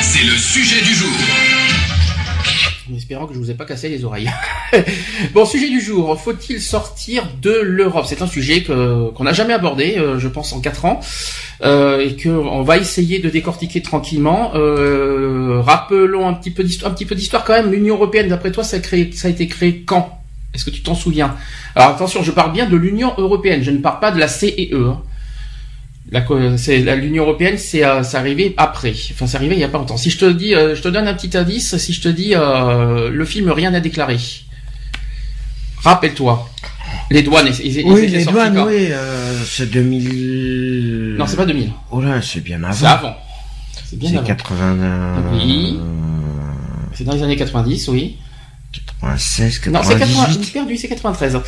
C'est le sujet du jour. En espérant que je vous ai pas cassé les oreilles. bon, sujet du jour. Faut-il sortir de l'Europe? C'est un sujet qu'on n'a jamais abordé, euh, je pense, en quatre ans, euh, et que on va essayer de décortiquer tranquillement. Euh, rappelons un petit peu d'histoire, quand même. L'Union européenne, d'après toi, ça a, été créé quand? Est-ce que tu t'en souviens? Alors attention, je parle bien de l'Union européenne. Je ne parle pas de la CEE. hein. La co- c'est la- l'Union européenne, c'est euh, c'est arrivé après. Enfin, c'est arrivé il y a pas longtemps. Si je te dis, euh, je te donne un petit indice. Si je te dis euh, le film Rien à déclarer, rappelle-toi. Les douanes, ils, ils- ils Oui, étaient les douanes, quand oui, euh, c'est 2000... Non, c'est pas 2000. Oh là, c'est bien avant. C'est avant. C'est bien avant. 80... Oui. C'est dans les années 90, oui. 96, Non, c'est 80, 98. perdu, c'est 93.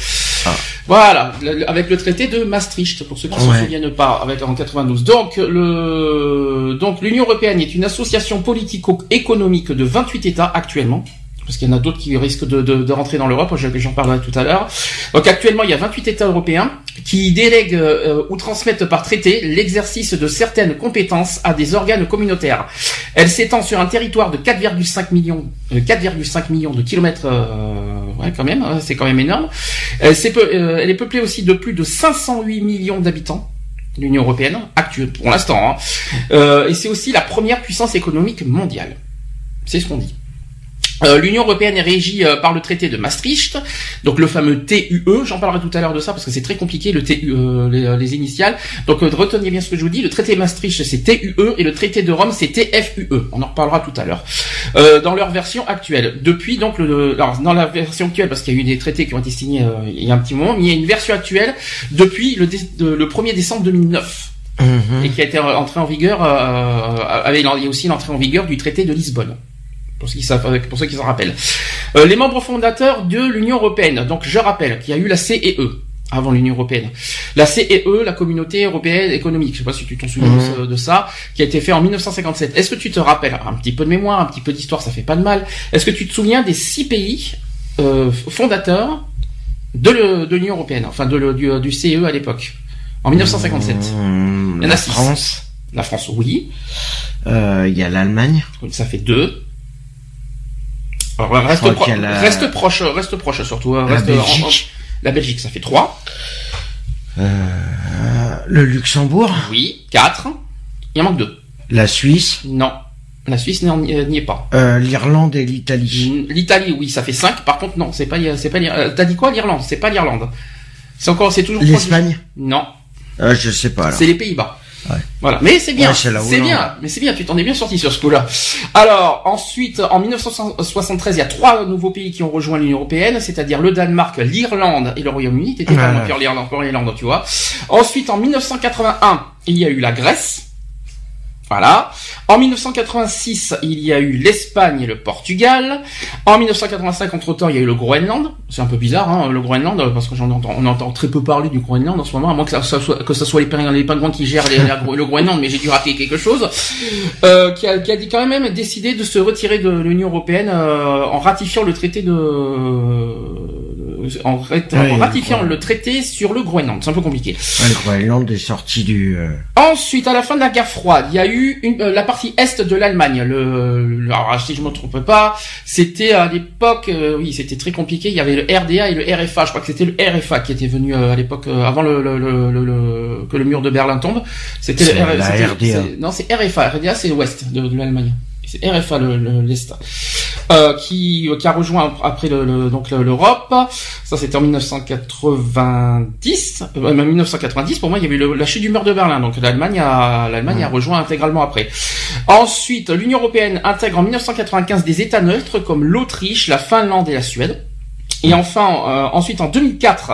Ah. Voilà, avec le traité de Maastricht, pour ceux qui ne Ouais. se souviennent pas, avec en 92. Donc, le, donc l'Union européenne est une association politico-économique de 28 États actuellement. Parce qu'il y en a d'autres qui risquent de, de, de rentrer dans l'Europe, je- j'en parlerai tout à l'heure. Donc actuellement, il y a 28 États européens qui délèguent euh, ou transmettent par traité l'exercice de certaines compétences à des organes communautaires. Elle s'étend sur un territoire de 4,5 millions, euh, 4,5 millions de kilomètres, euh, ouais, quand même, hein, c'est quand même énorme. Elle, c'est peu- euh, elle est peuplée aussi de plus de 508 millions d'habitants. L'Union européenne actuelle pour l'instant, hein. Euh, et c'est aussi la première puissance économique mondiale. C'est ce qu'on dit. Euh, L'Union européenne est régie euh, par le traité de Maastricht, donc le fameux TUE. J'en parlerai tout à l'heure de ça parce que c'est très compliqué le TUE, euh, les, les initiales. Donc euh, retenez bien ce que je vous dis. Le traité de Maastricht c'est TUE et le traité de Rome c'est TFUE. On en reparlera tout à l'heure. Euh, dans leur version actuelle. Depuis donc le, alors dans la version actuelle parce qu'il y a eu des traités qui ont été signés euh, il y a un petit moment, mais il y a une version actuelle depuis le, le 1er décembre 2009 Mhm. et qui a été entré en vigueur euh, avec il y a aussi l'entrée en vigueur du traité de Lisbonne. Pour ceux qui savent, pour ceux qui s'en rappellent. Euh, les membres fondateurs de l'Union européenne. Donc je rappelle qu'il y a eu la CEE avant l'Union européenne. La CEE, la Communauté européenne économique. Je sais pas si tu t'en souviens de ce- de ça, qui a été fait en 1957. Est-ce que tu te rappelles un petit peu de mémoire, un petit peu d'histoire, ça fait pas de mal. Est-ce que tu te souviens des six pays euh, fondateurs de l'Union européenne, enfin de le- du, du CE à l'époque, en 1957 Mmh, Il y en a la six. France, La France, oui. euh, il y a l'Allemagne, Ça fait deux. Alors, reste, pro- la- proche, reste proche surtout. hein, la Reste en- en- Belgique, la Belgique, ça fait trois. euh, le Luxembourg, Oui, quatre. Il en manque deux. la Suisse, Non. La Suisse euh, n'y est pas. euh, l'Irlande et l'Italie. L'Italie, oui, ça fait cinq. Par contre, non, c'est pas, c'est pas, euh, t'as dit quoi, l'Irlande? C'est pas l'Irlande. C'est encore, c'est toujours du- L'Espagne Non. euh, Je sais pas. C'est les Pays-Bas. Ouais. Voilà, mais c'est bien, Ouais, c'est bien, mais c'est bien, tu t'en es bien sorti sur ce coup-là. Alors, ensuite, en 1973, il y a trois nouveaux pays qui ont rejoint l'Union Européenne, c'est-à-dire le Danemark, l'Irlande et le Royaume-Uni. T'étais pas l'Irlande, l'Irlande, tu vois. Ensuite, en 1981, il y a eu la Grèce. Voilà. En 1986, il y a eu l'Espagne et le Portugal. En 1985, entre-temps, il y a eu le Groenland. C'est un peu bizarre, hein, le Groenland, parce que j'en entends, on entend très peu parler du Groenland en ce moment, à moins que ça, soit, que ça soit les, pingouins- les qui gèrent le Groenland, mais j'ai dû rater quelque chose. Euh, qui, a, qui a quand même décidé de se retirer de l'Union européenne euh, en ratifiant le traité de, en, rat- en Ouais, ratifiant le traité sur le Groenland. C'est un peu compliqué. Ouais, le Groenland est sorti du... euh, Ensuite, à la fin de la guerre froide, il y a eu une, euh, la partie est de l'Allemagne. Le, alors, si je me trompe pas, c'était à l'époque, euh, oui, c'était très compliqué. Il y avait le RDA et le RFA. Je crois que c'était le RFA qui était venu euh, à l'époque, euh, avant le, le, le, le- le- que le mur de Berlin tombe. C'était le C'est R- la c'était- RDA. c'est- Non, c'est RFA. RDA, c'est l'ouest de, de l'Allemagne. C'est RFA le- le- l'est. Euh, qui, qui a rejoint après le, le- donc le- l'Europe. Ça c'était en 1990. Euh, même 1990 pour moi il y avait eu la chute du mur de Berlin. Donc l'Allemagne a l'Allemagne a rejoint intégralement après. Ensuite l'Union européenne intègre en 1995 des États neutres comme l'Autriche, la Finlande et la Suède. Et enfin, euh, ensuite en 2004,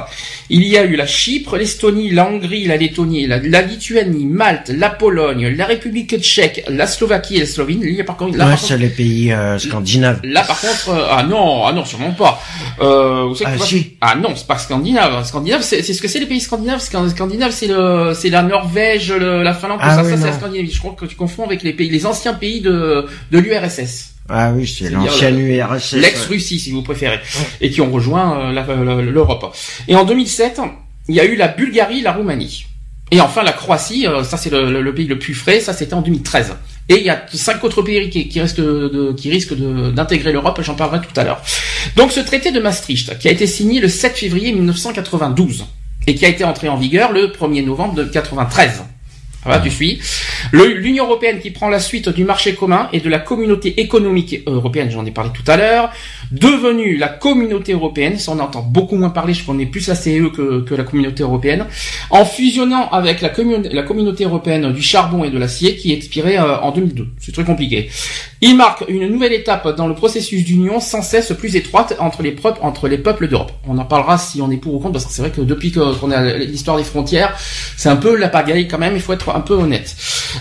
il y a eu la Chypre, l'Estonie, la Hongrie, la Lettonie, la, la Lituanie, Malte, la Pologne, la République tchèque, la Slovaquie et la Slovénie. Il y a par contre, là, Ouais, c'est les pays euh, scandinaves. Là, par contre, euh, ah non, ah non, sûrement pas. Euh, vous savez Ah, quoi si. Ah non, c'est pas scandinave. Scandinave, c'est ce que c'est les pays scandinaves? Scan- Scandinave, c'est le, c'est la Norvège, le- la Finlande, tout Ah ça, oui, ça c'est la Scandinavie. Je crois que tu confonds avec les pays, les anciens pays de de l'URSS, Ah oui, c'est l'ancienne URSS. l'ex-Russie si vous préférez, et qui ont rejoint euh, la- l'Europe. Et en 2007, il y a eu la Bulgarie, la Roumanie. Et enfin la Croatie, euh, ça c'est le, le- le pays le plus frais, ça c'était en 2013. Et il y a cinq autres pays qui, qui restent de, qui risquent d'intégrer l'Europe, j'en parlerai tout à l'heure. Donc ce traité de Maastricht, qui a été signé le 7 février 1992 et qui a été entré en vigueur le 1er novembre de 93. Voilà, tu suis. L'Union européenne qui prend la suite du marché commun et de la communauté économique européenne, j'en ai parlé tout à l'heure, devenue la communauté européenne, ça on entend beaucoup moins parler, je connais plus la CE que, que la communauté européenne, en fusionnant avec la, commun- la communauté européenne du charbon et de l'acier qui expirait euh, en 2002. C'est très compliqué. Il marque une nouvelle étape dans le processus d'union sans cesse plus étroite entre les, peuples- entre les peuples d'Europe. On en parlera si on est pour ou contre, parce que c'est vrai que depuis qu'on a l'histoire des frontières, c'est un peu la pagaille quand même, il faut être un peu honnête.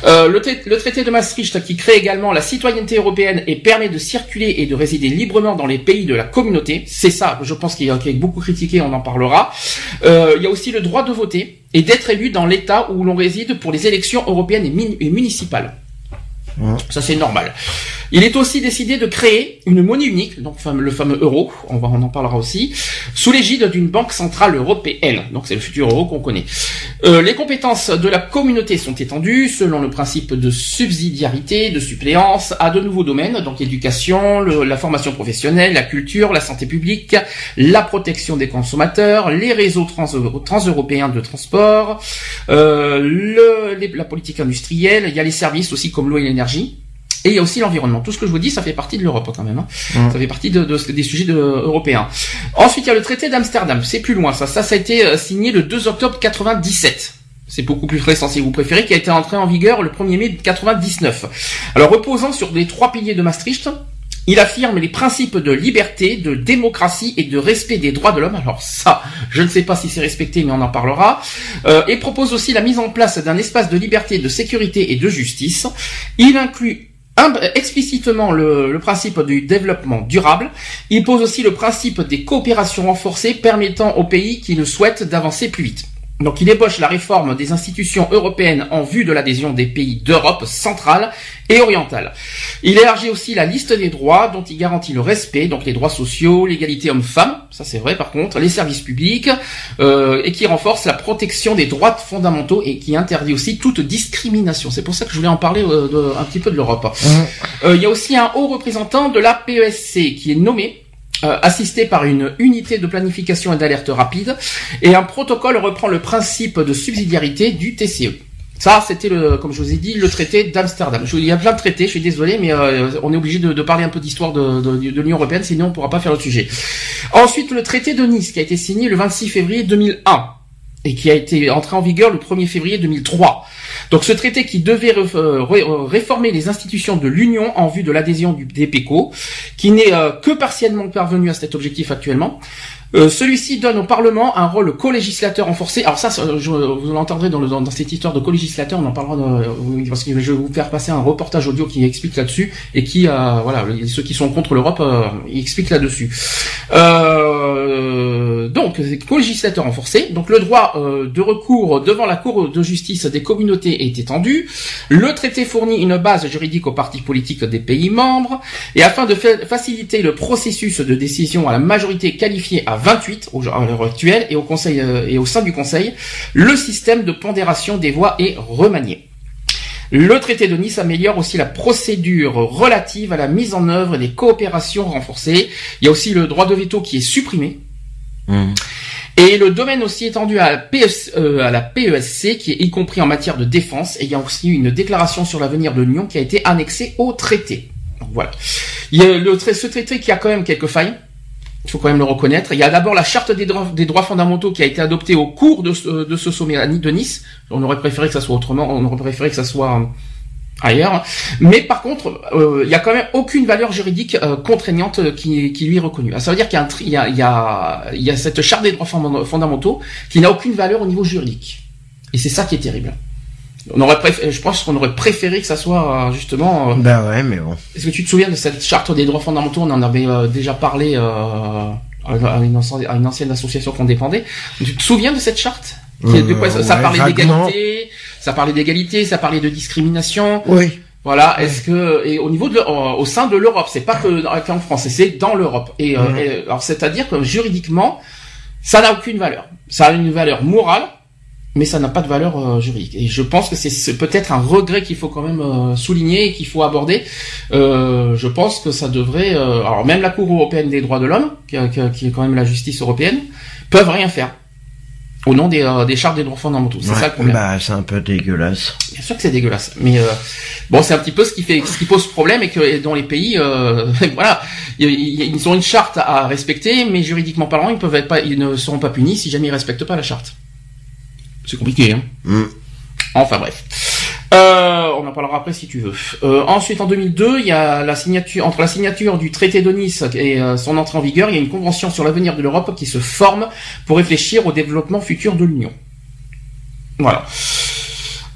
Euh, le, trai- le traité de Maastricht qui crée également la citoyenneté européenne et permet de circuler et de résider librement dans les pays de la communauté, c'est ça, je pense qu'il y a, beaucoup critiqué, on en parlera. Euh, il y a aussi le droit de voter et d'être élu dans l'État où l'on réside pour les élections européennes et, municipales. Ça c'est normal. Il est aussi décidé de créer une monnaie unique, donc le fameux euro, on, en parlera aussi, sous l'égide d'une banque centrale européenne. Donc c'est le futur euro qu'on connaît. Euh, les compétences de la communauté sont étendues selon le principe de subsidiarité, de suppléance à de nouveaux domaines, donc l'éducation, la formation professionnelle, la culture, la santé publique, la protection des consommateurs, les réseaux trans- trans-européens de transport, euh, la politique industrielle, il y a les services aussi comme l'eau et l'énergie. Et il y a aussi l'environnement. Tout ce que je vous dis, ça fait partie de l'Europe quand même. hein. Mm. Ça fait partie de, de- des sujets de- européens. Ensuite, il y a le traité d'Amsterdam. C'est plus loin. Ça, ça, ça a été euh, signé le 2 octobre 97. C'est beaucoup plus récent si vous préférez, qui a été entré en vigueur le 1er mai 99. Alors, reposant sur les trois piliers de Maastricht, il affirme les principes de liberté, de démocratie et de respect des droits de l'homme. Alors ça, je ne sais pas si c'est respecté, mais on en parlera. Euh, et propose aussi la mise en place d'un espace de liberté, de sécurité et de justice. Il inclut explicitement le, principe du développement durable. Il pose aussi le principe des coopérations renforcées permettant aux pays qui le souhaitent d'avancer plus vite. Donc il ébauche la réforme des institutions européennes en vue de l'adhésion des pays d'Europe centrale et orientale. Il élargit aussi la liste des droits dont il garantit le respect, donc les droits sociaux, l'égalité homme-femme, ça c'est vrai par contre, les services publics, euh, et qui renforce la protection des droits fondamentaux et qui interdit aussi toute discrimination. C'est pour ça que je voulais en parler euh, de- un petit peu de l'Europe. Euh, il y a aussi un haut représentant de la PESC qui est nommé euh, assisté par une unité de planification et d'alerte rapide, et un protocole reprend le principe de subsidiarité du TCE. Ça, c'était le, comme je vous ai dit, le traité d'Amsterdam. Il y a plein de traités, je suis désolé, mais euh, on est obligé de, parler un peu d'histoire de, de, l'Union européenne, sinon on pourra pas faire le sujet. Ensuite, le traité de Nice, qui a été signé le 26 février 2001 et qui a été entré en vigueur le 1er février 2003. Donc ce traité qui devait euh, euh, réformer les institutions de l'Union en vue de l'adhésion du DPECO, qui n'est euh, que partiellement parvenu à cet objectif actuellement. Euh, Celui-ci donne au Parlement un rôle co-législateur renforcé. Alors ça, je- vous l'entendrez dans, dans, cette histoire de co-législateur, on en parlera oui, parce que je vais vous faire passer un reportage audio qui explique là-dessus et qui, euh, voilà, ceux qui sont contre l'Europe, euh, expliquent là-dessus. Euh, donc, co-législateur renforcé. Donc, le droit euh, de recours devant la Cour de justice des communautés est étendu. Le traité fournit une base juridique aux partis politiques des pays membres. Et afin de fa- faciliter le processus de décision à la majorité qualifiée à 28 au- à l'heure actuelle et au Conseil euh, et au sein du Conseil, le système de pondération des voix est remanié. Le traité de Nice améliore aussi la procédure relative à la mise en œuvre des coopérations renforcées. Il y a aussi le droit de veto qui est supprimé. Hum. Et le domaine aussi étendu à la, PS, euh, à la PESC, qui est y compris en matière de défense. Et il y a aussi une déclaration sur l'avenir de l'Union qui a été annexée au traité. Donc voilà. Il y a le, ce traité qui a quand même quelques failles. Il faut quand même le reconnaître. Il y a d'abord la charte des droits, fondamentaux qui a été adoptée au cours de ce, sommet de Nice. On aurait préféré que ça soit autrement. On aurait préféré que ça soit ailleurs. Mais par contre, euh, il y a quand même aucune valeur juridique euh, contraignante qui, lui est reconnue. Ça veut dire qu'il y a, cette charte des droits fondam- fondamentaux qui n'a aucune valeur au niveau juridique. Et c'est ça qui est terrible. On aurait préféré, je pense qu'on aurait préféré que ça soit euh, justement. Bah ouais, mais bon. Est-ce que tu te souviens de cette charte des droits fondamentaux? On en avait euh, déjà parlé euh, à, une ancienne, association qu'on dépendait. Tu te souviens de cette charte? De quoi? Ça, ça ouais, parlait d'égalité, ça parlait d'égalité, ça parlait de discrimination. Oui. Voilà. Est-ce que et au niveau de au sein de l'Europe, c'est pas que dans- qu'en France, c'est dans l'Europe. Et, euh, Mhm. et, alors c'est-à-dire que juridiquement, ça n'a aucune valeur. Ça a une valeur morale, mais ça n'a pas de valeur euh, juridique. Et je pense que c'est- peut-être un regret qu'il faut quand même euh, souligner et qu'il faut aborder. Euh, je pense que ça devrait. euh, alors même la Cour européenne des droits de l'homme, qui, qui- qui est quand même la justice européenne, peuvent rien faire au nom des, euh, des chartes des droits fondamentaux. C'est Ouais, ça le problème. Bah, c'est un peu dégueulasse. Bien sûr que c'est dégueulasse, mais euh, bon, c'est un petit peu ce qui fait, ce qui pose problème et que et dans les pays, euh, voilà, ils ont une charte à respecter, mais juridiquement parlant, ils peuvent être pas, ils ne seront pas punis si jamais ils respectent pas la charte. C'est compliqué, hein. Mm. Enfin bref. Euh, on en parlera après si tu veux. Euh, ensuite, en 2002, il y a la signature entre la signature du traité de Nice et euh, son entrée en vigueur, il y a une convention sur l'avenir de l'Europe qui se forme pour réfléchir au développement futur de l'Union. Voilà.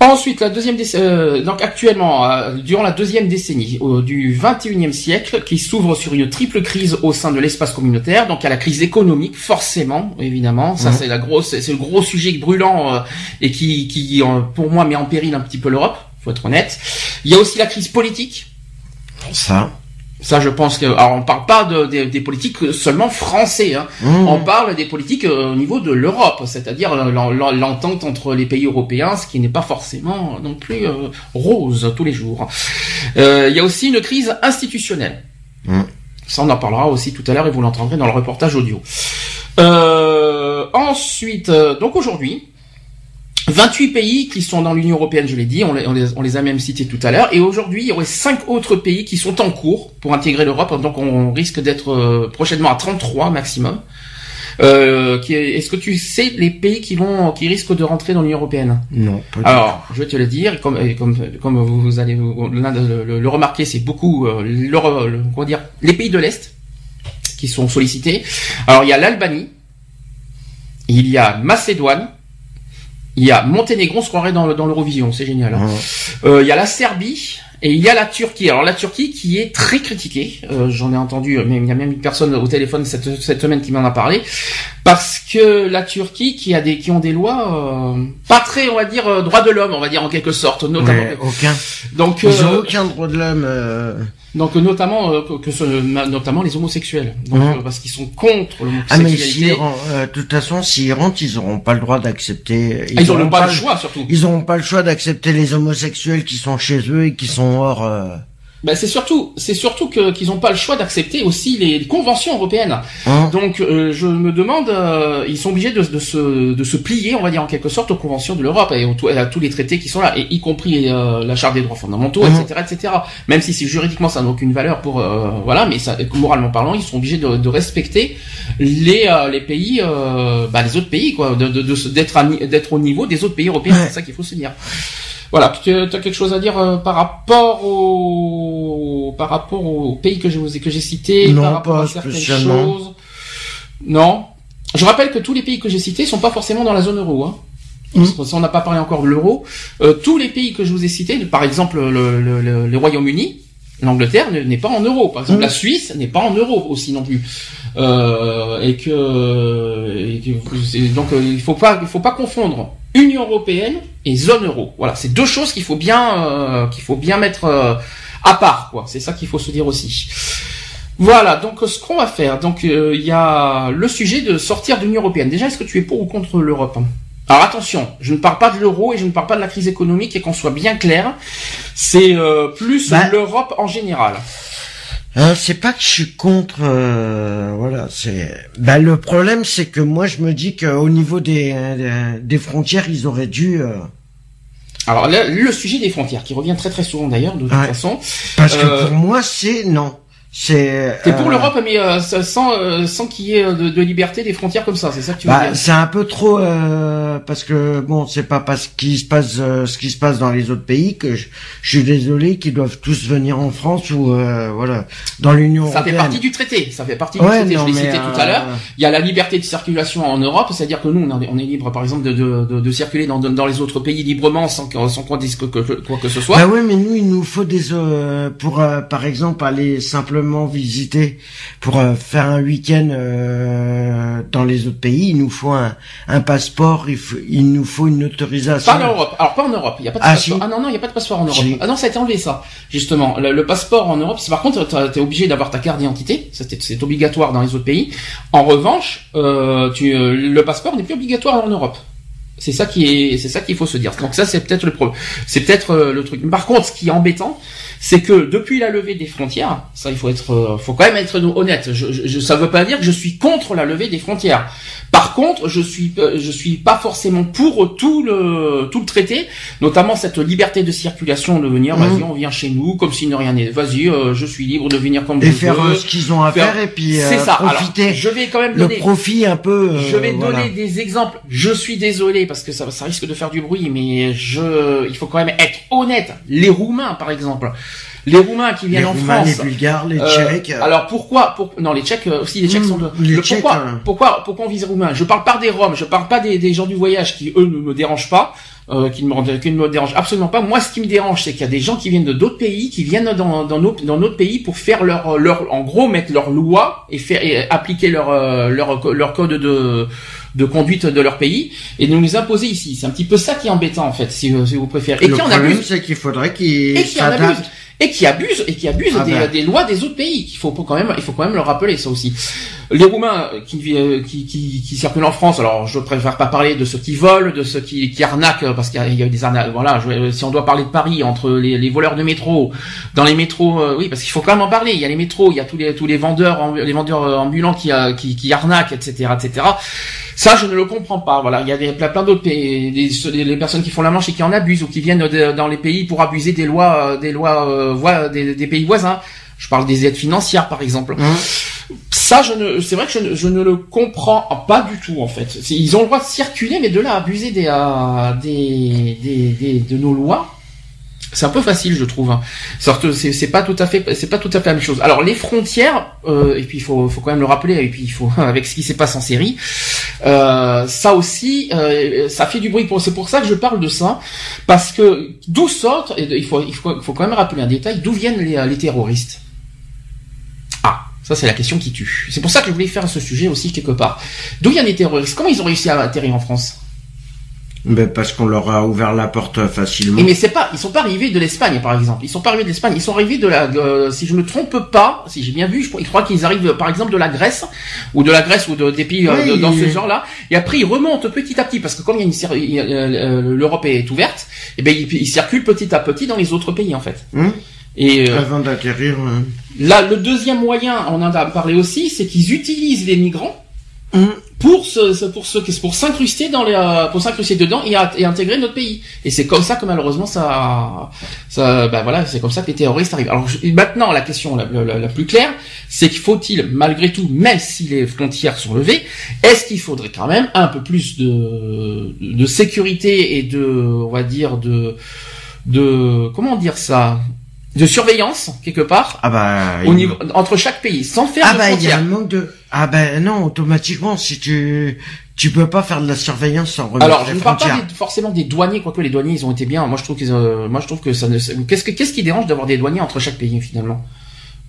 Ensuite, la deuxième euh, donc actuellement, euh, durant la deuxième décennie euh, du 21e siècle, qui s'ouvre sur une triple crise au sein de l'espace communautaire. Donc, il y a la crise économique, forcément, évidemment. Ça, Mhm. c'est la grosse, c'est le gros sujet brûlant euh, et qui, qui, pour moi, met en péril un petit peu l'Europe. Faut être honnête. Il y a aussi la crise politique. Ça. Ça, je pense que, alors, on parle pas de, des- des politiques seulement français. Hein. Mmh. On parle des politiques euh, au niveau de l'Europe, c'est-à-dire euh, l'en- l'en- l'entente entre les pays européens, ce qui n'est pas forcément non plus euh, rose tous les jours. Euh, Il y a aussi une crise institutionnelle. Mm. Ça, on en parlera aussi tout à l'heure et vous l'entendrez dans le reportage audio. Euh, ensuite, donc aujourd'hui, 28 pays qui sont dans l'Union européenne, je l'ai dit, on les, on, les, on les a même cités tout à l'heure, et aujourd'hui il y aurait 5 autres pays qui sont en cours pour intégrer l'Europe, donc on risque d'être euh, prochainement à 33 maximum. Euh, Est-ce que tu sais les pays qui vont, qui risquent de rentrer dans l'Union européenne? Non, pas Alors, je vais te le dire, comme, comme, comme vous, allez vous- de- le, le remarquer, c'est beaucoup euh, le- comment dire, les pays de l'Est qui sont sollicités. Alors, il y a l'Albanie, il y a Macédoine, il y a Monténégro, on se croirait dans, le- dans l'Eurovision, c'est génial. hein. Euh, il y a la Serbie et il y a la Turquie. Alors la Turquie qui est très critiquée, euh, j'en ai entendu, mais il y a même une personne au téléphone cette, cette semaine qui m'en a parlé, parce que la Turquie qui a des qui ont des lois euh, pas très, on va dire, euh, droits de l'homme, on va dire en quelque sorte, notamment. Ouais, aucun. Donc, Ils ont euh, aucun droit de l'homme. Euh. donc notamment euh, que, ce- notamment les homosexuels, donc, Mhm. euh, parce qu'ils sont contre Ah mais l'homosexualité. s'ils ren- euh, de toute façon, s'ils rentrent, ils auront pas le droit d'accepter. Ah, ils auront n'ont pas le choix surtout. Ils auront pas le choix d'accepter les homosexuels qui sont chez eux et qui sont hors. Ben, c'est surtout, c'est surtout que qu'ils n'ont pas le choix d'accepter aussi les conventions européennes. hein. Donc, euh, je me demande, euh, ils sont obligés de, de se, de se plier, on va dire en quelque sorte, aux conventions de l'Europe et au- à tous les traités qui sont là, et y compris euh, la Charte des droits fondamentaux, etc., etc. Même si juridiquement ça n'a aucune valeur pour, euh, voilà, mais ça, moralement parlant, ils sont obligés de, de respecter les euh, les pays, euh, bah, les autres pays, quoi, de de- de d'être d'être au niveau des autres pays européens. Ouais. C'est ça qu'il faut se dire. Voilà, tu as quelque chose à dire euh, par rapport au par rapport aux pays que je vous ai que j'ai cités, Non, par rapport pas à certaines choses? Non. Je rappelle que tous les pays que j'ai cités sont pas forcément dans la zone euro. Hein. Mm. Parce Si on n'a pas parlé encore de l'euro, euh, tous les pays que je vous ai cités, par exemple le, le, le, le Royaume-Uni, l'Angleterre ne- n'est pas en euro. Par exemple, Mm. la Suisse n'est pas en euro aussi non plus. Euh, et que, et que- donc euh, il faut pas il faut pas confondre Union européenne et zone euro. Voilà, c'est deux choses qu'il faut bien euh, qu'il faut bien mettre euh, à part quoi. C'est ça qu'il faut se dire aussi. Voilà, donc ce qu'on va faire, donc euh, il y a le sujet de sortir de l'Union européenne. Déjà, est-ce que tu es pour ou contre l'Europe? Alors attention, je ne parle pas de l'euro et je ne parle pas de la crise économique et qu'on soit bien clair, c'est euh, plus Bah. l'Europe en général. Hein, c'est pas que je suis contre, euh, voilà, c'est. Bah le problème c'est que moi je me dis qu'au niveau des, des des frontières ils auraient dû, euh, Alors là, le sujet des frontières, qui revient très très souvent d'ailleurs, de toute Ouais. façon. parce que Euh, pour moi c'est non. C'est. T'es pour euh, l'Europe, mais euh, sans euh, sans qu'il y ait de, de liberté des frontières comme ça, c'est ça que tu veux Bah, dire c'est un peu trop euh, parce que bon, c'est pas parce qu'il se passe euh, ce qui se passe dans les autres pays que je, je suis désolé qu'ils doivent tous venir en France ou euh, voilà dans l'Union Ça fait européenne. partie du traité. Ça fait partie du traité. non, je l'ai cité euh, tout à l'heure. Il y a la liberté de circulation en Europe, c'est-à-dire que nous, on est, on est libre, par exemple, de, de, de, circuler dans, dans les autres pays librement sans, sans qu'on dise que, que- quoi que ce soit. Bah ouais, mais nous, il nous faut des euh, pour euh, par exemple aller simplement visiter pour euh, faire un week-end euh, dans les autres pays. Il nous faut un, un passeport. Il, faut- il nous faut une autorisation. Pas en Europe. Alors pas en Europe. Il y a pas de Ah, passeport. si. Ah non non, il y a pas de passeport en Europe. Si. Ah non, ça a été enlevé ça. Justement, le, le passeport en Europe, c'est par contre, t'es obligé d'avoir ta carte d'identité. C'est obligatoire dans les autres pays. En revanche, euh, tu, le passeport n'est plus obligatoire en Europe. C'est ça qui est, c'est ça qu'il faut se dire. Donc ça, c'est peut-être le problème. C'est peut-être euh, le truc. Par contre, ce qui est embêtant, c'est que depuis la levée des frontières, ça, il faut être, euh, faut quand même être honnête. Je, je, ça veut pas dire que je suis contre la levée des frontières. Par contre, je suis, euh, je suis pas forcément pour tout le, tout le traité, notamment cette liberté de circulation de venir. Mhm. Vas-y, on vient chez nous comme si ne rien n'est. Vas-y, euh, je suis libre de venir comme et je faire veux. euh, ce qu'ils ont à Faire- faire, et puis C'est euh, ça. Alors, je vais quand même le donner. profit un peu. euh, Je vais voilà. donner des exemples. Je suis désolé parce que ça, ça risque de faire du bruit, mais je, il faut quand même être honnête. Les Roumains, par exemple, les Roumains qui les viennent en Roumains, France. les Bulgares, les euh, Tchèques. alors pourquoi pour, Non, les Tchèques euh, aussi. Les Tchèques Mmh, sont de. les le- Tchèques, pourquoi, hein. pourquoi Pourquoi on vise les Roumains? Je parle pas des Roms. Je parle pas des, des gens du voyage qui eux ne me dérangent pas. Euh, qui ne me qui ne me dérangent absolument pas. Moi, ce qui me dérange, c'est qu'il y a des gens qui viennent de d'autres pays, qui viennent dans, dans, nos, dans notre pays pour faire leur, leur, en gros, mettre leur loi et faire et appliquer leur, euh, leur, leur code de, de conduite de leur pays et de nous les imposer ici. C'est un petit peu ça qui est embêtant en fait, si, si vous préférez. Et le qui en problème, abuse c'est qu'il faudrait qu'ils s'adaptent. Et qui abuse et qui abuse Ah des, ben. des lois des autres pays. Il faut quand même, il faut quand même le rappeler ça aussi. Les Roumains qui, vi- euh, qui, qui, qui circulent en France, alors je préfère pas parler de ceux qui volent, de ceux qui, qui arnaquent, euh, parce qu'il y a- eu des arnaques. Voilà, je- si on doit parler de Paris entre les, les voleurs de métro, dans les métros, euh, oui, parce qu'il faut quand même en parler. Il y a les métros, il y a tous les tous les vendeurs, les vendeurs euh, ambulants qui, euh, qui, qui arnaquent, etc., etc. Ça, je ne le comprends pas. Voilà, il y a des, plein, d'autres pays, les personnes qui font la manche et qui en abusent ou qui viennent dans les pays pour abuser des lois, euh, des lois, euh, des, des pays voisins. Je parle des aides financières, par exemple. Hein Ça, je ne, c'est vrai que je ne, je ne le comprends pas du tout en fait. Ils ont le droit de circuler, mais de là abuser des, euh, des, des, des- de nos lois, c'est un peu facile, je trouve. hein. Sorte, c'est, pas tout à fait, c'est pas tout à fait la même chose. Alors les frontières, euh, et puis il faut, faut quand même le rappeler, et puis il faut avec ce qui s'est passé en série, euh, ça aussi, euh, ça fait du bruit. C'est pour ça que je parle de ça, parce que d'où sortent, et il faut, il faut, faut quand même rappeler un détail, d'où viennent les, euh, les terroristes? Ça c'est la question qui tue. C'est pour ça que je voulais faire ce sujet aussi quelque part. D'où viennent les terroristes? Comment ils ont réussi à atterrir en France? Ben, parce qu'on leur a ouvert la porte facilement. Et mais c'est pas, ils sont pas arrivés de l'Espagne par exemple. Ils sont pas arrivés de l'Espagne. Ils sont arrivés de la, de- si je me trompe pas, si j'ai bien vu, je, crois- je crois qu'ils arrivent par exemple de la Grèce ou de la Grèce ou de, des pays euh, Oui, de- dans ce genre-là. Et après ils remontent petit à petit parce que comme l'Europe est ouverte, et ben ils, ils circulent petit à petit dans les autres pays en fait. Hein Et euh, Avant d'atterrir. euh, là, le deuxième moyen, on en a parlé aussi, c'est qu'ils utilisent les migrants Hum. pour se, pour se, pour s'incruster dans les, euh, pour s'incruster dedans et, à- et intégrer notre pays. Et c'est comme ça que malheureusement ça, ça, bah voilà, c'est comme ça que les terroristes arrivent. Alors je- maintenant, la question la, la- la plus claire, c'est qu'il faut-il, malgré tout, même si les frontières sont levées, est-ce qu'il faudrait quand même un peu plus de, de sécurité et de, on va dire de, de, comment dire ça, de surveillance quelque part Ah bah. au il- niveau entre chaque pays, sans faire Ah de bah il y a frontières. un manque de. Ah bah non, automatiquement, si tu tu peux pas faire de la surveillance sans remettre Alors, je ne parle pas des- forcément des douaniers, quoique les douaniers ils ont été bien. Moi, je trouve qu'ils, euh, moi, je trouve que ça ne. Qu'est-ce que qu'est-ce qui dérange d'avoir des douaniers entre chaque pays finalement?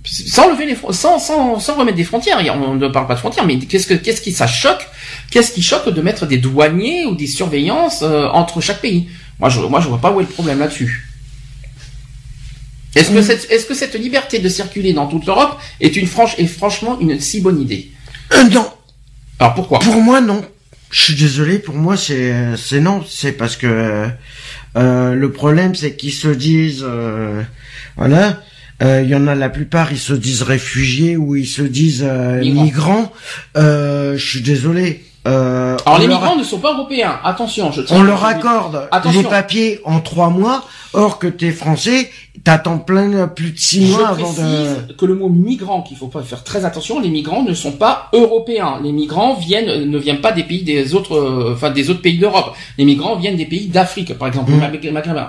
Sans lever les sans, sans sans remettre des frontières. On ne parle pas de frontières, mais qu'est-ce que qu'est-ce qui ça choque Qu'est-ce qui choque de mettre des douaniers ou des surveillances euh, entre chaque pays? Moi, je moi je vois pas où est le problème là-dessus. Est-ce que cette est-ce que cette liberté de circuler dans toute l'Europe est une franche est franchement une si bonne idée? Euh, non, Alors pourquoi? Pour moi non. Je suis désolé, pour moi c'est c'est non, c'est parce que euh, le problème c'est qu'ils se disent euh, voilà, il y en a la plupart ils se disent réfugiés ou ils se disent Migrants. je suis désolé. euh, Alors on les leur- migrants ne sont pas européens. Attention, je tiens on à- leur accorde les papiers en trois mois, or que t'es français, t'attends plein plus de six Je mois avant précise de. que le mot migrant, qu'il faut pas faire très attention, les migrants ne sont pas européens. Les migrants viennent, ne viennent pas des pays des autres, euh, enfin des autres pays d'Europe. Les migrants viennent des pays d'Afrique, par exemple, Mm.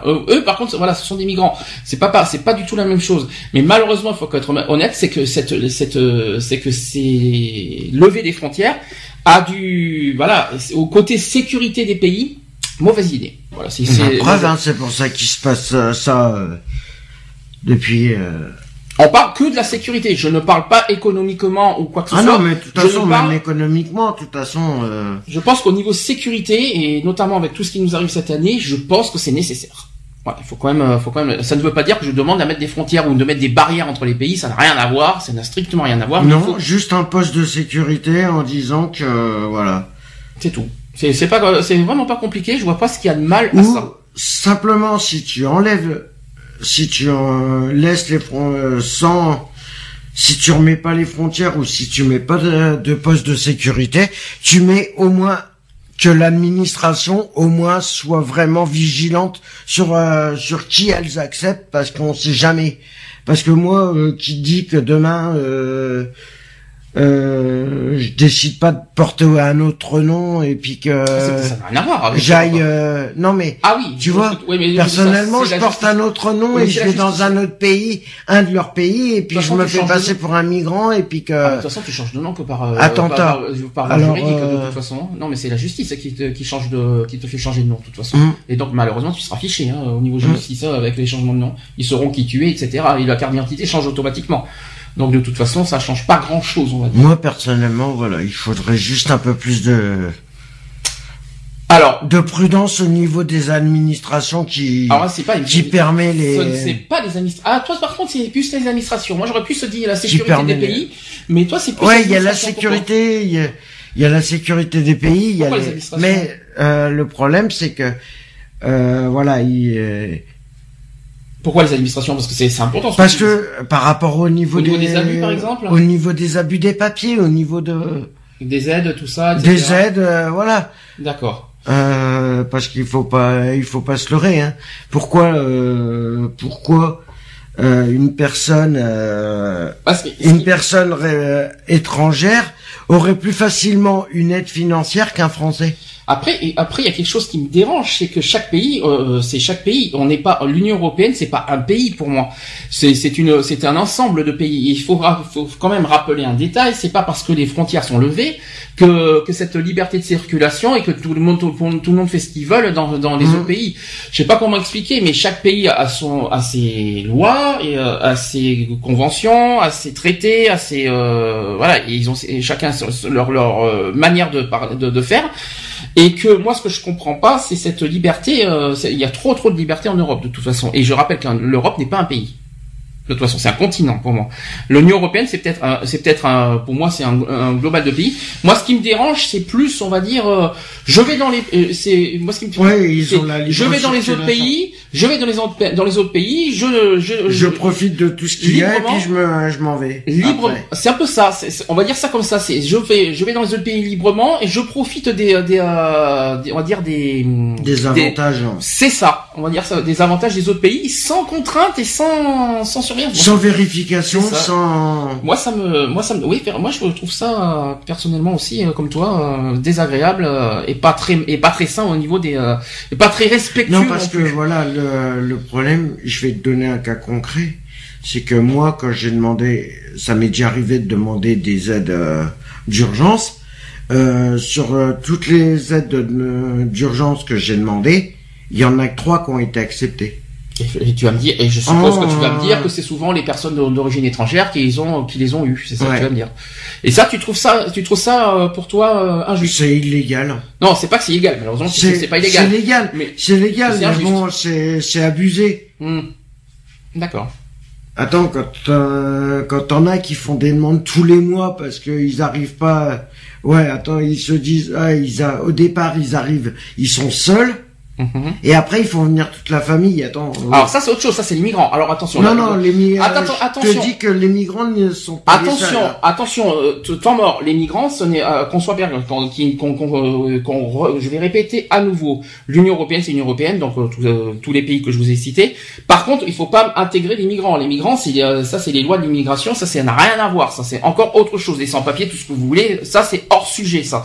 Euh, eux, par contre, voilà, ce sont des migrants. C'est pas, pas, c'est pas du tout la même chose. Mais malheureusement, il faut être honnête, c'est que cette, cette, euh, c'est que ces levée des frontières a du, voilà, c'est- au côté sécurité des pays, mauvaise idée. Voilà, c'est, preuve, hein, c'est pour ça qu'il se passe euh, ça euh, depuis. euh, On parle que de la sécurité. Je ne parle pas économiquement ou quoi que ce Ah soit. non, mais de toute façon, parle- même économiquement, de toute façon. euh, Je pense qu'au niveau sécurité et notamment avec tout ce qui nous arrive cette année, je pense que c'est nécessaire. Voilà, il faut quand même, faut quand même. Ça ne veut pas dire que je demande à mettre des frontières ou de mettre des barrières entre les pays. Ça n'a rien à voir. Ça n'a strictement rien à voir. Non, faut- juste un poste de sécurité en disant que voilà. c'est tout. C'est, c'est pas, c'est vraiment pas compliqué. Je vois pas ce qu'il y a de mal à Ou ça. simplement si tu enlèves, si tu euh, laisses les fron- euh, sans, si tu remets pas les frontières ou si tu mets pas de, de poste de sécurité, tu mets au moins que l'administration au moins soit vraiment vigilante sur euh, sur qui elles acceptent parce qu'on sait jamais. Parce que moi euh, qui dit que demain euh, euh, je décide pas de porter un autre nom et puis que avec- j'aille euh, non mais Ah oui. tu vois, Oui, mais- personnellement, ça, je porte un autre nom Oui, et je vais dans un autre pays, un de leurs pays, et puis je façon, me fais passer pour un migrant et puis que. Ah, de toute façon, tu changes de nom que par euh, Attentat. par, par, Alors, juridique de euh, toute façon. Non, mais c'est la justice qui te, qui change de, qui te fait changer de nom de toute façon. Mm. Et donc malheureusement, tu seras fiché hein, au niveau Mm. justice euh, avec les changements de nom. Ils sauront qui tu es, etc. Et la carte d'identité change automatiquement. Donc de toute façon, ça change pas grand chose, on va dire. Moi personnellement, voilà, il faudrait juste un peu plus de Alors, de prudence au niveau des administrations qui alors là, c'est pas une qui permet les. C'est pas les administrations. Ah, toi, par contre, c'est plus les administrations. Moi, j'aurais pu se dire la sécurité des les- pays, mais toi, c'est plus. Ouais, il y a la sécurité, il y a, il y a la sécurité des pays, il y a les les- mais euh, le problème c'est que euh, voilà, il, euh, Pourquoi les administrations? Parce que c'est important. ce parce que par rapport au niveau, Au niveau des, des abus, par exemple? au niveau des abus des papiers, au niveau de des aides, tout ça, etc. des aides, euh, voilà. D'accord. Euh, parce qu'il faut pas, il faut pas se leurrer. Hein. Pourquoi, euh, pourquoi euh, une personne, euh, Parce que une personne étrangère aurait plus facilement une aide financière qu'un Français? Après, et après, il y a quelque chose qui me dérange, c'est que chaque pays, euh, c'est chaque pays. On n'est pas l'Union européenne, c'est pas un pays pour moi. C'est c'est une, c'est un ensemble de pays. Il faut, faut quand même rappeler un détail. C'est pas parce que les frontières sont levées que que cette liberté de circulation et que tout le monde, tout, le monde- tout le monde fait ce qu'il veut dans dans les Mhm. autres pays. Je sais pas comment expliquer, mais chaque pays a son, a ses lois et euh, a ses conventions, a ses traités, a ses, euh, voilà, et ils ont et chacun leur leur euh, manière de de faire. Et que moi, ce que je comprends pas, c'est cette liberté. euh, il y a trop trop de liberté en Europe de toute façon. Et je rappelle que l'Europe n'est pas un pays. De toute façon, c'est un continent pour moi. L'Union européenne, c'est peut-être, un- c'est peut-être un, pour moi, c'est un, un global de pays. Moi, ce qui me dérange, c'est plus, on va dire, euh, je vais dans les, euh, c'est moi ce qui me, Ouais, ils ont la je vais dans les autres pays, je vais dans les autres, dans les autres pays, je, je, Je profite de tout ce qu'il y a et puis je me, je m'en vais. Libre, c'est un peu ça. on va dire ça comme ça. C'est je vais, je vais dans les autres pays librement et je profite des, des, euh, des- on va dire des, Des avantages. hein. c'est ça. On va dire ça, des avantages des autres pays sans contrainte et sans, sans Sans vérification, sans... Moi, ça me, moi, ça me, oui, moi, je trouve ça euh, personnellement aussi, euh, comme toi, euh, désagréable euh, et pas très, et pas très sain au niveau des, euh, et pas très respectueux. Non, parce que voilà, le, le problème, je vais te donner un cas concret, c'est que moi, quand j'ai demandé, ça m'est déjà arrivé de demander des aides euh, d'urgence, euh, sur euh, toutes les aides de- d'urgence que j'ai demandées, il y en a que trois qui ont été acceptées. Et, tu vas me dire, et je suppose Oh. que tu vas me dire que c'est souvent les personnes d'o- d'origine étrangère qui les ont, qui les ont eu. C'est ça que tu vas me dire. Et ça, tu trouves ça, tu trouves ça euh, pour toi euh, injuste? C'est illégal. Non, c'est pas que c'est illégal. Malheureusement, c'est C'est c'est pas C'est illégal. légal. Mais C'est légal, c'est mais bon, c'est c'est abusé. Hmm. D'accord. Attends, quand euh, quand t'en as qui font des demandes tous les mois parce qu'ils arrivent pas, ouais, attends, ils se disent, ah, ils a, au départ ils arrivent, ils sont seuls, Mhm. Et après, il faut venir toute la famille. Attends. Alors ça, c'est autre chose. Ça, c'est les migrants. Alors attention. Non, non, les migrants. Attention, attention. Je te dis que les migrants ne sont pas. Attention, attention. Euh, temps mort. Les migrants, ce n'est euh, qu'on soit bien, qu'on, qu'on, qu'on, je vais répéter à nouveau. L'Union européenne, c'est l'Union européenne, donc euh, tous les pays que je vous ai cités. Par contre, il faut pas intégrer les migrants. Les migrants, c'est ça, c'est les lois de l'immigration. Ça, ça n'a rien à voir. Ça, c'est encore autre chose. Les sans-papiers, tout ce que vous voulez. Ça, c'est hors sujet. Ça.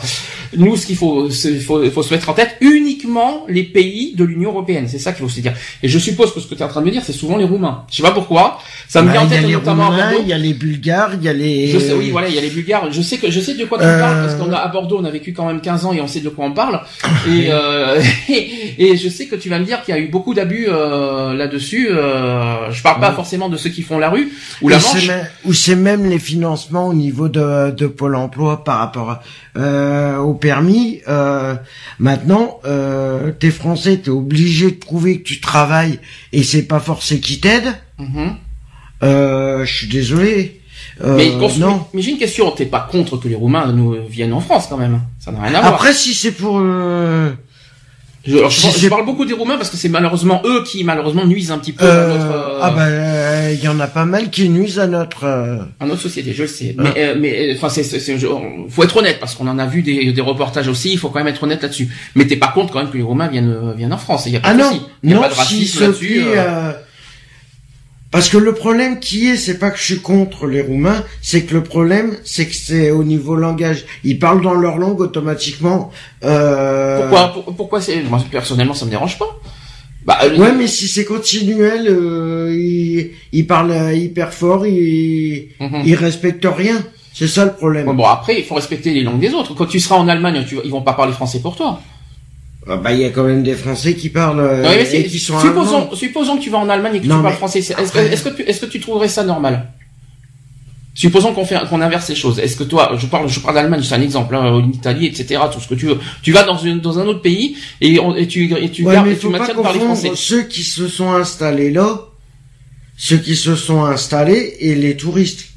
Nous, ce qu'il faut, il faut, faut se mettre en tête uniquement les pays de l'Union européenne. C'est ça qu'il faut se dire. Et je suppose que ce que tu es en train de me dire, c'est souvent les Roumains. Je sais pas pourquoi. Ça me bah, vient en tête notamment à Bordeaux. Il y a les Bulgares, il y a les. Je sais, oui, voilà, il y a les Bulgares. Je sais que je sais de quoi tu euh... parles parce qu'on a à Bordeaux, on a vécu quand même 15 ans et on sait de quoi on parle. Et euh, et, je sais que tu vas me dire qu'il y a eu beaucoup d'abus euh, là-dessus. Euh, je parle pas forcément de ceux qui font la rue ou la manche. Ou c'est même les financements au niveau de, de Pôle Emploi par rapport euh, au permis. Euh, maintenant, euh, t'es français, t'es obligé de prouver que tu travailles et c'est pas forcé qui t'aide. Mhm. Euh, je suis désolé. Euh, mais, non. mais j'ai une question. T'es pas contre que les Roumains nous viennent en France quand même Ça n'a rien à voir. Après, si c'est pour euh, je, parle beaucoup des Roumains parce que c'est malheureusement eux qui malheureusement nuisent un petit peu à notre. Euh, ah bah il y en a pas mal qui nuisent à notre. Euh, à notre société, je le sais. Mais euh, mais enfin c'est c'est faut être honnête parce qu'on en a vu des, des reportages aussi. Il faut quand même être honnête là-dessus. Mais t'es pas contre quand même que les Roumains viennent viennent en France. Il y a pas ah de non, il y a pas de racisme là-dessus. Parce que le problème qui est, c'est pas que je suis contre les Roumains, c'est que le problème, c'est que c'est au niveau langage. Ils parlent dans leur langue automatiquement. Euh... Pourquoi Pourquoi c'est Moi personnellement, ça me dérange pas. Bah, euh, ouais, mais si c'est continuel, euh, ils, ils parlent hyper fort, ils, mhm. ils respectent rien. C'est ça le problème. Bon, après, il faut respecter les langues des autres. Quand tu seras en Allemagne, tu, ils vont pas parler français pour toi. Ah bah il y a quand même des Français qui parlent euh, et qui sont supposons, supposons que tu vas en Allemagne et que tu parles français. Est-ce que, tu, est-ce que tu trouverais ça normal? Supposons qu'on fait qu'on inverse les choses. Est-ce que toi, je parle, je parle d'Allemagne, c'est un exemple, hein, l'Italie, etc. Tout ce que tu veux. Tu vas dans une dans un autre pays et, on, et tu et tu gardes et tu maintiens de parler français. Ceux qui se sont installés là, ceux qui se sont installés et les touristes.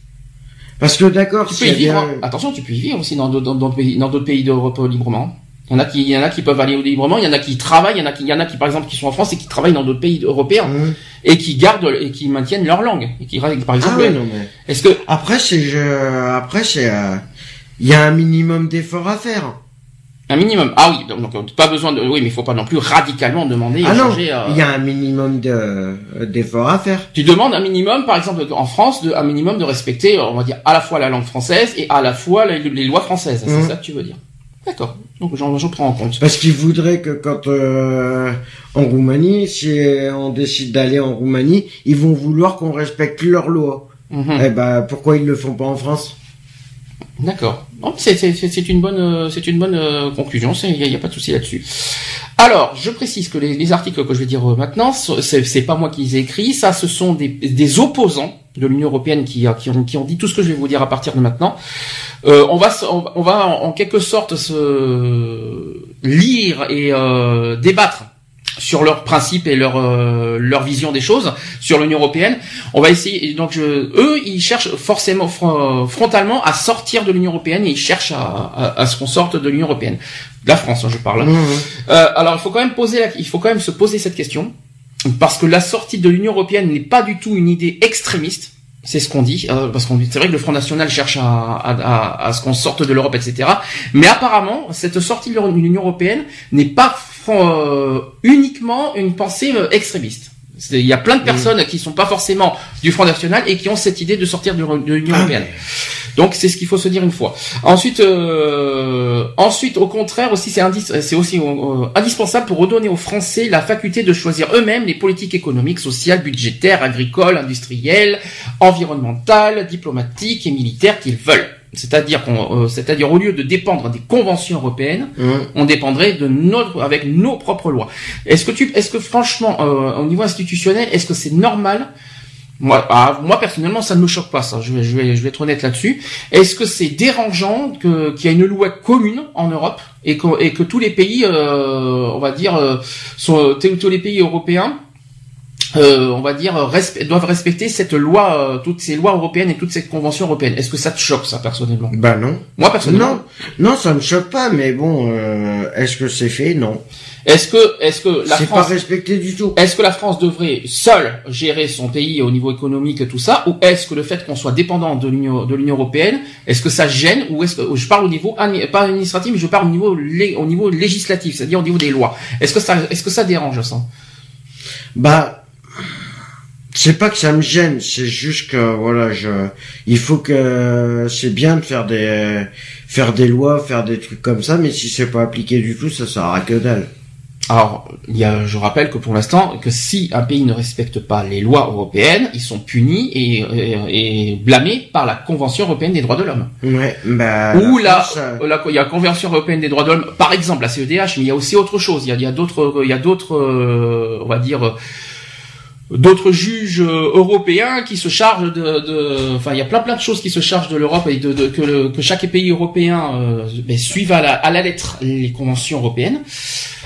Parce que d'accord, tu peux y vivre. Attention, tu peux y vivre aussi dans d'autres pays, dans d'autres pays d'Europe librement. Il y en a qui, il y en a qui peuvent aller librement, il y en a qui travaillent, il y en a qui, il y en a qui, par exemple, qui sont en France et qui travaillent dans d'autres pays européens mmh. et qui gardent et qui maintiennent leur langue et qui, par exemple, ah est-ce que après c'est, je... après c'est, euh, il y a un minimum d'efforts à faire. Un minimum. Ah oui, donc, pas besoin de. Oui, mais il faut pas non plus radicalement demander. Ah non. Euh, il y a un minimum de d'efforts à faire. Tu demandes un minimum, par exemple, en France, de, un minimum de respecter, on va dire, à la fois la langue française et à la fois les, lois françaises. C'est mmh. ça que tu veux dire. D'accord. Donc j'en prends en compte. Parce qu'ils voudraient que quand euh, en Roumanie, si on décide d'aller en Roumanie, ils vont vouloir qu'on respecte leurs lois. Mhm. Eh ben pourquoi ils le font pas en France? D'accord. C'est une bonne c'est une bonne euh, conclusion. Il n'y a, a, pas de souci là-dessus. Alors, je précise que les, les, articles que je vais dire euh, maintenant, c'est pas moi qui les ai écrits, ça, ce sont des, des opposants de l'Union européenne qui, qui, ont, qui ont dit tout ce que je vais vous dire à partir de maintenant. Euh, on va, on, va en, quelque sorte se lire et euh, débattre sur leurs principes et leur euh, leur vision des choses sur l'Union européenne. On va essayer donc eux ils cherchent forcément frontalement à sortir de l'Union européenne et ils cherchent à, à, ce qu'on sorte de l'Union européenne. la France, hein, je parle. Mmh, mmh. Euh, alors il faut quand même poser il faut quand même se poser cette question parce que la sortie de l'Union européenne n'est pas du tout une idée extrémiste. C'est ce qu'on dit, euh, parce qu'on c'est vrai que le Front National cherche à, à, à, ce qu'on sorte de l'Europe, etc. Mais apparemment, cette sortie de l'Union européenne n'est pas euh, uniquement une pensée euh, extrémiste. Il y a plein de personnes qui sont pas forcément du Front National et qui ont cette idée de sortir de l'Union ah, européenne. Donc c'est ce qu'il faut se dire une fois. Ensuite, euh, ensuite au contraire aussi c'est aussi euh, indispensable pour redonner aux Français la faculté de choisir eux-mêmes les politiques économiques, sociales, budgétaires, agricoles, industrielles, environnementales, diplomatiques et militaires qu'ils veulent. C'est-à-dire qu'on, euh, c'est-à-dire au lieu de dépendre des conventions européennes, mmh. on dépendrait de notre, avec nos propres lois. Est-ce que tu, est-ce que franchement, au niveau institutionnel, est-ce que c'est normal moi, ah, moi personnellement, ça ne me choque pas. Ça, je vais, je vais, je vais être honnête là-dessus. Est-ce que c'est dérangeant que qu'il y ait une loi commune en Europe et que, et que tous les pays, euh, on va dire, euh, sont tous les pays européens euh, on va dire, respe- doivent respecter cette loi, euh, toutes ces lois européennes et toutes ces conventions européennes? Est-ce que ça te choque, ça, personnellement? Bah non. Moi, personnellement. Non, non, ça me choque pas, mais bon, euh, est-ce que c'est fait? Non. Est-ce que, est-ce que la pas France, respecté du tout. est-ce que la France devrait seule gérer son pays au niveau économique et tout ça, ou est-ce que le fait qu'on soit dépendant de l'Union, de l'Union européenne, est-ce que ça gêne, ou est-ce que, je parle au niveau, pas administratif, mais je parle au niveau, au niveau législatif, c'est-à-dire au niveau des lois. Est-ce que ça, est-ce que ça dérange, ça Bah, c'est pas que ça me gêne, c'est juste que voilà, je, il faut que c'est bien de faire des, faire des lois, faire des trucs comme ça, mais si c'est pas appliqué du tout, ça sert à que dalle. Alors, il y a, je rappelle que pour l'instant, que si un pays ne respecte pas les lois européennes, ils sont punis et, et, et blâmés par la Convention européenne des droits de l'homme. Ouais, bah. Ou France, euh, il y a la Convention européenne des droits de l'homme, par exemple la CEDH, mais il y a aussi autre chose. Il y a, il y a d'autres, il y a d'autres, euh, on va dire, euh, d'autres juges euh, européens qui se chargent de, de- enfin, il y a plein plein de choses qui se chargent de l'Europe et de, de- que, le- que chaque pays européen euh, ben, suive à la, à la lettre les conventions européennes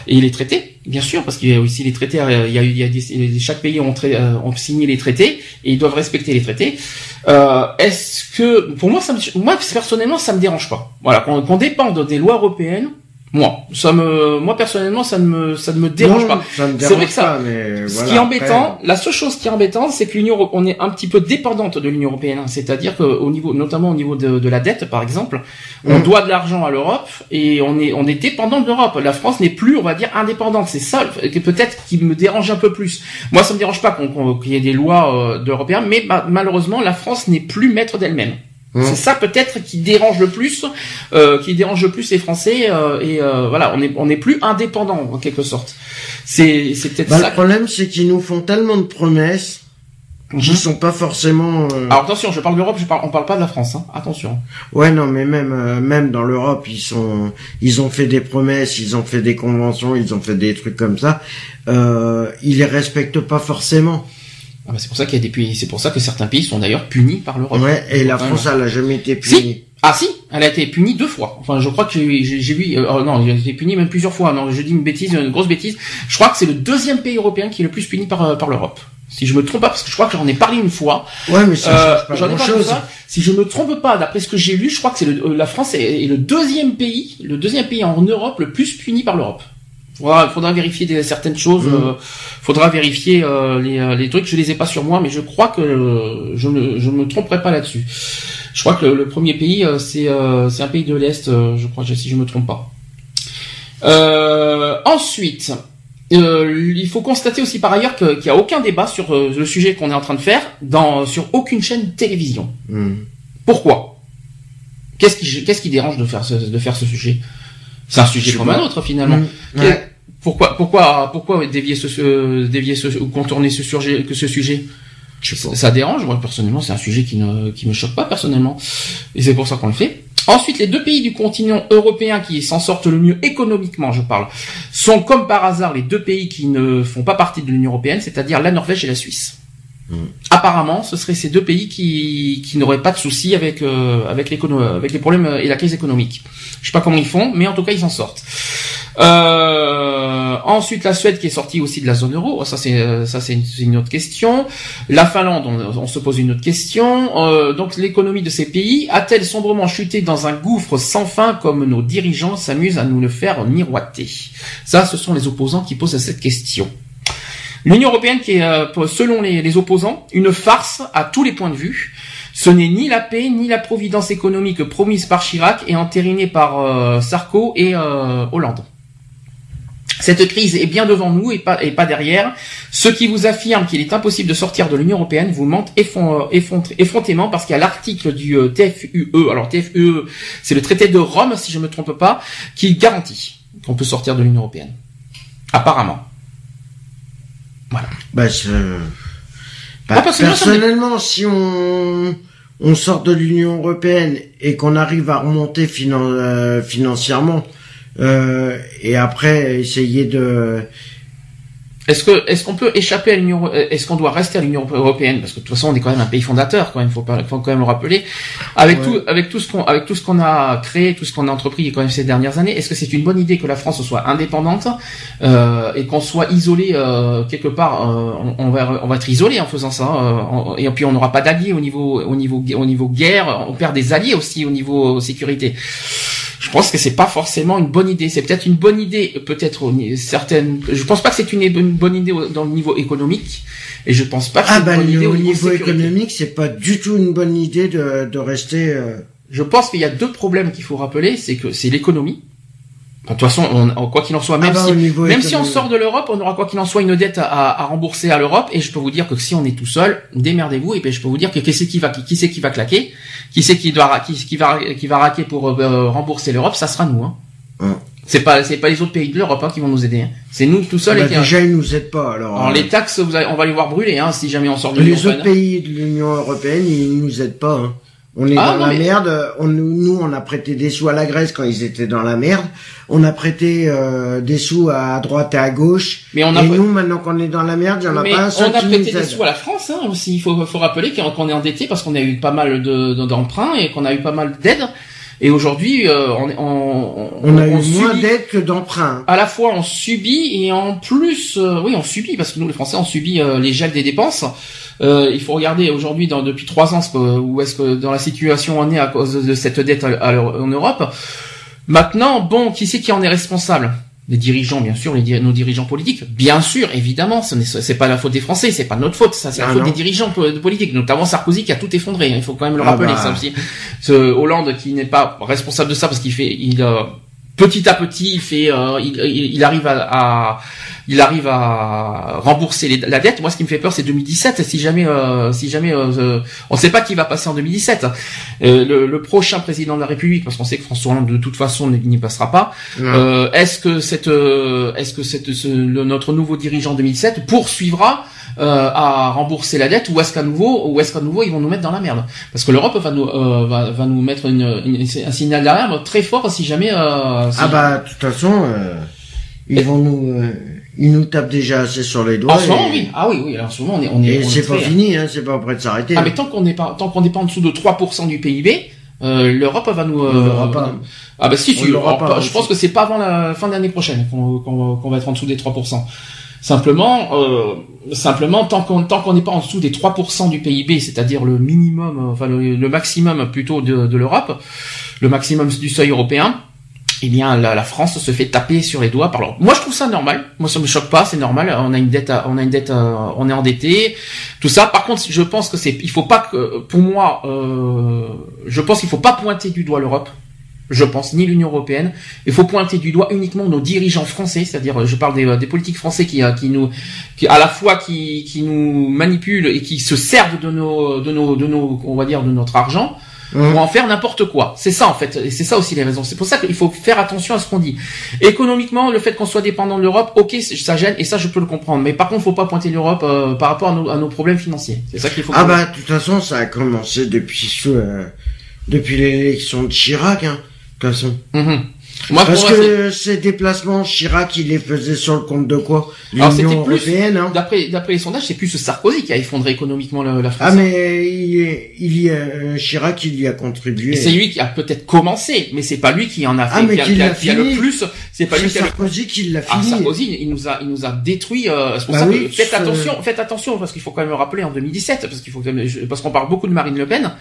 et les traités, bien sûr, parce qu'il y a aussi les traités. euh, Il y a, il y a des- chaque pays ont, euh, ont signé les traités et ils doivent respecter les traités. Euh, Est-ce que, pour moi, ça me, moi personnellement, ça me dérange pas. Voilà, qu'on qu'on dépende des lois européennes. Moi, ça me, moi personnellement, ça ne me, ça ne me dérange non, pas. C'est vrai que ça- pas, mais Ce voilà, qui est après, embêtant, la seule chose qui est embêtante, c'est que l'Union, on est un petit peu dépendante de l'Union européenne. hein. C'est-à-dire qu'au niveau, notamment au niveau de, de la dette, par exemple, on Mm. doit de l'argent à l'Europe et on est, on est dépendant de l'Europe. La France n'est plus, on va dire, indépendante. C'est ça peut-être qui me dérange un peu plus. Moi, ça me dérange pas qu'on- qu'il y ait des lois euh, d'Européens, mais ma- malheureusement, la France n'est plus maître d'elle-même. Mm. C'est ça peut-être qui dérange le plus, euh, qui dérange le plus les Français euh, et euh, voilà, on est on n'est plus indépendant en quelque sorte. C'est c'est peut-être Bah, ça. le problème, c'est qu'ils nous font tellement de promesses qui Mhm. sont pas forcément. euh, Alors attention, je parle d'Europe, je parle, on parle pas de la France, hein. attention. Ouais, non, mais même euh, même dans l'Europe, ils sont, ils ont fait des promesses, ils ont fait des conventions, ils ont fait des trucs comme ça. Euh, ils les respectent pas forcément. Ah bah, c'est pour ça qu'il y a des pays, c'est pour ça que certains pays sont d'ailleurs punis par l'Europe. Ouais, et la France, elle a jamais été Si. punie. Ah si, elle a été punie deux fois. Enfin, je crois que j'ai vu, euh, oh, non, elle a été punie même plusieurs fois. Non, je dis une bêtise, une grosse bêtise. Je crois que c'est le deuxième pays européen qui est le plus puni par euh, par l'Europe. Si je me trompe pas, parce que je crois que j'en ai parlé une fois. Ouais, mais ça Euh, change pas grand chose. Si je me trompe pas, d'après ce que j'ai lu, je crois que c'est euh, la France est, est le deuxième pays, le deuxième pays en Europe le plus puni par l'Europe. Faudra, faudra vérifier des, certaines choses. Mhm. euh, faudra vérifier euh, les, euh, les trucs. Je les ai pas sur moi, mais je crois que euh, je ne je me tromperai pas là-dessus. Je crois que le, le premier pays euh, c'est euh, c'est un pays de l'est. euh, je crois si je me trompe pas. Euh, ensuite. euh, il faut constater aussi par ailleurs qu'il n'y a aucun débat sur euh, le sujet qu'on est en train de faire dans sur aucune chaîne de télévision. Hmm. Pourquoi? Qu'est-ce qui qui dérange de faire ce, de faire ce sujet? C'est un sujet Je sais comme un autre finalement. Ouais. Pourquoi pourquoi pourquoi dévier ce ce- dévier ce ou contourner ce sujet que ce sujet? Pas. ça dérange moi personnellement c'est un sujet qui ne qui me choque pas personnellement et c'est pour ça qu'on le fait. Ensuite les deux pays du continent européen qui s'en sortent le mieux économiquement je parle sont comme par hasard les deux pays qui ne font pas partie de l'Union européenne c'est-à-dire la Norvège et la Suisse. Apparemment, ce seraient ces deux pays qui, qui n'auraient pas de soucis avec euh, avec avec les problèmes et la crise économique. Je sais pas comment ils font, mais en tout cas ils s'en sortent. Euh, ensuite, la Suède qui est sortie aussi de la zone euro, ça c'est euh, ça c'est une autre question. La Finlande, on, on se pose une autre question. Euh, donc l'économie de ces pays a-t-elle sombrement chuté dans un gouffre sans fin comme nos dirigeants s'amusent à nous le faire miroiter? Ça, ce sont les opposants qui posent cette question. L'Union européenne qui est, euh, selon les, opposants, une farce à tous les points de vue. Ce n'est ni la paix ni la providence économique promise par Chirac et entérinée par euh, Sarko et euh, Hollande. Cette crise est bien devant nous et pas, derrière. Ceux qui vous affirment qu'il est impossible de sortir de l'Union européenne vous mentent effron- effron- effrontément parce qu'il y a l'article du TFUE, alors TFUE, c'est le traité de Rome, si je me trompe pas, qui garantit qu'on peut sortir de l'Union européenne. Apparemment. Bah, c'est- bah, Moi, personnellement, si on on sort de l'Union européenne et qu'on arrive à remonter finan- euh, financièrement euh, et après essayer de est-ce que est-ce qu'on peut échapper à l'Union Est-ce qu'on doit rester à l'Union européenne? Parce que de toute façon, on est quand même un pays fondateur, quand même. Faut, pas, faut quand même le rappeler. Avec tout avec tout ce qu'on avec tout ce qu'on a créé, tout ce qu'on a entrepris quand même ces dernières années, est-ce que c'est une bonne idée que la France soit indépendante euh, et qu'on soit isolé euh, quelque part euh, on, va on va être isolé en faisant ça. Euh, et puis on n'aura pas d'alliés au niveau au niveau au niveau guerre. On perd des alliés aussi au niveau sécurité pense que c'est pas forcément une bonne idée. C'est peut-être une bonne idée, peut-être certaines. Je pense pas que c'est une, bonne idée dans le niveau économique, et je pense pas que ah c'est une bah, bonne idée au niveau, économique. C'est pas du tout une bonne idée de, de rester. Euh... Je pense qu'il y a deux problèmes qu'il faut rappeler, c'est que c'est l'économie de toute façon, on, quoi qu'il en soit, même, ah bah, si, même si on sort de l'Europe, on aura quoi qu'il en soit une dette à, à, rembourser à l'Europe. Et je peux vous dire que si on est tout seul, démerdez-vous. Et puis je peux vous dire que qui c'est qui va qui c'est qui va claquer, qui c'est qui doit qui, qui va qui va raquer pour euh, rembourser l'Europe, ça sera nous. Hein. C'est pas c'est pas les autres pays de l'Europe hein, qui vont nous aider. Hein. C'est nous tout seuls. Bah, et déjà ils nous aident pas. Alors, alors les taxes, vous on va les voir brûler hein, si jamais on sort de l'Union Les autres pays de l'Union européenne, ils nous aident pas. Hein. On est ah, dans la merde. On, nous, on a prêté des sous à la Grèce quand ils étaient dans la merde. On a prêté euh, des sous à droite et à gauche. Mais on a et nous, maintenant qu'on est dans la merde, il y en a pas un seul On a prêté des sous à la France hein, aussi. Il faut, faut rappeler qu'on est endetté parce qu'on a eu pas mal d'emprunts et qu'on a eu pas mal d'aides. Et aujourd'hui, euh, on, on, on, a eu moins d'aides que d'emprunts. À la fois, on subit et en plus, euh, oui, on subit parce que nous, les Français, on subit les gels des dépenses. Euh, il faut regarder aujourd'hui, depuis trois ans, où est-ce que dans la situation on est à cause de cette dette en Europe. Maintenant, bon, qui c'est qui en est responsable? Les dirigeants, bien sûr, les, nos dirigeants politiques, bien sûr, évidemment, ce n'est pas la faute des Français, c'est pas notre faute, ça c'est la ah faute des dirigeants politiques, notamment Sarkozy qui a tout effondré. Hein, il faut quand même le ah rappeler, bah. ça aussi. Ce Hollande qui n'est pas responsable de ça parce qu'il fait, il euh, petit à petit, il fait, euh, il, il, arrive à, à il arrive à rembourser la dette. Moi, ce qui me fait peur, c'est 2017. Si jamais, euh, si jamais, euh, on ne sait pas qui va passer en 2017. Euh, le, le, prochain président de la République, parce qu'on sait que François Hollande de toute façon n'y passera pas. Euh, est-ce que cette, euh, est-ce que cette, ce, notre nouveau dirigeant 2017 poursuivra à rembourser la dette ou est-ce qu'à nouveau, ou est-ce qu'à nouveau ils vont nous mettre dans la merde? Parce que l'Europe va nous, va, va, nous mettre une, une, un signal d'alarme très fort si jamais. ah bah, de toute façon, ils vont nous il nous tape déjà assez sur les doigts. En ce moment, oui. Ah oui, oui. Alors, en ce moment, on est, on est. Et c'est pas fini, hein. C'est pas prêt de s'arrêter. Ah, mais tant qu'on n'est pas, tant qu'on n'est pas en dessous de 3% du PIB, euh, l'Europe va nous. Euh, pas. Ah bah si, tu. je pense que c'est pas avant la fin de l'année prochaine qu'on qu'on va être en dessous des 3%. Simplement, euh, simplement, tant qu'on tant qu'on n'est pas en dessous des 3% du PIB, c'est-à-dire le minimum, enfin le, le maximum plutôt de, de l'Europe, le maximum du seuil européen, eh bien la, la, France se fait taper sur les doigts par l'Europe. Moi je trouve ça normal. Moi ça me choque pas, c'est normal. On a une dette, on a une dette, euh, on est endetté, tout ça. Par contre, je pense que c'est, il faut pas que, pour moi, euh, je pense qu'il faut pas pointer du doigt l'Europe. Je pense ni l'Union européenne. Il faut pointer du doigt uniquement nos dirigeants français, c'est-à-dire, je parle des, des politiques français qui, qui nous, qui à la fois qui, qui nous manipulent et qui se servent de nos, de nos, de nos, on va dire, de notre argent pour en faire n'importe quoi. C'est ça en fait, et c'est ça aussi les raisons. C'est pour ça qu'il faut faire attention à ce qu'on dit. Économiquement, le fait qu'on soit dépendant de l'Europe, ok, ça gêne et ça je peux le comprendre. Mais par contre, faut pas pointer l'Europe euh, par rapport à nos, problèmes financiers. C'est ça qu'il faut. Ah bah de toute façon, ça a commencé depuis euh, depuis l'élection de Chirac, hein. De toute façon. Mhm. Parce que ces déplacements, Chirac, il les faisait sur le compte de quoi L'Union européenne. Hein. D'après d'après les sondages, c'est plus Sarkozy qui a effondré économiquement la, France. Ah mais il, y a euh, Chirac, il y a contribué. C'est lui qui a peut-être commencé, mais c'est pas lui qui en a fait. Ah mais qui, a, le plus. C'est pas lui qui a Sarkozy qui l'a ah, fini. Ah Sarkozy, il nous a il nous a détruit. Euh, pour bah ça faites attention, faites attention parce qu'il faut quand même le rappeler en 2017 parce qu'il faut parce qu'on parle beaucoup de Marine Le Pen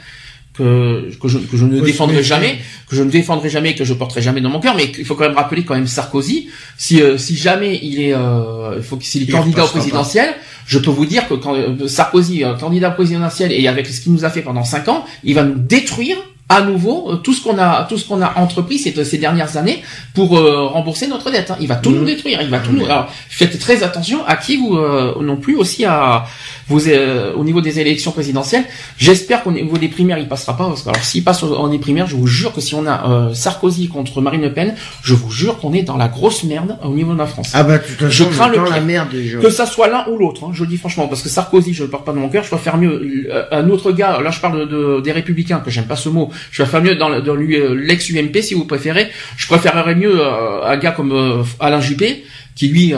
que, que, je, que je ne défendrai jamais, que je ne défendrai jamais, que je porterai jamais dans mon cœur, mais il faut quand même rappeler quand même Sarkozy, si euh, si jamais il est, euh, il faut s'il est candidat au présidentiel, je peux vous dire que quand euh, Sarkozy candidat au présidentiel et avec ce qu'il nous a fait pendant cinq ans, il va nous détruire à nouveau tout ce qu'on a tout ce qu'on a entrepris ces, ces dernières années pour rembourser notre dette. Hein. Il va tout nous mmh. détruire. Il va tout nous. Alors faites très attention à qui vous non plus aussi à vous euh, au niveau des élections présidentielles. J'espère qu'au niveau des primaires, il passera pas. Parce que alors s'il passe en des primaires, je vous jure que si on a euh, Sarkozy contre Marine Le Pen, je vous jure qu'on est dans la grosse merde au niveau de la France. Ah bah je crains le la merde Que ça soit l'un ou l'autre. Hein, je le dis franchement, parce que Sarkozy, je le porte pas dans mon cœur. Je préfère mieux euh, un autre gars. Là, je parle de, des Républicains, que j'aime pas ce mot. Je préfère mieux dans, dans l'ex UMP, si vous préférez. Je préférerais mieux un gars comme Alain Juppé, qui lui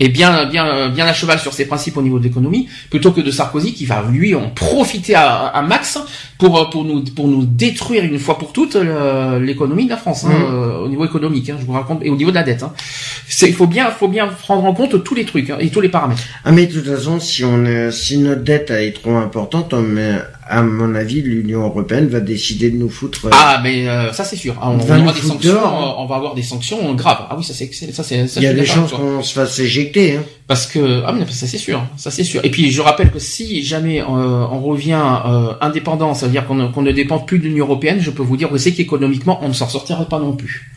et bien bien bien à cheval sur ses principes au niveau de l'économie plutôt que de Sarkozy qui va lui en profiter à, max pour pour nous pour nous détruire une fois pour toutes l'économie de la France hein, mmh. euh, au niveau économique hein, je vous raconte et au niveau de la dette hein. il faut bien faut bien prendre en compte tous les trucs hein, et tous les paramètres ah mais de toute façon si on est, si notre dette est trop importante on met à mon avis, l'Union européenne va décider de nous foutre. Euh, ah, mais euh, ça c'est sûr. On, va avoir des sanctions. Hein. On va avoir des sanctions graves. Ah oui, ça c'est ça c'est. Il y a des chances qu'on se fasse éjecter. Hein. Parce que ah mais ça c'est sûr, ça c'est sûr. Et puis je rappelle que si jamais euh, on revient indépendant, ça veut dire qu'on ne, ne dépend plus de l'Union européenne, je peux vous dire aussi qu'économiquement on ne s'en sortira pas non plus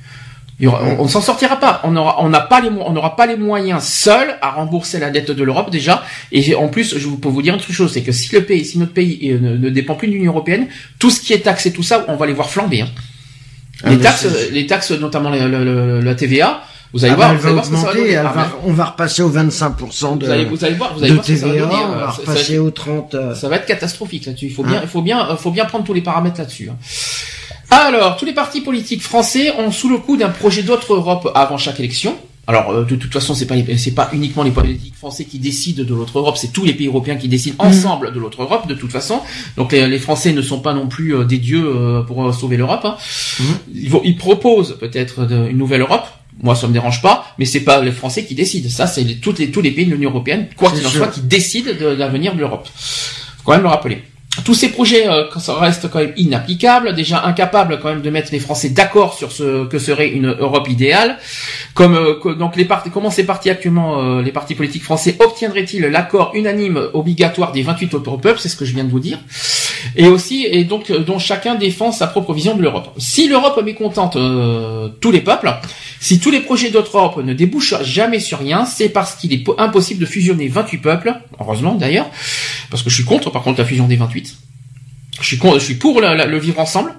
on, ne s'en sortira pas. On aura, on n'a pas les, on n'aura pas les moyens seuls à rembourser la dette de l'Europe déjà. Et en plus, je peux vous dire une autre chose, c'est que si le pays, si notre pays ne, dépend plus de l'Union européenne, tout ce qui est taxe et tout ça, on va les voir flamber. Hein. Ah, les taxes, les taxes, notamment la, TVA. Vous allez voir, va augmenter, on va repasser au 25% de, vous allez, vous allez voir, vous allez voir TVA, on va repasser au 30. Euh. Ça va être catastrophique là-dessus. Il faut bien, hein il faut bien, faut bien prendre tous les paramètres là-dessus. Alors, tous les partis politiques français ont sous le coup d'un projet d'autre Europe avant chaque élection. Alors, euh, de toute façon, c'est pas c'est pas uniquement les politiques français qui décident de l'autre Europe, c'est tous les pays européens qui décident mhm. ensemble de l'autre Europe, de toute façon. Donc, les, Français ne sont pas non plus euh, des dieux euh, pour sauver l'Europe. Hein. Mhm. Ils, proposent peut-être une nouvelle Europe. Moi, ça me dérange pas, mais c'est pas les Français qui décident. Ça, c'est les, toutes les, tous les pays de l'Union européenne, quoi qu'il en soit, qui décident de l'avenir de l'Europe. Faut quand même le rappeler tous ces projets euh, restent quand même inapplicables, déjà incapables quand même de mettre les Français d'accord sur ce que serait une Europe idéale. Comme euh, donc les partis, comment ces partis actuellement, euh, les partis politiques français obtiendraient-ils l'accord unanime obligatoire des 28 autres peuples C'est ce que je viens de vous dire. Et aussi, et donc dont chacun défend sa propre vision de l'Europe. Si l'Europe mécontente tous les peuples, si tous les projets d'autres Europe ne débouchent jamais sur rien, c'est parce qu'il est impossible de fusionner 28 peuples. Heureusement d'ailleurs, parce que je suis contre par contre la fusion des 28. Je suis, je suis pour le vivre ensemble.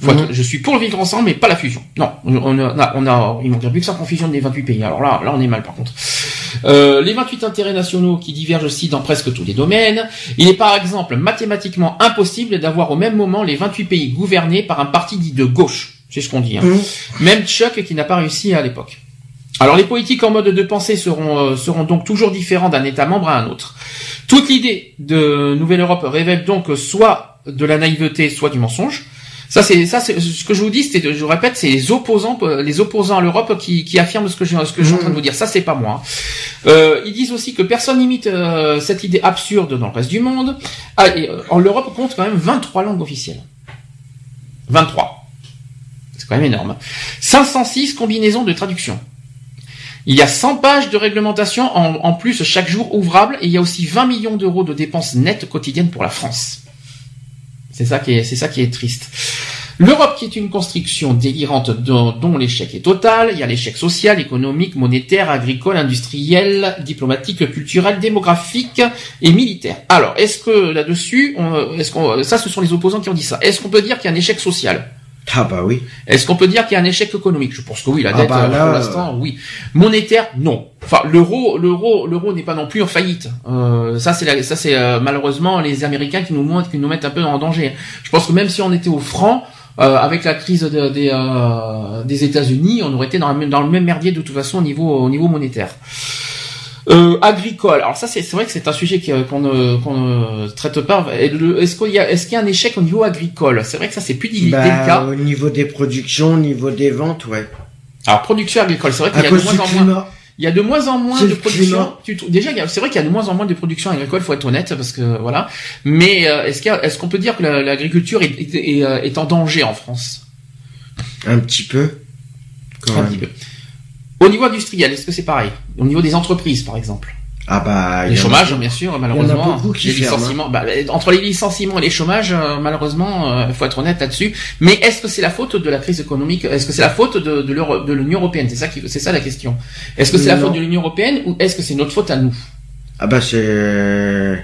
Mhm. Je suis pour le vivre ensemble, mais pas la fusion. Non, on a, on a, dire plus que ça qu'on fusionne les 28 pays. Alors là, là, on est mal par contre. Euh, les 28 intérêts nationaux qui divergent aussi dans presque tous les domaines. Il est par exemple mathématiquement impossible d'avoir au même moment les 28 pays gouvernés par un parti dit de gauche. C'est ce qu'on dit. Hein. Mhm. Même Chuck qui n'a pas réussi à l'époque. Alors les politiques en mode de pensée seront, euh, seront donc toujours différents d'un État membre à un autre. Toute l'idée de Nouvelle Europe révèle donc soit de la naïveté, soit du mensonge. Ça, c'est ça, c'est ce que je vous dis. C'est, je répète, c'est les opposants, les opposants à l'Europe qui, qui affirment ce que je, ce que je suis en train de vous dire. Ça, c'est pas moi. Euh, ils disent aussi que personne n'imite euh, cette idée absurde dans le reste du monde. Ah, et, euh, L'Europe compte quand même 23 langues officielles. 23. C'est quand même énorme. 506 combinaisons de traduction. Il y a 100 pages de réglementation en, en plus chaque jour ouvrable et il y a aussi 20 millions d'euros de dépenses nettes quotidiennes pour la France. C'est ça qui est, triste. L'Europe qui est une construction délirante dont, l'échec est total, il y a l'échec social, économique, monétaire, agricole, industriel, diplomatique, culturel, démographique et militaire. Alors, est-ce que là-dessus, est-ce qu'on, ça ce sont les opposants qui ont dit ça. Est-ce qu'on peut dire qu'il y a un échec social? Ah bah oui. Est-ce qu'on peut dire qu'il y a un échec économique? Je pense que oui, la ah dette bah euh, pour l'instant, oui. Monétaire, non. Enfin, l'euro, l'euro, l'euro n'est pas non plus en faillite. Euh, ça c'est ça c'est euh, malheureusement les Américains qui nous montrent, qui nous mettent un peu en danger. Je pense que même si on était au franc, avec la crise des des États-Unis, on aurait été dans, dans, le même merdier de toute façon au niveau au niveau monétaire. Euh, agricole. Alors ça, c'est vrai que c'est un sujet qu'on ne, qu'on traite pas. Est-ce qu'il y a, est-ce qu'il y a un échec au niveau agricole? C'est vrai que ça, c'est plus bah, délicat. Au niveau des productions, au niveau des ventes, ouais. Alors production agricole, c'est vrai qu'il y a de moins en moins. Il y a de moins en moins de production. déjà, c'est vrai qu'il y a de moins en moins de production agricole, faut être honnête, parce que voilà. Mais euh, est-ce qu'il est-ce qu'on peut dire que l'agriculture est, est, euh, est, en danger en France? Un petit peu. un petit peu. Au niveau industriel, est-ce que c'est pareil Au niveau des entreprises, par exemple. Ah bah les chômages bien sûr malheureusement. les licenciements bah, entre les licenciements et les chômages euh, malheureusement il euh, faut être honnête là-dessus. Mais est-ce que c'est la faute de la crise économique est-ce que c'est la faute de de l'Union européenne? C'est ça qui c'est ça la question. Est-ce que c'est la faute de l'Union européenne ou est-ce que c'est notre faute à nous? Ah bah c'est euh,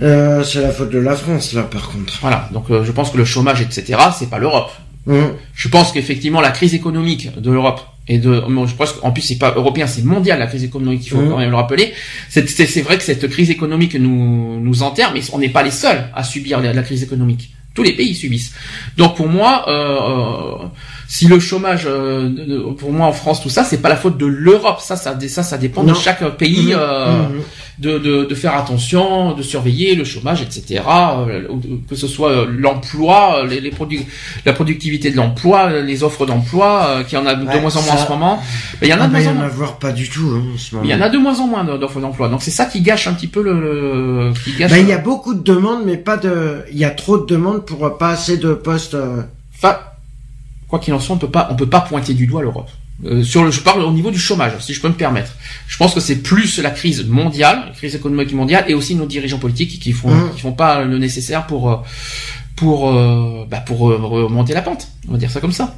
c'est la faute de la France là par contre. Voilà. Donc je pense que le chômage etc c'est pas l'Europe. Mmh. je pense qu'effectivement la crise économique de l'Europe et de je pense qu'en plus c'est pas européen c'est mondial la crise économique il faut mmh. quand même le rappeler. C'est vrai que cette crise économique nous nous enterre mais on n'est pas les seuls à subir la, crise économique. Tous les pays subissent. Donc pour moi euh, euh si le chômage, euh, pour moi en France, tout ça, c'est pas la faute de l'Europe. Ça, ça, ça, ça dépend de chaque pays mmh. euh, mmh. De, de, de, faire attention, de surveiller le chômage, etc. Euh, que ce soit l'emploi, les, les produits, la productivité de l'emploi, les offres d'emploi, qui en a de moins en moins en ce moment. Mais il y en a de moins en moins. avoir pas du tout hein, en ce moment. Il y en a de moins en moins d'offres d'emploi. Donc c'est ça qui gâche un petit peu le. qui gâche. Ben, il y a beaucoup de demandes, mais pas de. Il y a trop de demandes pour pas assez de postes. Enfin, quoi qu'il en soit, on peut pas, on peut pas pointer du doigt l'Europe. Euh, sur le, je parle au niveau du chômage, si je peux me permettre. Je pense que c'est plus la crise mondiale, la crise économique mondiale, et aussi nos dirigeants politiques qui font, mmh. qui font pas le nécessaire pour, euh, pour, euh, bah pour remonter la pente. On va dire ça comme ça.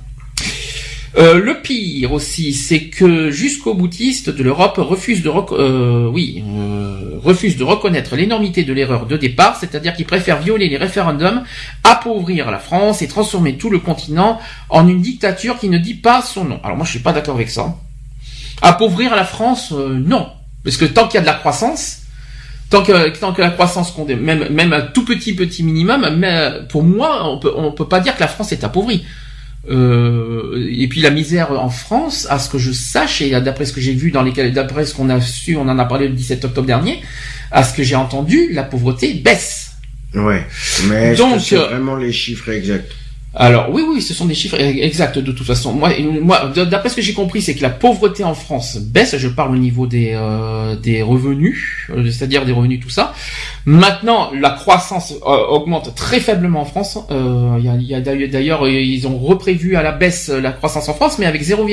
Euh, le pire aussi, c'est que jusqu'aux boutistes de l'Europe refusent de, euh, euh, de reconnaître l'énormité de l'erreur de départ, c'est-à-dire qu'ils préfèrent violer les référendums, appauvrir la France et transformer tout le continent en une dictature qui ne dit pas son nom. Alors moi, je suis pas d'accord avec ça. Appauvrir la France, non, parce que tant qu'il y a de la croissance, tant que tant que la croissance même même un tout petit petit minimum, pour moi, on peut on peut pas dire que la France est appauvrie. Euh, et puis la misère en France, à ce que je sache et d'après ce que j'ai vu dans les d'après ce qu'on a su, on en a parlé le 17 octobre dernier, à ce que j'ai entendu, la pauvreté baisse. Ouais, mais donc c'est vraiment les chiffres exacts alors oui, oui, ce sont des chiffres exacts de toute façon. Moi, moi, d'après ce que j'ai compris, c'est que la pauvreté en France baisse. Je parle au niveau des euh, des revenus, euh, c'est-à-dire des revenus, tout ça. Maintenant, la croissance euh, augmente très faiblement en France. Il y a, d'ailleurs, ils ont reprévu à la baisse la croissance en France, mais avec 0,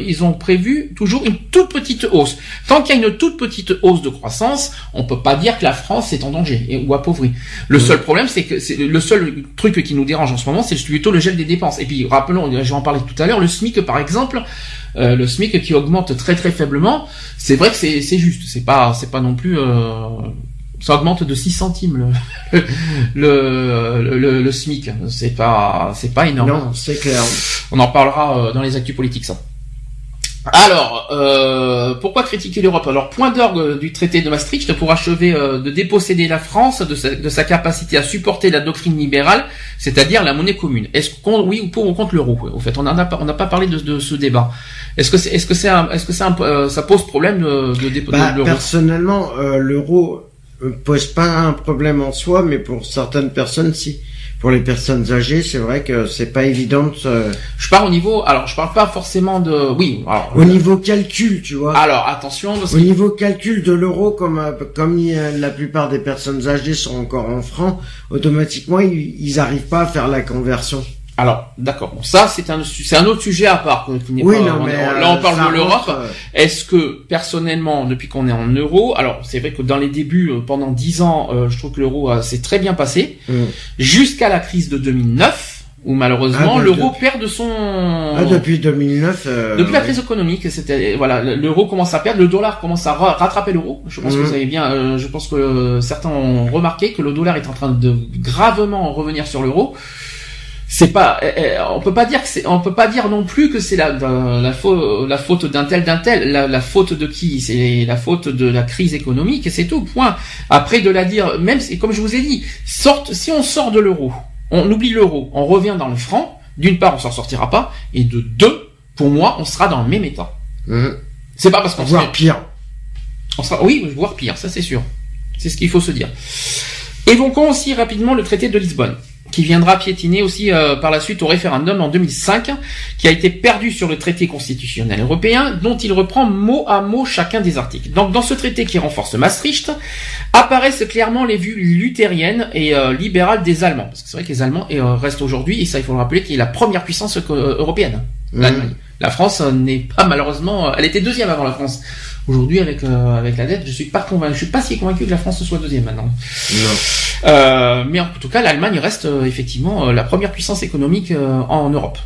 ils ont prévu toujours une toute petite hausse. Tant qu'il y a une toute petite hausse de croissance, on peut pas dire que la France est en danger ou appauvrie. Le seul problème, c'est que c'est le seul truc qui nous dérange en ce moment, c'est plutôt le gel des dépenses. Et puis rappelons, je vais en parler tout à l'heure, le SMIC par exemple, euh, le SMIC qui augmente très très faiblement, c'est vrai que c'est c'est juste, c'est pas c'est pas non plus euh, ça augmente de 6 centimes le le, le, le, SMIC, c'est pas c'est pas énorme. Non, c'est clair. On en parlera euh, dans les actus politiques ça. Alors, euh, pourquoi critiquer l'Europe? Alors, point d'orgue du traité de Maastricht pour achever euh, de déposséder la France de sa, capacité à supporter la doctrine libérale, c'est-à-dire la monnaie commune. Est-ce qu'on, oui ou pour ou contre l'euro? Au fait, on n'a pas, on n'a pas parlé de, ce débat. Est-ce que c'est, est-ce que c'est, est-ce que c'est euh, ça pose problème de, de, de, bah, l'euro? Personnellement, l'euro pose pas un problème en soi, mais pour certaines personnes, si pour les personnes âgées, c'est vrai que c'est pas évident de se... Je parle au niveau, alors je parle pas forcément de, oui, alors, au niveau calcul, tu vois. Alors attention. Au niveau calcul de l'euro, comme euh, comme la plupart des personnes âgées sont encore en francs, automatiquement ils, ils arrivent pas à faire la conversion. Alors, d'accord. Bon, ça, c'est un, c'est un autre sujet à part. oui, non, mais là, on parle de l'Europe. Euh, Est-ce que, personnellement, depuis qu'on est en euro, alors c'est vrai que dans les débuts, euh, pendant dix ans, euh, je trouve que l'euro s'est très bien passé, mm. jusqu'à la crise de 2009, où malheureusement ah, l'euro perd de son. Ah, depuis 2009. depuis la crise économique, c'était voilà, l'euro commence à perdre, le dollar commence à rattraper l'euro. Je pense que mm. vous avez bien, je pense que certains ont remarqué que le dollar est en train de gravement revenir sur l'euro c'est pas eh, eh, on peut pas dire que c'est on peut pas dire non plus que c'est la la, faute la faute d'un tel d'un tel. La, la, faute de qui? C'est la faute de la crise économique et c'est tout point. Après de la dire même comme je vous ai dit sorte si on sort de l'euro on oublie l'euro on revient dans le franc d'une part on s'en sortira pas et de deux pour moi on sera dans le même état. Mmh. c'est pas parce qu'on sera pire. On sera oui voire pire ça c'est sûr. C'est ce qu'il faut se dire. Évoquons aussi rapidement le traité de Lisbonne qui viendra piétiner aussi euh, par la suite au référendum en 2005, qui a été perdu sur le traité constitutionnel européen, dont il reprend mot à mot chacun des articles. Donc dans ce traité qui renforce Maastricht, apparaissent clairement les vues luthériennes et euh, libérales des Allemands. Parce que c'est vrai que les Allemands euh, restent aujourd'hui, et ça il faut le rappeler, qui est la première puissance européenne, mmh. La France n'est pas malheureusement, elle était deuxième avant la France. Aujourd'hui, avec euh, avec la dette, je suis pas convaincu, je suis pas si convaincu que la France soit deuxième maintenant. Euh, mais en tout cas, l'Allemagne reste euh, effectivement la première puissance économique en Europe.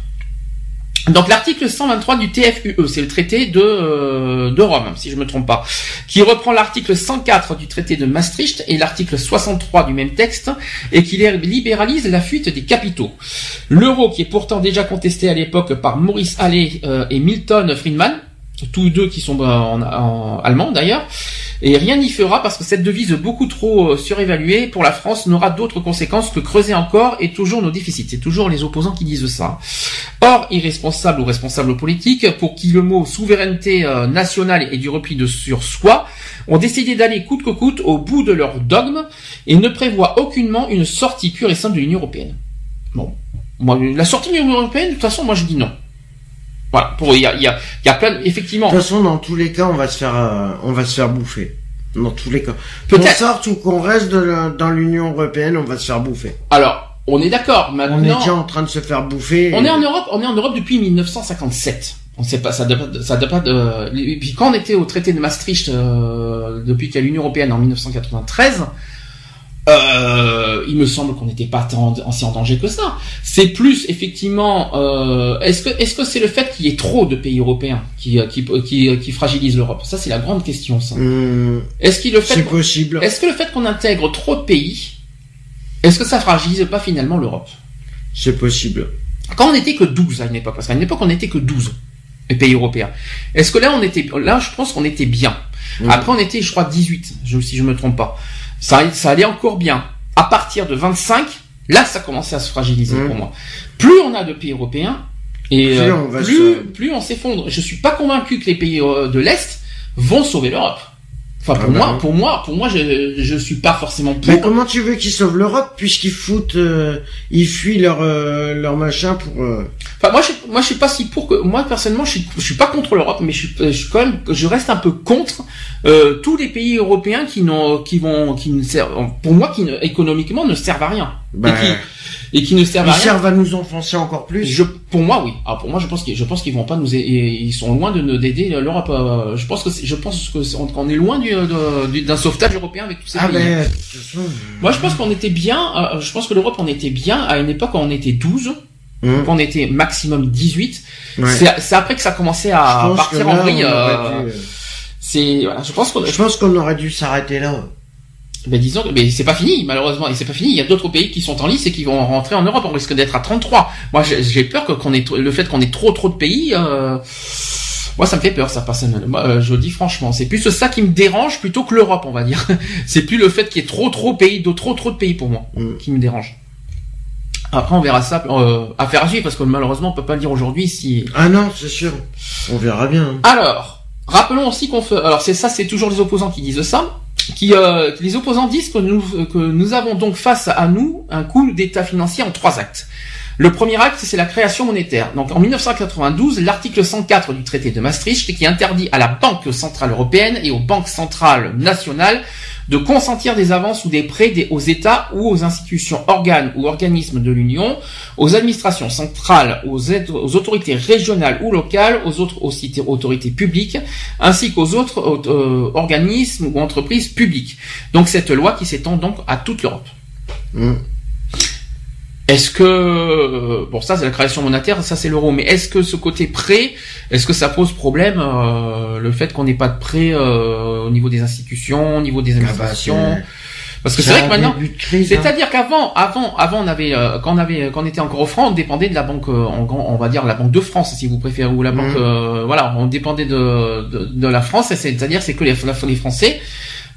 Donc l'article 123 du TFUE, c'est le traité de, de Rome, si je me trompe pas, qui reprend l'article 104 du traité de Maastricht et l'article 63 du même texte, et qui libéralise la fuite des capitaux. L'euro, qui est pourtant déjà contesté à l'époque par Maurice Allais et Milton Friedman, tous deux qui sont en, en allemand d'ailleurs, Et rien n'y fera parce que cette devise beaucoup trop euh, surévaluée pour la France n'aura d'autres conséquences que creuser encore et toujours nos déficits. C'est toujours les opposants qui disent ça. Or, irresponsables ou responsables politiques, pour qui le mot souveraineté euh, nationale et du repli de sur soi, ont décidé d'aller coûte que coûte au bout de leur dogme et ne prévoient aucunement une sortie pure et simple de l'Union européenne. Bon, moi, la sortie de l'Union européenne, de toute façon, moi je dis non. Voilà, pour il y a, il y a, il y a plein, effectivement. De toute façon, dans tous les cas, on va se faire, euh, on va se faire bouffer. Dans tous les cas. Peut-être- Qu'on sorte ou qu'on reste de la- dans l'Union européenne, on va se faire bouffer. Alors, on est d'accord. On est Maintenant, déjà en train de se faire bouffer. On et- est en Europe, on est en Europe depuis 1957. On sait pas, ça date de- ça date pas de. Et puis quand on était au traité de Maastricht, euh, depuis qu'il y a l'Union européenne en 1993, euh, il me semble qu'on n'était pas tant en, si en danger que ça. C'est plus effectivement, euh, est-ce que est-ce que c'est le fait qu'il y ait trop de pays européens qui qui qui, qui fragilise l'Europe? Ça c'est la grande question. Ça. Hum, Est-ce qu'il le fait c'est possible. Est-ce que le fait qu'on intègre trop de pays, est-ce que ça fragilise pas finalement l'Europe? C'est possible. quand on n'était que 12 à une époque, parce qu'à une époque on n'était que 12 les pays européens. Est-ce que là on était là je pense qu'on était bien. Mhm. Après on était je crois 18 je, si je me trompe pas. Ça ça allait encore bien. À partir de 25, là ça commençait à se fragiliser Mhm. pour moi. Plus on a de pays européens et Plus euh, on va plus se- plus on s'effondre. Je suis pas convaincu que les pays euh, de l'est vont sauver l'Europe. Enfin pour Ah bah moi, non. pour moi, pour moi je je suis pas forcément pour Mais comment tu veux qu'ils sauvent l'Europe puisqu'ils foutent, euh, ils fuient leur euh, leur machin pour. euh, Enfin, moi, je, moi, je suis pas si pour que, moi, personnellement, je suis, je suis pas contre l'Europe, mais je suis, je suis quand même, je reste un peu contre, euh, tous les pays européens qui n'ont, qui vont, qui ne servent, pour moi, qui ne, économiquement ne servent à rien. bah, et qui, et qui ne servent ils à rien. servent à nous enfoncer encore plus. Je, pour moi, oui. Alors, pour moi, je pense qu'ils, je pense qu'ils vont pas nous, aider, ils sont loin de nous d'aider l'Europe. euh, je pense que, je pense que c'est- on est loin du, de- du- d'un sauvetage européen avec tous ces Ah pays. ben, Moi, je pense qu'on était bien, euh, je pense que l'Europe, on était bien à une époque où on était 12, hum, quand on était maximum 18. ouais. C'est après que ça a commencé Je à partir en vrille. euh, euh, c'est voilà, je pense qu'on Je pense qu'on aurait dû s'arrêter là. Ben disons que- mais c'est pas fini malheureusement et c'est pas fini, il y a d'autres pays qui sont en lice et qui vont rentrer en Europe, on risque d'être à 33. Moi j'ai peur que qu'on ait le fait qu'on ait trop trop de pays euh, moi ça me fait peur ça personnellement. Moi, euh, je le dis franchement, c'est plus ça qui me dérange plutôt que l'Europe, on va dire. c'est plus le fait qu'il y ait trop trop de pays, de trop trop de pays pour moi Mm. qui me dérange. Après on verra ça euh, à faire suivre parce que malheureusement on peut pas le dire aujourd'hui si Ah non, c'est sûr. On verra bien. Alors, rappelons aussi qu'on fait. Alors c'est ça, c'est toujours les opposants qui disent ça. Euh, les opposants disent que nous, que nous avons donc face à nous un coup d'État financier en trois actes. Le premier acte, c'est la création monétaire. Donc en 1992, l'article 104 du traité de Maastricht qui interdit à la Banque centrale européenne et aux banques centrales nationales de consentir des avances ou des prêts aux États ou aux institutions, organes ou organismes de l'Union, aux administrations centrales, aux, autorités régionales ou locales, aux autres autorités publiques, ainsi qu'aux autres euh, organismes ou entreprises publiques. Donc cette loi qui s'étend donc à toute l'Europe. Hum. Est-ce que euh, bon ça c'est la création monétaire, ça c'est l'euro, mais est-ce que ce côté prêt, est-ce que ça pose problème euh, le fait qu'on n'ait pas de prêt euh, au niveau des institutions, au niveau des Ah bah, administrations? Parce que c'est vrai que maintenant, hein. c'est-à-dire qu'avant, avant, avant, on avait, euh, quand on avait, quand on était encore au franc, on dépendait de la banque, euh, on va dire la banque de France, si vous préférez, ou la banque, Mhm. euh, voilà, on dépendait de, de, de la France, c'est-à-dire c'est que les, les Français,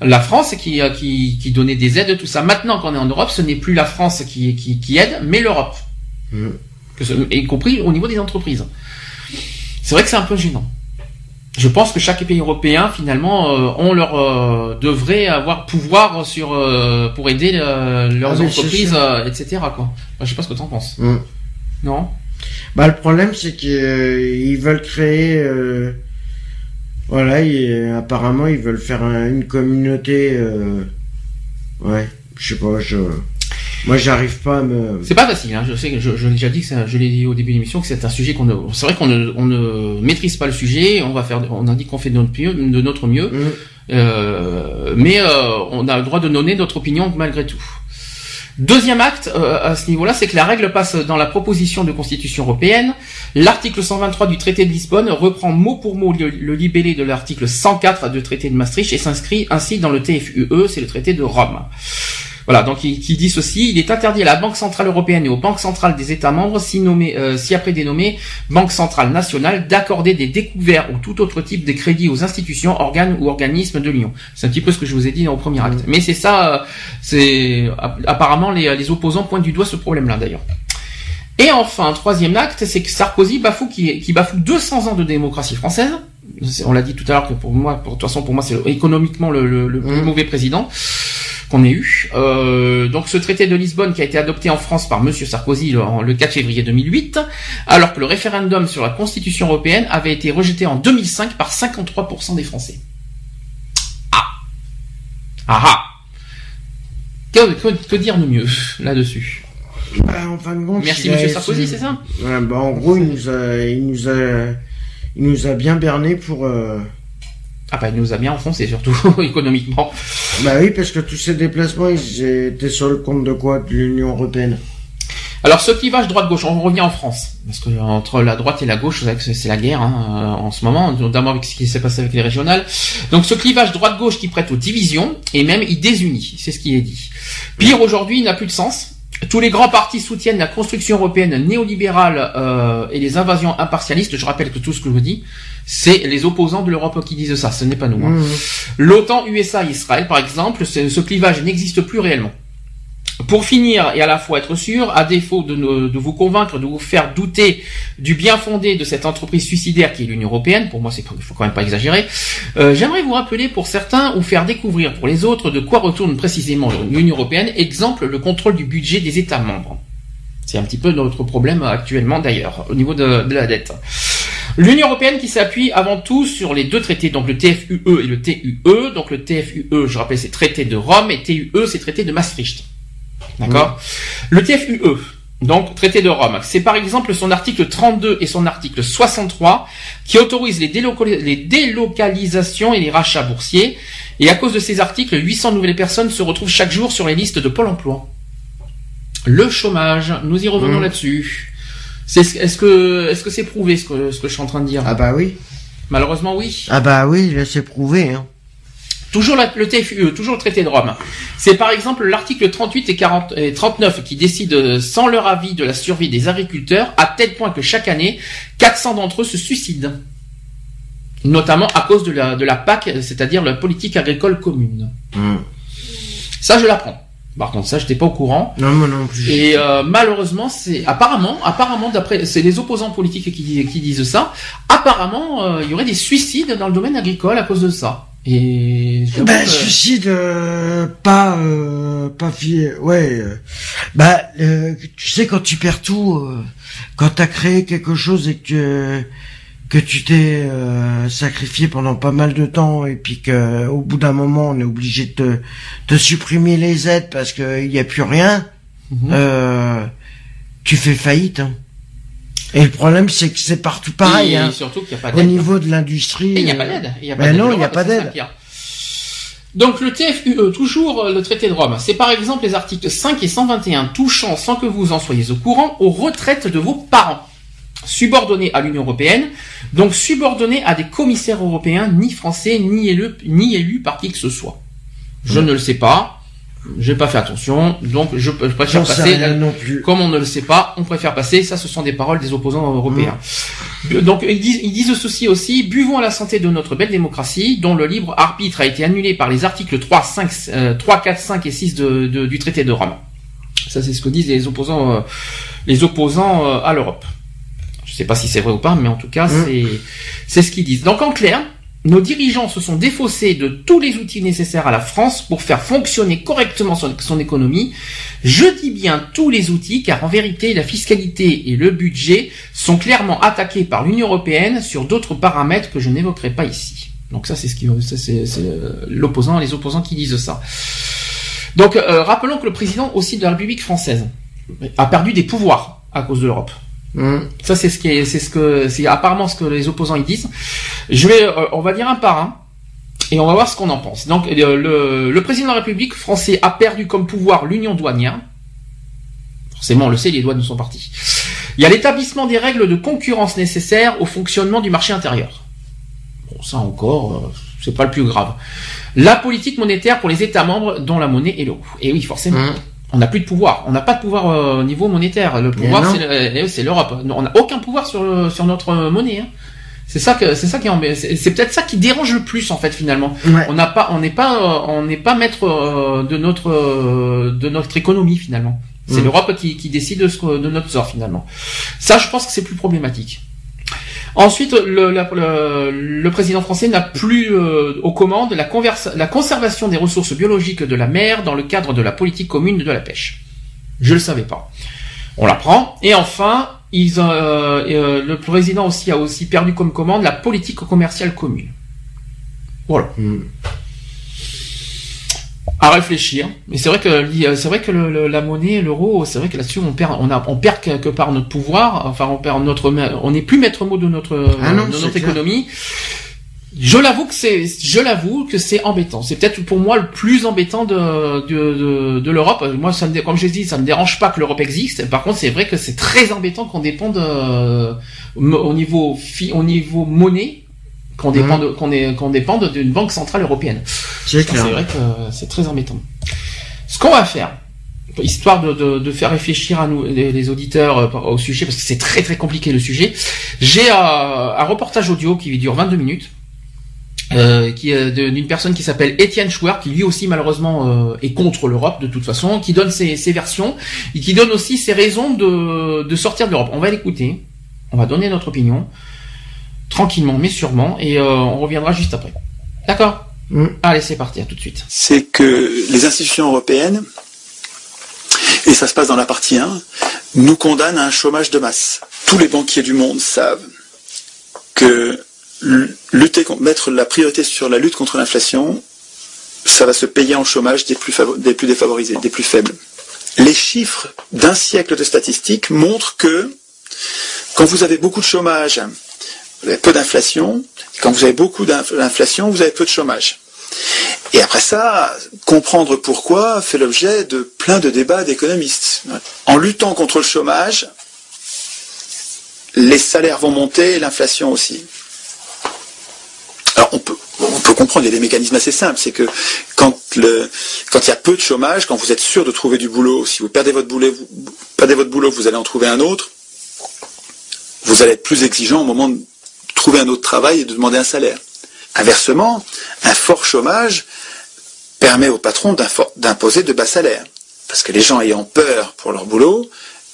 la France qui, euh, qui, qui donnait des aides, tout ça. Maintenant qu'on est en Europe, ce n'est plus la France qui, qui, qui aide, mais l'Europe, ce- y compris au niveau des entreprises. C'est vrai que c'est un peu gênant. Je pense que chaque pays européen, finalement, euh, ont leur euh, devrait avoir pouvoir sur euh, pour aider euh, leurs Ah entreprises, euh, etc. Quoi. Enfin, je sais pas ce que t'en penses. Hum. Non? Bah le problème c'est qu'ils veulent créer euh, voilà et, apparemment ils veulent faire un- une communauté euh, ouais je sais pas je moi j'arrive pas à me C'est pas facile. Hein. Je sais que je, je l'ai déjà dit que ça- je l'ai dit au début de l'émission que c'est un sujet qu'on ne. C'est vrai qu'on ne, on ne maîtrise pas le sujet. On va faire. On a dit qu'on fait de notre mieux, de notre mieux. Hum. Euh, mais euh, on a le droit de donner notre opinion malgré tout. Deuxième acte euh, à ce niveau-là, c'est que la règle passe dans la proposition de constitution européenne. L'article 123 du traité de Lisbonne reprend mot pour mot le, le libellé de l'article 104 du traité de Maastricht et s'inscrit ainsi dans le TFUE, c'est le traité de Rome. Voilà, donc qui, qui dit ceci, il est interdit à la Banque Centrale Européenne et aux banques centrales des États membres, si, nommé, euh, si après dénommé Banque Centrale Nationale, d'accorder des découverts ou tout autre type de crédit aux institutions, organes ou organismes de l'Union. C'est un petit peu ce que je vous ai dit au premier acte. Mais c'est ça, euh, c'est apparemment les, les opposants pointent du doigt ce problème-là d'ailleurs. Et enfin, troisième acte, c'est que Sarkozy bafoue qui, qui bafoue 200 ans de démocratie française. On l'a dit tout à l'heure que pour moi, pour, de toute façon, pour moi, c'est le- économiquement le, le- le plus Mm. mauvais président qu'on ait eu. Euh, donc ce traité de Lisbonne qui a été adopté en France par Monsieur Sarkozy le, en- le 4 février 2008, alors que le référendum sur la Constitution européenne avait été rejeté en 2005 par 53% des Français. Ah Ah ah que, que, que dire de mieux là-dessus? Bah, en fin de compte, Merci Monsieur Sarkozy, c'est ça? Ouais, bah, en gros, il nous a, il nous a, il nous a bien berné pour. euh, Ah bah il nous a bien enfoncé surtout économiquement. Bah oui, parce que tous ces déplacements, ils étaient sur le compte de quoi? De l'Union européenne. Alors ce clivage droite-gauche, on revient en France, parce que entre la droite et la gauche, c'est la guerre hein, euh, en ce moment, notamment avec ce qui s'est passé avec les régionales. Donc ce clivage droite-gauche qui prête aux divisions, et même il désunit, c'est ce qui est dit. Pire aujourd'hui, il n'a plus de sens. Tous les grands partis soutiennent la construction européenne néolibérale euh, et les invasions impartialistes. Je rappelle que tout ce que je vous dis, c'est les opposants de l'Europe qui disent ça, ce n'est pas nous. hein. Mmh. L'OTAN, USA, Israël, par exemple, ce, ce clivage n'existe plus réellement. Pour finir et à la fois être sûr, à défaut de, ne- de vous convaincre, de vous faire douter du bien fondé de cette entreprise suicidaire qui est l'Union européenne, pour moi c'est faut quand même pas exagérer, euh, j'aimerais vous rappeler pour certains ou faire découvrir pour les autres de quoi retourne précisément l'Union européenne, exemple le contrôle du budget des États membres. C'est un petit peu notre problème actuellement d'ailleurs au niveau de, de la dette. L'Union européenne qui s'appuie avant tout sur les deux traités, donc le TFUE et le TUE. Donc le TFUE, je rappelle, c'est traité de Rome et TUE, c'est traité de Maastricht. D'accord Le TFUE, donc traité de Rome, c'est par exemple son article 32 et son article 63 qui autorisent les, déloca- les délocalisations et les rachats boursiers. Et à cause de ces articles, 800 nouvelles personnes se retrouvent chaque jour sur les listes de Pôle emploi. Le chômage, nous y revenons Mmh. là-dessus. Est-ce que est-ce que c'est prouvé ce que, ce que je suis en train de dire? Ah bah oui. Malheureusement oui. Ah bah oui, c'est prouvé. Hein. Toujours la- le TFUE, toujours le traité de Rome. C'est par exemple l'article 38 et, 40, et 39 qui décide euh, sans leur avis de la survie des agriculteurs à tel point que chaque année, 400 d'entre eux se suicident. Notamment à cause de la, de la PAC, c'est-à-dire la politique agricole commune. Mmh. Ça, je l'apprends. Par contre, ça, j'étais pas au courant. Non, moi non plus. Et euh, malheureusement, c'est apparemment, apparemment, d'après, c'est les opposants politiques qui, qui disent ça. Apparemment, euh, il y aurait des suicides dans le domaine agricole à cause de ça. Et Bah, que- suicide, euh, pas, euh, pas fier, ouais. euh, bah, euh, tu sais, quand tu perds tout, euh, quand t'as créé quelque chose et que que tu t'es sacrifié pendant pas mal de temps et puis que au bout d'un moment on est obligé de te, te supprimer les aides parce que il y a plus rien, euh, tu fais faillite. Hein. Et le problème c'est que c'est partout pareil. Et hein. surtout qu'il n'y a pas Au d'aide. niveau de l'industrie. Et il n'y a pas euh, d'aide. A ben pas d'aide non, de il y a pas d'aide. Donc le TFUE, toujours euh, le traité de Rome, c'est par exemple les articles 5 et 121 touchant, sans que vous en soyez au courant, aux retraites de vos parents, subordonnés à l'Union européenne, donc subordonnés à des commissaires européens, ni français, ni élus, ni élus par qui que ce soit. Je ne le sais pas, j'ai pas fait attention, donc je, je préfère passer rien non plus. comme on ne le sait pas, on préfère passer. Ça, ce sont des paroles des opposants européens. Bu- Donc, ils disent, ils disent ceci aussi. Buvons à la santé de notre belle démocratie, dont le libre arbitre a été annulé par les articles 3, 5, euh, 3 4, 5 et 6 de, de- du traité de Rome. Ça, c'est ce que disent les opposants, euh, les opposants euh, à l'Europe. Je sais pas si c'est vrai ou pas, mais en tout cas, Mm. c'est, c'est ce qu'ils disent. Donc, en clair, nos dirigeants se sont défaussés de tous les outils nécessaires à la France pour faire fonctionner correctement son, économie. Je dis bien tous les outils, car en vérité, la fiscalité et le budget sont clairement attaqués par l'Union européenne sur d'autres paramètres que je n'évoquerai pas ici. Donc ça, c'est ce qui, c'est, l'opposant, les opposants qui disent ça. Donc, euh, rappelons que le président aussi de la République française a perdu des pouvoirs à cause de l'Europe. Hum. Ça, c'est ce qui est, c'est ce que, c'est apparemment ce que les opposants ils disent. Je vais, euh, on va dire un par un, et on va voir ce qu'on en pense. Donc, le, le, le président de la République français a perdu comme pouvoir l'union douanière. Forcément, on le sait, les douanes sont partis. Il y a l'établissement des règles de concurrence nécessaires au fonctionnement du marché intérieur. Bon, ça encore, euh, c'est pas le plus grave. La politique monétaire pour les États membres dont la monnaie est l'euro. Et oui, forcément. Mmh. On n'a plus de pouvoir. On n'a pas de pouvoir euh, au niveau monétaire. Le pouvoir, c'est eh, c'est l'Europe. On n'a aucun pouvoir sur, sur notre monnaie. hein. C'est ça que c'est ça qui c'est peut-être ça qui dérange le plus en fait finalement. Ouais. On n'a pas on n'est pas euh, on n'est pas maître euh, de notre euh, de notre économie finalement. C'est Mm. l'Europe qui, qui décide de, ce de notre sort finalement. Ça, je pense que c'est plus problématique. Ensuite, le, président français n'a plus euh, aux commandes la, conservation des ressources biologiques de la mer dans le cadre de la politique commune de la pêche. Je le savais pas. On l'apprend. Et enfin, euh, euh, le président aussi a aussi perdu comme commande la politique commerciale commune. Voilà. À réfléchir. Mais c'est vrai que li- c'est vrai que le- le- la monnaie, l'euro, c'est vrai que là-dessus on perd, on a, on perd quelque part notre pouvoir. Enfin, on perd notre, on n'est plus maître mot de notre, Ah non, de notre clair. économie. Je l'avoue que c'est, je l'avoue que c'est embêtant. C'est peut-être pour moi le plus embêtant de de, de, de l'Europe. Moi, ça me, comme je l'ai dit, ça me dérange pas que l'Europe existe. Par contre, c'est vrai que c'est très embêtant qu'on dépende euh, au niveau au niveau monnaie, qu'on dépende qu'on est qu'on dépende d'une banque centrale européenne. C'est Ça, clair. C'est vrai que c'est très embêtant. Ce qu'on va faire, histoire de, de, de faire réfléchir à nous les, les auditeurs euh, au sujet, parce que c'est très très compliqué le sujet, j'ai euh, un reportage audio qui dure 22 minutes. euh, qui est de- d'une personne qui s'appelle Étienne Chouer, qui lui aussi malheureusement euh, est contre l'Europe de toute façon, qui donne ses, ses versions et qui donne aussi ses raisons de, de sortir de l'Europe. On va l'écouter, on va donner notre opinion tranquillement mais sûrement et euh, on reviendra juste après. D'accord Mm. Allez, c'est parti, à tout de suite. c'est que les institutions européennes, et ça se passe dans la partie 1, nous condamnent à un chômage de masse. Tous les banquiers du monde savent que lutter contre, mettre la priorité sur la lutte contre l'inflation, ça va se payer en chômage des plus, des plus défavorisés, des plus faibles. Les chiffres d'un siècle de statistiques montrent que quand vous avez beaucoup de chômage, vous avez peu d'inflation. Quand vous avez beaucoup d'inf- d'inflation, vous avez peu de chômage. Et après ça, comprendre pourquoi fait l'objet de plein de débats d'économistes. En luttant contre le chômage, les salaires vont monter et l'inflation aussi. Alors on peut, on peut comprendre, il y a des mécanismes assez simples. C'est que quand, le, quand il y a peu de chômage, quand vous êtes sûr de trouver du boulot, si vous perdez votre vous perdez votre boulot, vous allez en trouver un autre, vous allez être plus exigeant au moment de trouver un autre travail et de demander un salaire. Inversement, un fort chômage permet aux patrons d'info- d'imposer de bas salaires. Parce que les gens ayant peur pour leur boulot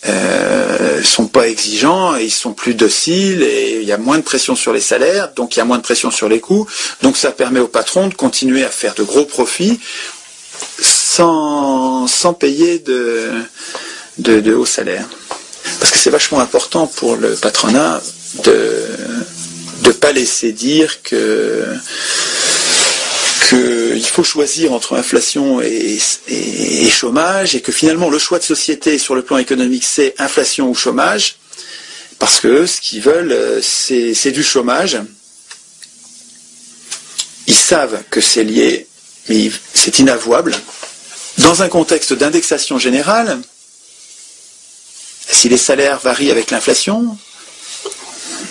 euh, sont pas exigeants, et ils sont plus dociles et il y a moins de pression sur les salaires, donc il y a moins de pression sur les coûts. Donc ça permet aux patrons de continuer à faire de gros profits sans, sans payer de, de, de hauts salaires. Parce que c'est vachement important pour le patronat de ne pas laisser dire que qu'il faut choisir entre inflation et, et- et chômage et que finalement le choix de société sur le plan économique c'est inflation ou chômage parce que ce qu'ils veulent euh, c'est du chômage. Ils savent que c'est lié, mais c'est inavouable. Dans un contexte d'indexation générale, si les salaires varient avec l'inflation,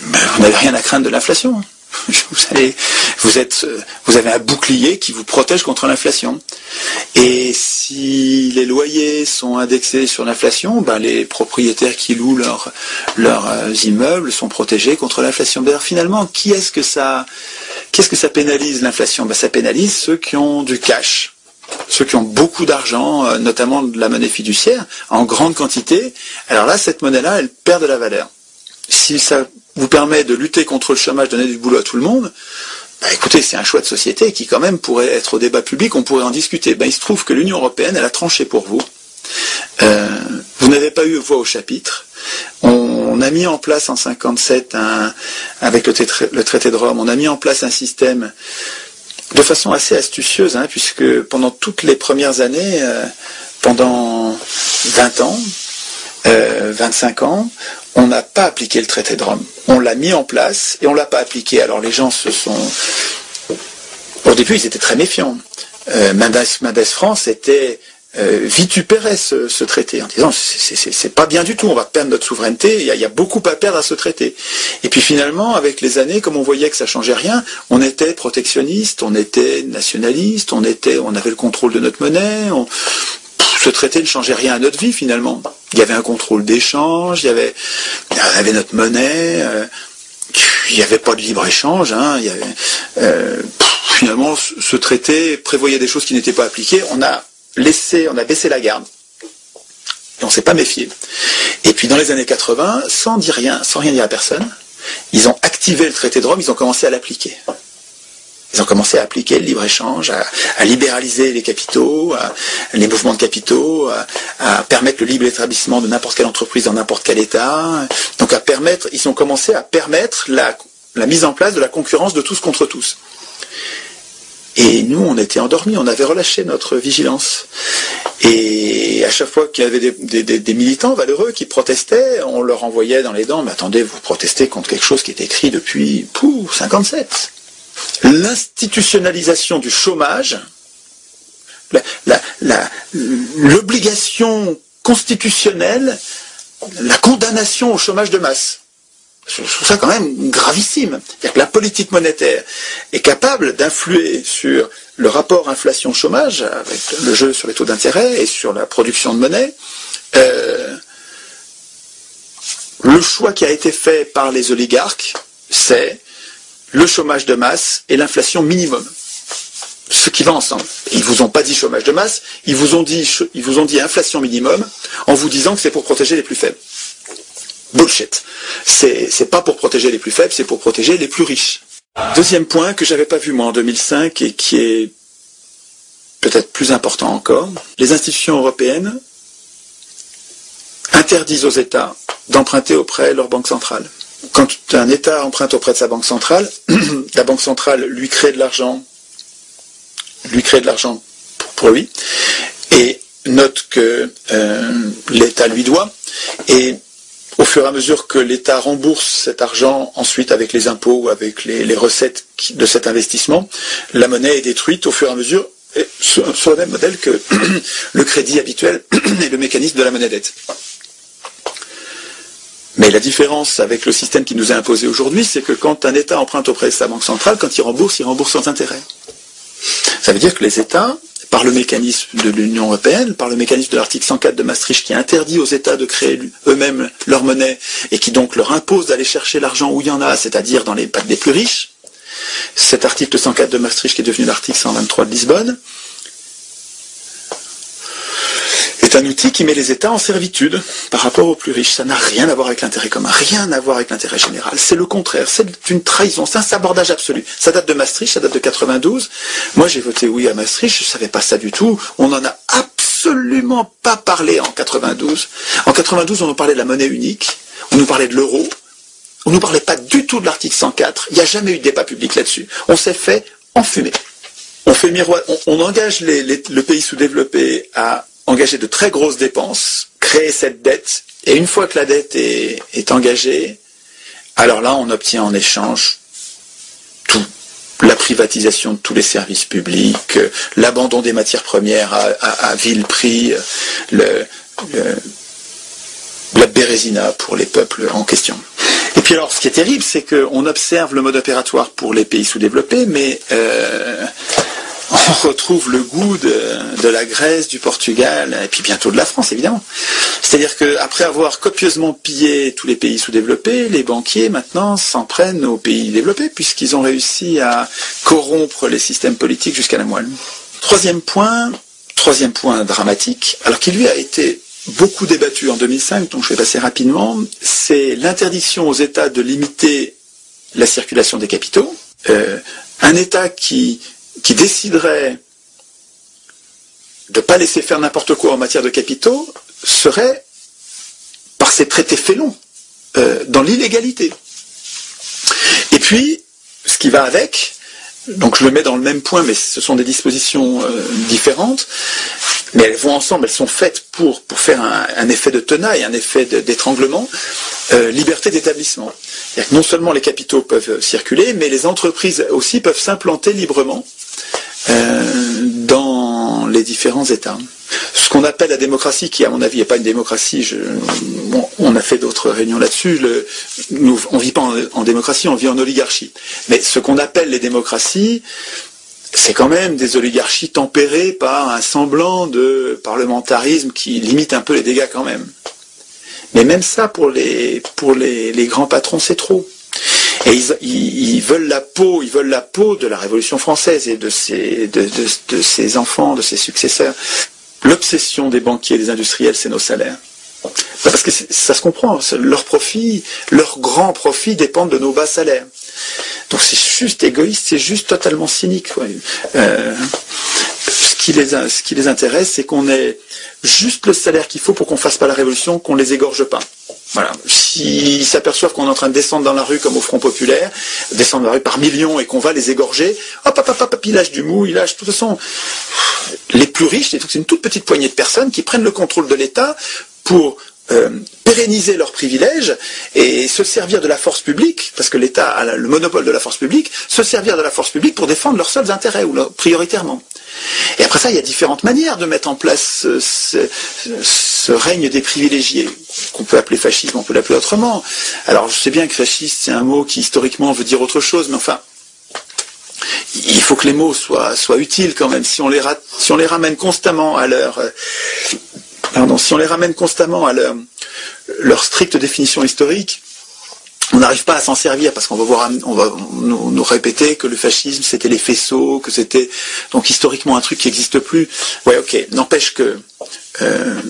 ben, vous n'avez rien à craindre de l'inflation. Êtes, euh, vous avez un bouclier qui vous protège contre l'inflation. Et si les loyers sont indexés sur l'inflation, ben, les propriétaires qui louent leurs leurs euh, immeubles sont protégés contre l'inflation. D'ailleurs, finalement, qui est-ce que ça, qu'est-ce que ça pénalise l'inflation? Ben, Ça pénalise ceux qui ont du cash ceux qui ont beaucoup d'argent, euh, notamment de la monnaie fiduciaire, en grande quantité, alors là, cette monnaie-là, elle perd de la valeur. Si ça vous permet de lutter contre le chômage, donner du boulot à tout le monde, bah, écoutez, c'est un choix de société qui quand même pourrait être au débat public, on pourrait en discuter. Ben, il se trouve que l'Union européenne, elle a tranché pour vous. Euh, vous n'avez pas eu voix au chapitre. On, a mis en place en 57, un, avec le, traité de Rome, on a mis en place un système de façon assez astucieuse, hein, puisque pendant toutes les premières années, euh, pendant 20 ans, euh, 25 ans, on n'a pas appliqué le traité de Rome. On l'a mis en place et on l'a pas appliqué. Alors les gens se sont... Au début, ils étaient très méfiants. Euh, Mendes, France était euh, vitupérait ce, traité en disant c'est pas bien du tout, on va perdre notre souveraineté, il y, a, beaucoup à perdre à ce traité. Et puis finalement, avec les années, comme on voyait que ça changeait rien, on était protectionniste, on était nationaliste, on était, on avait le contrôle de notre monnaie. On, ce traité ne changeait rien à notre vie finalement. Il y avait un contrôle d'échange, il y avait, notre monnaie. Euh, il n'y avait pas de libre-échange. Hein, euh, finalement, ce traité prévoyait des choses qui n'étaient pas appliquées. On a laissé, on a baissé la garde. On s'est pas méfié. Et puis dans les années 80, sans dire rien, sans rien dire à personne, ils ont activé le traité de Rome, ils ont commencé à l'appliquer. Ils ont commencé à appliquer le libre-échange, à, libéraliser les capitaux, les mouvements de capitaux, à, permettre le libre établissement de n'importe quelle entreprise dans n'importe quel État. Donc à permettre, ils ont commencé à permettre la, mise en place de la concurrence de tous contre tous. Et nous, on était endormis, on avait relâché notre vigilance. Et à chaque fois qu'il y avait des, militants valeureux qui protestaient, on leur envoyait dans les dents, mais attendez, vous protestez contre quelque chose qui est écrit depuis, pouf, 57 l'institutionnalisation du chômage, l'obligation constitutionnelle, la condamnation au chômage de masse. Je trouve ça quand même gravissime. La politique monétaire est capable d'influer sur le rapport inflation-chômage, avec le jeu sur les taux d'intérêt et sur la production de monnaie. Euh, le choix qui a été fait par les oligarques, c'est le chômage de masse et l'inflation minimum. Ce qui va ensemble. Ils vous ont pas dit chômage de masse, ils vous ont dit, inflation minimum en vous disant que c'est pour protéger les plus faibles. Bullshit. C'est pas pour protéger les plus faibles, c'est pour protéger les plus riches. Deuxième point que j'avais pas vu moi en 2005 et qui est peut-être plus important encore, les institutions européennes interdisent aux États d'emprunter auprès de leur banque centrale quand un État emprunte auprès de sa banque centrale, la banque centrale lui crée de l'argent, lui crée de l'argent pour, lui, et note que euh, l'État lui doit, et au fur et à mesure que l'État rembourse cet argent ensuite avec les impôts ou avec les, recettes de cet investissement, la monnaie est détruite au fur et à mesure sur, le même modèle que le crédit habituel et le mécanisme de la monnaie dette. Mais la différence avec le système qui nous est imposé aujourd'hui, c'est que quand un État emprunte auprès de sa banque centrale, quand il rembourse, il rembourse sans intérêt. Ça veut dire que les États, par le mécanisme de l'Union européenne, par le mécanisme de l'article 104 de Maastricht qui interdit aux États de créer eux-mêmes leur monnaie et qui donc leur impose d'aller chercher l'argent où il y en a, c'est-à-dire dans les pattes des plus riches, cet article 104 de Maastricht qui est devenu l'article 123 de Lisbonne, c'est un outil qui met les États en servitude par rapport aux plus riches. Ça n'a rien à voir avec l'intérêt commun, rien à voir avec l'intérêt général. C'est le contraire, c'est une trahison, c'est un sabordage absolu. Ça date de Maastricht, ça date de 92. Moi j'ai voté oui à Maastricht, je ne savais pas ça du tout. On n'en a absolument pas parlé en 92. En 92, on nous parlait de la monnaie unique, on nous parlait de l'euro, on ne nous parlait pas du tout de l'article 104. Il n'y a jamais eu de débat public là-dessus. On s'est fait enfumer. On fait miroir, on, engage le pays sous-développé à engager de très grosses dépenses, créer cette dette, et une fois que la dette est, engagée, alors là, on obtient en échange tout. La privatisation de tous les services publics, l'abandon des matières premières à, vil prix, la bérésina pour les peuples en question. Et puis alors, ce qui est terrible, c'est qu'on observe le mode opératoire pour les pays sous-développés, mais euh, on retrouve le goût de, la Grèce, du Portugal, et puis bientôt de la France, évidemment. C'est-à-dire qu'après avoir copieusement pillé tous les pays sous-développés, les banquiers maintenant s'en prennent aux pays développés, puisqu'ils ont réussi à corrompre les systèmes politiques jusqu'à la moelle. Troisième point, troisième point dramatique, alors qui lui a été beaucoup débattu en 2005, donc je vais passer rapidement, c'est l'interdiction aux États de limiter la circulation des capitaux. Euh, un État qui qui déciderait de ne pas laisser faire n'importe quoi en matière de capitaux serait, par ces traités félons, euh, dans l'illégalité. Et puis, ce qui va avec, donc je le mets dans le même point, mais ce sont des dispositions euh, différentes, mais elles vont ensemble, elles sont faites pour, pour faire un, effet de tenaille, un effet d'étranglement, euh, liberté d'établissement. Non seulement les capitaux peuvent circuler, mais les entreprises aussi peuvent s'implanter librement euh, dans les différents États. Ce qu'on appelle la démocratie, qui à mon avis n'est pas une démocratie, je, on a fait d'autres réunions là-dessus, nous, on ne vit pas en, démocratie, on vit en oligarchie. Mais ce qu'on appelle les démocraties, c'est quand même des oligarchies tempérées par un semblant de parlementarisme qui limite un peu les dégâts quand même. Mais même ça, pour les, pour les grands patrons, c'est trop. Et ils, veulent la peau, ils veulent la peau de la Révolution française et de ses, enfants, de ses successeurs. L'obsession des banquiers et des industriels, c'est nos salaires. Parce que ça se comprend, leur profit, leur grand profit dépendent de nos bas salaires. Donc c'est juste égoïste, c'est juste totalement cynique. Euh, ce, qui les, ce qui les intéresse, c'est qu'on ait juste le salaire qu'il faut pour qu'on fasse pas la révolution, qu'on les égorge pas. Voilà. S'ils s'aperçoivent qu'on est en train de descendre dans la rue comme au Front Populaire, descendre dans la rue par millions et qu'on va les égorger, hop, hop, hop, hop, il lâche du mou, il lâche. De toute façon, les plus riches, c'est une toute petite poignée de personnes qui prennent le contrôle de l'État pour euh, pérenniser leurs privilèges et se servir de la force publique, parce que l'État a le monopole de la force publique, se servir de la force publique pour défendre leurs seuls intérêts, ou leur, prioritairement. Et après ça, il y a différentes manières de mettre en place ce, ce, ce règne des privilégiés, qu'on peut appeler fascisme, on peut l'appeler autrement. Alors je sais bien que fasciste, c'est un mot qui historiquement veut dire autre chose, mais enfin, il faut que les mots soient, soient utiles quand même. Si on les, si on les ramène constamment à leur pardon, si on les ramène constamment à leur, stricte définition historique, on n'arrive pas à s'en servir parce qu'on va voir, on va nous, nous, répéter que le fascisme c'était les faisceaux, que c'était donc historiquement un truc qui n'existe plus. Ouais, ok. N'empêche que euh,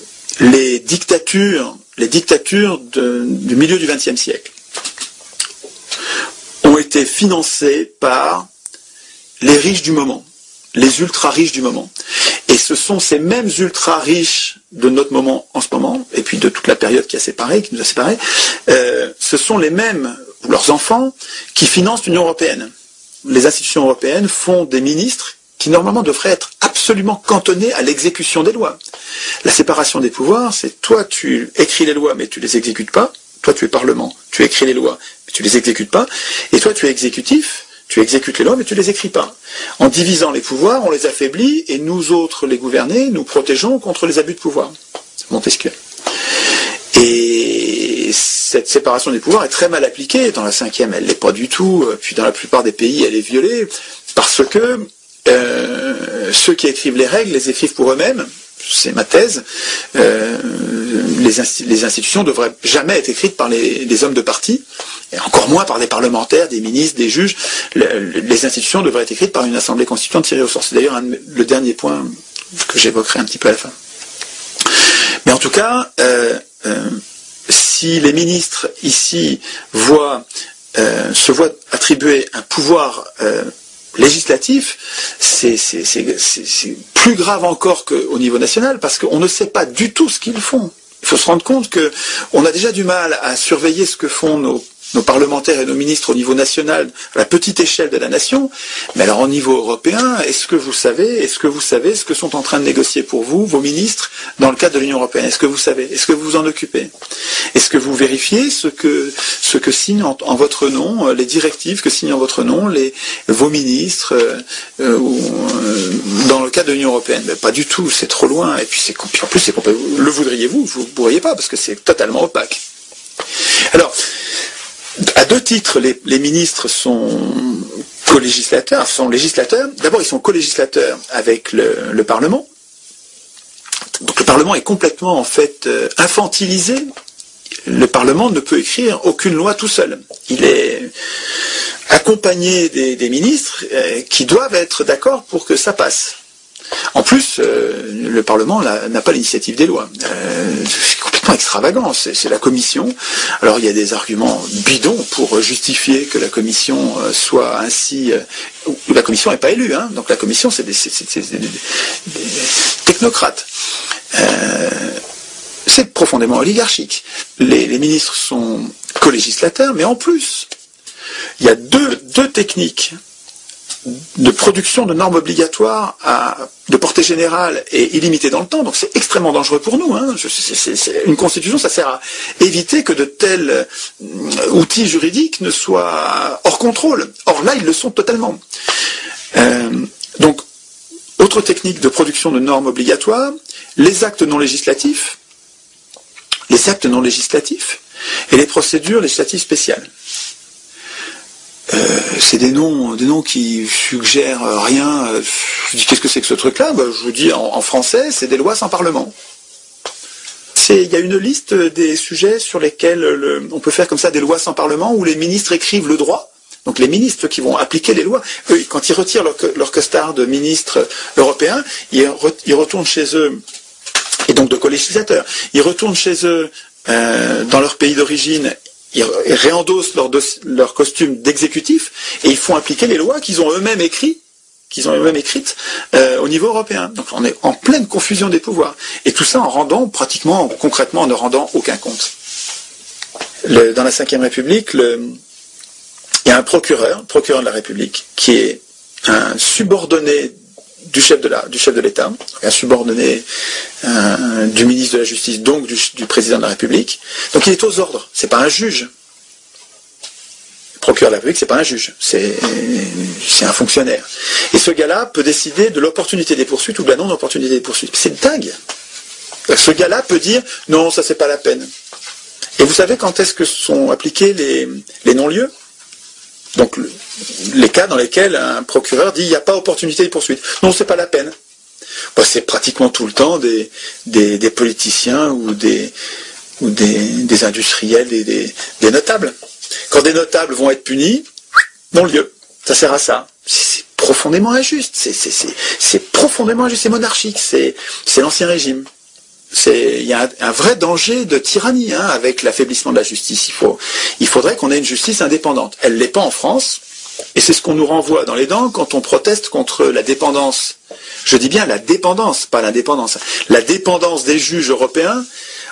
les dictatures, les dictatures du milieu du XXe siècle ont été financées par les riches du moment, les ultra riches du moment. Et ce sont ces mêmes ultra riches de notre moment en ce moment, et puis de toute la période qui a séparé, qui nous a séparés, euh, ce sont les mêmes, ou leurs enfants, qui financent l'Union européenne. Les institutions européennes font des ministres qui normalement devraient être absolument cantonnés à l'exécution des lois. La séparation des pouvoirs, c'est toi tu écris les lois mais tu les exécutes pas, toi tu es parlement, tu écris les lois mais tu les exécutes pas, et toi tu es exécutif, tu exécutes les lois, mais tu les écris pas. En divisant les pouvoirs, on les affaiblit, et nous autres, les gouvernés, nous protégeons contre les abus de pouvoir. Montesquieu. Et cette séparation des pouvoirs est très mal appliquée. Dans la cinquième, elle l'est pas du tout. Puis dans la plupart des pays, elle est violée parce que euh, ceux qui écrivent les règles les écrivent pour eux-mêmes. C'est ma thèse. Euh, les, insti les, institutions ne devraient jamais être écrites par les, hommes de parti, et encore moins par des parlementaires, des ministres, des juges. Le, les institutions devraient être écrites par une assemblée constituante tirée au sort. C'est d'ailleurs le dernier point que j'évoquerai un petit peu à la fin. Mais en tout cas, euh, si les ministres ici voient, se voient attribuer un pouvoir législatif, c'est plus grave encore qu'au niveau national, parce qu'on ne sait pas du tout ce qu'ils font. Il faut se rendre compte qu'on a déjà du mal à surveiller ce que font nos nos parlementaires et nos ministres au niveau national, à la petite échelle de la nation, mais alors au niveau européen, est-ce que vous savez, est-ce que vous savez ce que sont en train de négocier pour vous vos ministres dans le cadre de l'Union européenne? Est-ce que vous savez? Est-ce que vous vous en occupez? Est-ce que vous vérifiez ce que ce que signent en, votre nom les directives que signent en votre nom les vos ministres euh, euh, dans le cadre de l'Union européenne? Pas du tout, c'est trop loin. Et puis c'est en plus c'est le voudriez-vous? Vous ne pourriez pas parce que c'est totalement opaque. Alors à deux titres, les, ministres sont co-législateurs, sont législateurs. D'abord, ils sont co-législateurs avec le, le, Parlement. Donc le Parlement est complètement en fait euh, infantilisé. Le Parlement ne peut écrire aucune loi tout seul. Il est accompagné des, ministres euh, qui doivent être d'accord pour que ça passe. En plus, euh, le Parlement n'a pas l'initiative des lois. Extravagant. C'est la Commission. Alors il y a des arguments bidons pour justifier que la Commission euh, soit ainsi. Euh, la Commission n'est pas élue, hein, donc la Commission c'est des, technocrates. Euh, c'est profondément oligarchique. Les, les ministres sont co-législateurs, mais en plus, il y a deux, deux techniques de production de normes obligatoires de portée générale et illimitée dans le temps. Donc c'est extrêmement dangereux pour nous. Hein. Une constitution, ça sert à éviter que de tels euh, outils juridiques ne soient hors contrôle. Or là, ils le sont totalement. Euh, donc, autre technique de production de normes obligatoires, les actes non législatifs, les actes non législatifs et les procédures législatives spéciales. C'est des noms, des noms qui suggèrent rien. Je dis qu'est-ce que c'est que ce truc-là? Ben, Je vous dis en, français, c'est des lois sans parlement. Il y a une liste des sujets sur lesquels le- on peut faire comme ça des lois sans parlement où les ministres écrivent le droit. Donc les ministres qui vont appliquer les lois, eux, quand ils retirent leur, leur costard de ministres européens, ils, re- ils retournent chez eux et donc de co-législateurs. Ils retournent chez eux euh, dans leur pays d'origine, ils, réendossent leur, leur costume d'exécutif et ils font appliquer les lois qu'ils ont eux-mêmes écrites qu'ils ont eux-mêmes écrites euh, au niveau européen. Donc on est en pleine confusion des pouvoirs. Et tout ça en rendant pratiquement, concrètement, en ne rendant aucun compte. Dans la Ve République, il y a un procureur, procureur de la République, qui est un subordonné du chef de la- du chef l'État, un subordonné du ministre de la Justice, donc du, président de la République. Donc il est aux ordres. C'est pas un juge. Le procureur de la République, c'est pas un juge, c'est un fonctionnaire. Et ce gars-là peut décider de l'opportunité des poursuites ou de la non-opportunité des poursuites. C'est dingue. Ce gars-là peut dire non, ça c'est pas la peine. Et vous savez quand est-ce que sont appliqués les, les non-lieux? Donc le- les cas dans lesquels un procureur dit il n'y a pas opportunité de poursuite. Non, c'est pas la peine. Bah, c'est pratiquement tout le temps des, des, politiciens ou des, ou des, des industriels des, notables. Quand des notables vont être punis, non-lieu. Ça sert à ça. C'est profondément injuste. C'est, profondément injuste. C'est monarchique. C'est l'ancien régime. Il y a un, vrai danger de tyrannie hein, avec l'affaiblissement de la justice. Il, faut, il faudrait qu'on ait une justice indépendante. Elle l'est pas en France. Et c'est ce qu'on nous renvoie dans les dents quand on proteste contre la dépendance. Je dis bien la dépendance, pas l'indépendance. La dépendance des juges européens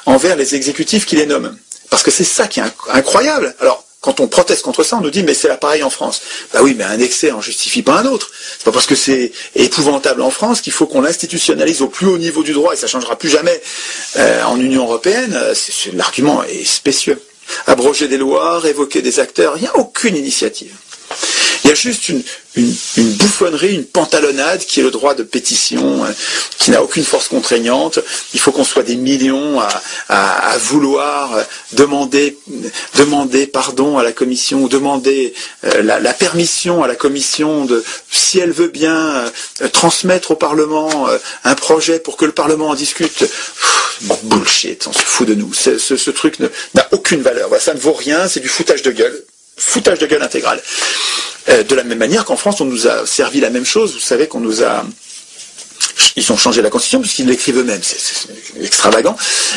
envers les exécutifs qui les nomment. Parce que c'est ça qui est inc- incroyable. Alors, quand on proteste contre ça, on nous dit mais c'est la pareil en France. Bah oui, mais un excès en justifie pas un autre. C'est pas parce que c'est épouvantable en France qu'il faut qu'on l'institutionnalise au plus haut niveau du droit et ça changera plus jamais euh, en Union européenne. Euh, L'argument est spécieux. Abroger des lois, révoquer des acteurs, il n'y a aucune initiative. Il y a juste une, bouffonnerie, une pantalonnade qui est le droit de pétition, euh, qui n'a aucune force contraignante. Il faut qu'on soit des millions à, vouloir euh, demander, pardon à la commission demander euh, la, permission à la commission de, si elle veut bien, euh, transmettre au Parlement un projet pour que le Parlement en discute. Bullshit, on se fout de nous. Ce, truc n'a aucune valeur. Voilà, ça ne vaut rien, c'est du foutage de gueule foutage de gueule intégral. Euh, de la même manière qu'en France, on nous a servi la même chose. Vous savez qu'on nous a... Ils ont changé la Constitution puisqu'ils l'écrivent eux-mêmes. C'est extravagant.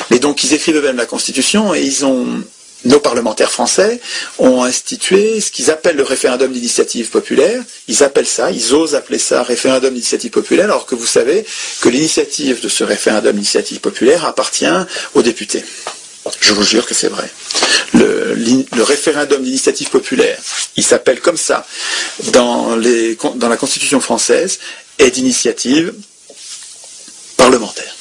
Mais donc, ils écrivent eux-mêmes la Constitution et ils ont... Nos parlementaires français ont institué ce qu'ils appellent le référendum d'initiative populaire. Ils appellent ça, ils osent appeler ça référendum d'initiative populaire, alors que vous savez que l'initiative de ce référendum d'initiative populaire appartient aux députés. Je vous jure que c'est vrai. Le, référendum d'initiative populaire, il s'appelle comme ça dans, dans la Constitution française, est d'initiative parlementaire.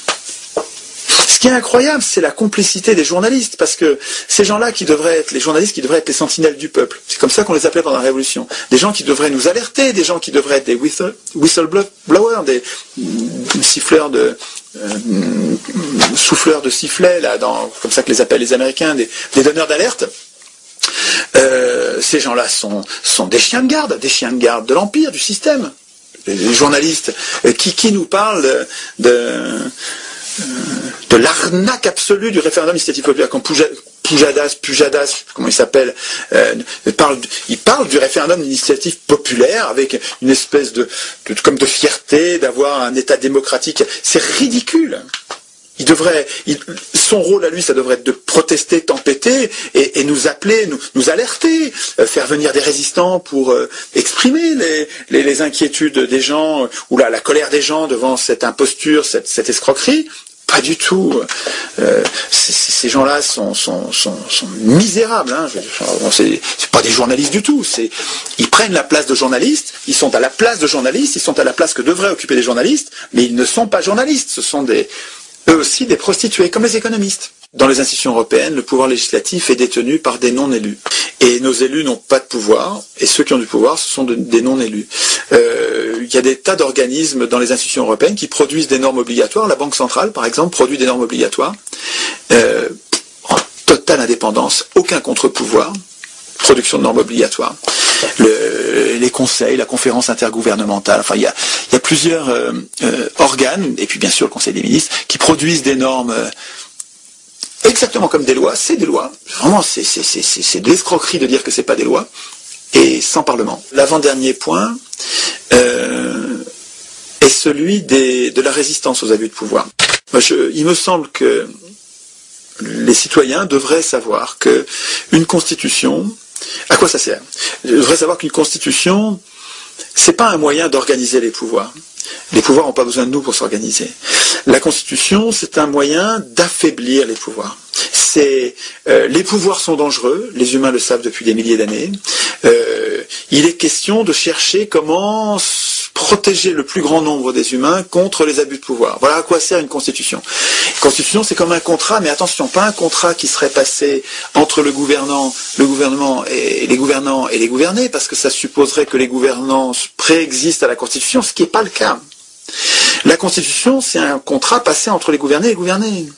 Ce qui est incroyable, c'est la complicité des journalistes, parce que ces gens-là qui devraient être les journalistes qui devraient être les sentinelles du peuple, c'est comme ça qu'on les appelait pendant la Révolution, des gens qui devraient nous alerter, des gens qui devraient être des whistle- whistleblowers, des mm, siffleurs de euh, souffleurs de sifflets, là, comme ça que les appellent les Américains, des, donneurs d'alerte. Euh, ces gens-là sont, des chiens de garde, des chiens de garde de l'empire, du système. Les, journalistes euh, qui, nous parlent de, de l'arnaque absolue du référendum d'initiative populaire. Quand Pujadas, Pujadas, comment il s'appelle, euh, il parle du référendum d'initiative populaire avec une espèce de- comme de fierté d'avoir un État démocratique. C'est ridicule. Il devrait, son rôle à lui, ça devrait être de protester, tempêter et, nous appeler, nous, alerter, euh, faire venir des résistants pour euh, exprimer les, inquiétudes des gens euh, ou la, colère des gens devant cette imposture, cette, escroquerie. Pas du tout. Ces gens-là sont, misérables. Hein. Bon, c'est pas des journalistes du tout. Ils prennent la place de journalistes. Ils sont à la place de journalistes. Ils sont à la place que devraient occuper les journalistes. Mais ils ne sont pas journalistes. Ce sont des eux aussi des prostituées, comme les économistes. dans les institutions européennes, le pouvoir législatif est détenu par des non-élus. Et nos élus n'ont pas de pouvoir, et ceux qui ont du pouvoir, ce sont de- des non-élus. Euh, il y a des tas d'organismes dans les institutions européennes qui produisent des normes obligatoires. La Banque centrale, par exemple, produit des normes obligatoires euh, en totale indépendance, aucun contre-pouvoir, production de normes obligatoires. Le- les conseils, la conférence intergouvernementale, enfin il y a, plusieurs euh, euh, organes, et puis bien sûr le Conseil des ministres, qui produisent des normes euh, exactement comme des lois, c'est des lois. Vraiment, c'est, de l'escroquerie de dire que c'est pas des lois, et sans parlement. L'avant-dernier point est celui de la résistance aux abus de pouvoir. Il me semble que les citoyens devraient savoir que une constitution, à quoi ça sert? Ils devraient savoir qu'une constitution, c'est pas un moyen d'organiser les pouvoirs. Les pouvoirs n'ont pas besoin de nous pour s'organiser. La Constitution, c'est un moyen d'affaiblir les pouvoirs. Euh, les pouvoirs sont dangereux, les humains le savent depuis des milliers d'années. Euh, il est question de chercher comment protéger le plus grand nombre des humains contre les abus de pouvoir. Voilà à quoi sert une constitution. Une constitution, c'est comme un contrat, mais attention, pas un contrat qui serait passé entre le gouvernant, le gouvernement et les gouvernants et les gouvernés, parce que ça supposerait que les gouvernants préexistent à la constitution, ce qui n'est pas le cas. La constitution, c'est un contrat passé entre les gouvernés et les gouvernés,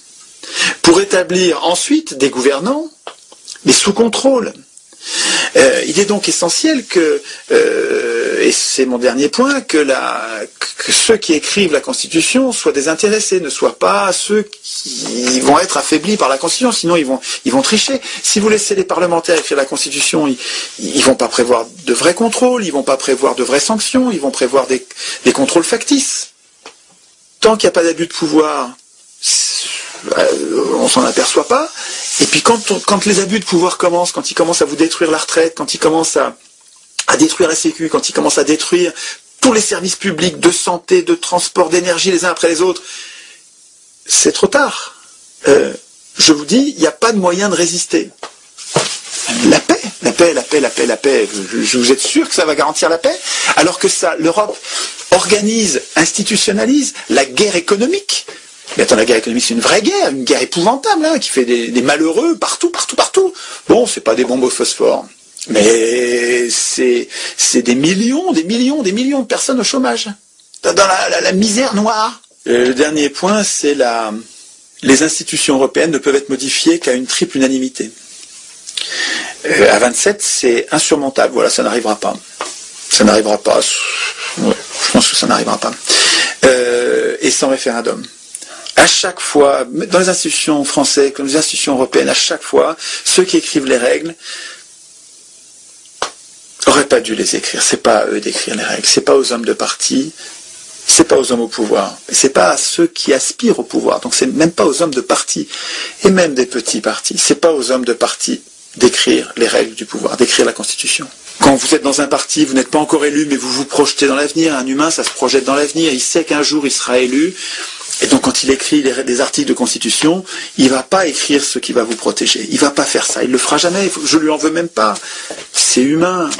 pour établir ensuite des gouvernants, mais sous contrôle. Euh, il est donc essentiel que, euh, et c'est mon dernier point, que, ceux qui écrivent la Constitution soient désintéressés, ne soient pas ceux qui vont être affaiblis par la Constitution, sinon ils vont, ils vont tricher. Si vous laissez les parlementaires écrire la Constitution, ils, ils vont pas prévoir de vrais contrôles, ils vont pas prévoir de vraies sanctions, ils vont prévoir des, des contrôles factices. Tant qu'il n'y a pas d'abus de pouvoir, euh, on s'en aperçoit pas. Et puis quand, les abus de pouvoir commencent, quand ils commencent à vous détruire la retraite, quand ils commencent à, détruire la Sécu, quand ils commencent à détruire tous les services publics de santé, de transport, d'énergie les uns après les autres, c'est trop tard. Euh, je vous dis, il n'y a pas de moyen de résister. La paix, la paix, la paix, la paix, la paix. Vous êtes sûr que ça va garantir la paix? Alors que l'Europe organise, institutionnalise la guerre économique. Mais attends, la guerre économique, c'est une vraie guerre, une guerre épouvantable, hein, qui fait des, malheureux partout, partout, partout. Bon, c'est pas des bombes au phosphore, mais c'est des millions, des millions, des millions de personnes au chômage, dans la, misère noire. Euh, Le dernier point, c'est la les institutions européennes ne peuvent être modifiées qu'à une triple unanimité. Euh, à 27, c'est insurmontable. Voilà, ça n'arrivera pas. Ça n'arrivera pas. Je pense que ça n'arrivera pas. Euh, et sans référendum. À chaque fois, dans les institutions françaises comme les institutions européennes, à chaque fois, ceux qui écrivent les règles auraient pas dû les écrire. C'est pas à eux d'écrire les règles. C'est pas aux hommes de parti. C'est pas aux hommes au pouvoir. C'est pas à ceux qui aspirent au pouvoir. Donc c'est même pas aux hommes de parti et même des petits partis. C'est pas aux hommes de parti d'écrire les règles du pouvoir, d'écrire la Constitution. Quand vous êtes dans un parti, vous n'êtes pas encore élu, mais vous vous projetez dans l'avenir. Un humain, ça se projette dans l'avenir. Il sait qu'un jour, il sera élu. Et donc, quand il écrit des articles de Constitution, il va pas écrire ce qui va vous protéger. Il va pas faire ça. Il le fera jamais. Je lui en veux même pas. C'est humain.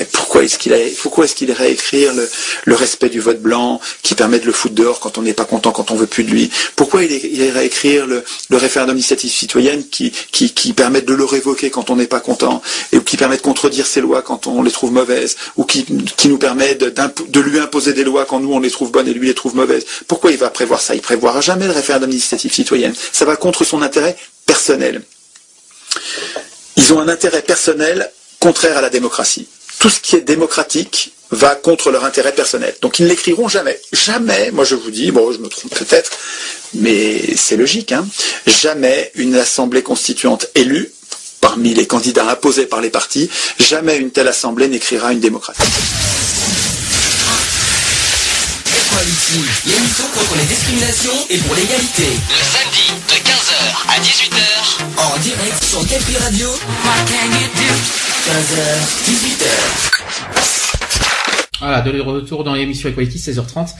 Eh, Pourquoi est-ce qu'il pourquoi est-ce qu'il irait écrire le, respect du vote blanc qui permet de le foutre dehors quand on n'est pas content, quand on veut plus de lui? Pourquoi il, il irait écrire le, référendum d'initiative citoyenne qui, permet de le révoquer quand on n'est pas content et qui permet de contredire ses lois quand on les trouve mauvaises ou qui, nous permet de lui imposer des lois quand nous on les trouve bonnes et lui les trouve mauvaises? Pourquoi il va prévoir ça? Il prévoira jamais le référendum d'initiative citoyenne. Ça va contre son intérêt personnel. Ils ont un intérêt personnel contraire à la démocratie. Tout ce qui est démocratique va contre leur intérêt personnel. Donc ils ne l'écriront jamais. Jamais, moi je vous dis, bon je me trompe peut-être, mais c'est logique, hein, jamais une assemblée constituante élue parmi les candidats imposés par les partis, jamais une telle assemblée n'écrira une démocratie. L'émission contre les discriminations et pour l'égalité. Le samedi de 15h à 18h. En direct sur Radio. 15h, 18h. Voilà, de retour dans l'émission Equality, 16h30.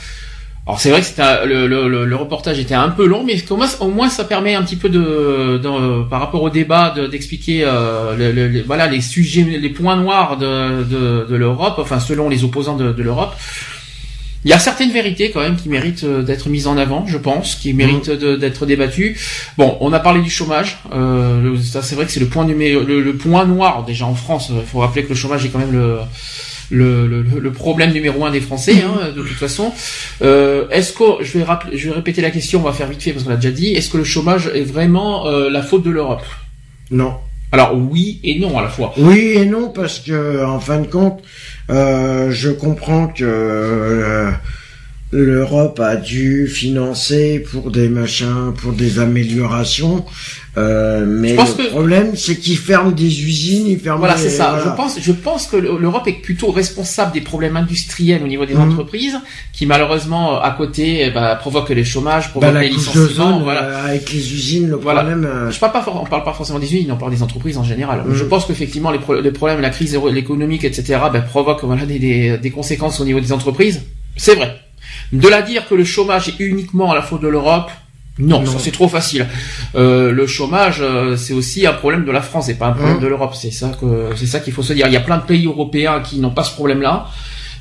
Alors c'est vrai que le, le, le, reportage était un peu long, mais au moins, ça permet un petit peu de, de- par rapport au débat de- d'expliquer euh, le- le- les- voilà les sujets, les points noirs de, de, l'Europe, enfin selon les opposants de l'Europe. Il y a certaines vérités quand même qui méritent euh, d'être mises en avant, je pense, qui méritent de- d'être débattues. Bon, on a parlé du chômage. Euh, ça, c'est vrai que c'est le point numé- le, le point noir déjà en France. Il faut rappeler que le chômage est quand même le le, le, le problème numéro un des Français, hein, de toute façon. Euh, est-ce que je vais rappeler, je vais répéter la question, on va faire vite fait parce qu'on l'a déjà dit. Est-ce que le chômage est vraiment euh, la faute de l'Europe? Non. Alors oui et non à la fois. Oui et non parce que en fin de compte, je comprends que euh, l'Europe a dû financer pour des machins, pour des améliorations, euh, mais Je pense le que- problème c'est qu'ils ferment des usines, ils ferment. Voilà, c'est ça. voilà. Je pense, je pense que l'Europe est plutôt responsable des problèmes industriels au niveau des Mhm. entreprises, qui malheureusement à côté ben, provoquent les chômages, Bah, provoquent la les licenciements. d'ozone voilà. euh, avec les usines, le Voilà. problème. euh, Je parle pas, on parle pas forcément des usines, on parle des entreprises en général. Mhm. Je pense qu'effectivement les, pro- les problèmes, la crise économique, etc., ben, provoquent voilà des, des, des conséquences au niveau des entreprises. C'est vrai. De la dire que le chômage est uniquement à la faute de l'Europe, non, c'est trop facile. Euh, le chômage, euh, c'est aussi un problème de la France, c'est pas un problème Mhm. de l'Europe. C'est ça que c'est ça qu'il faut se dire. Il y a plein de pays européens qui n'ont pas ce problème-là.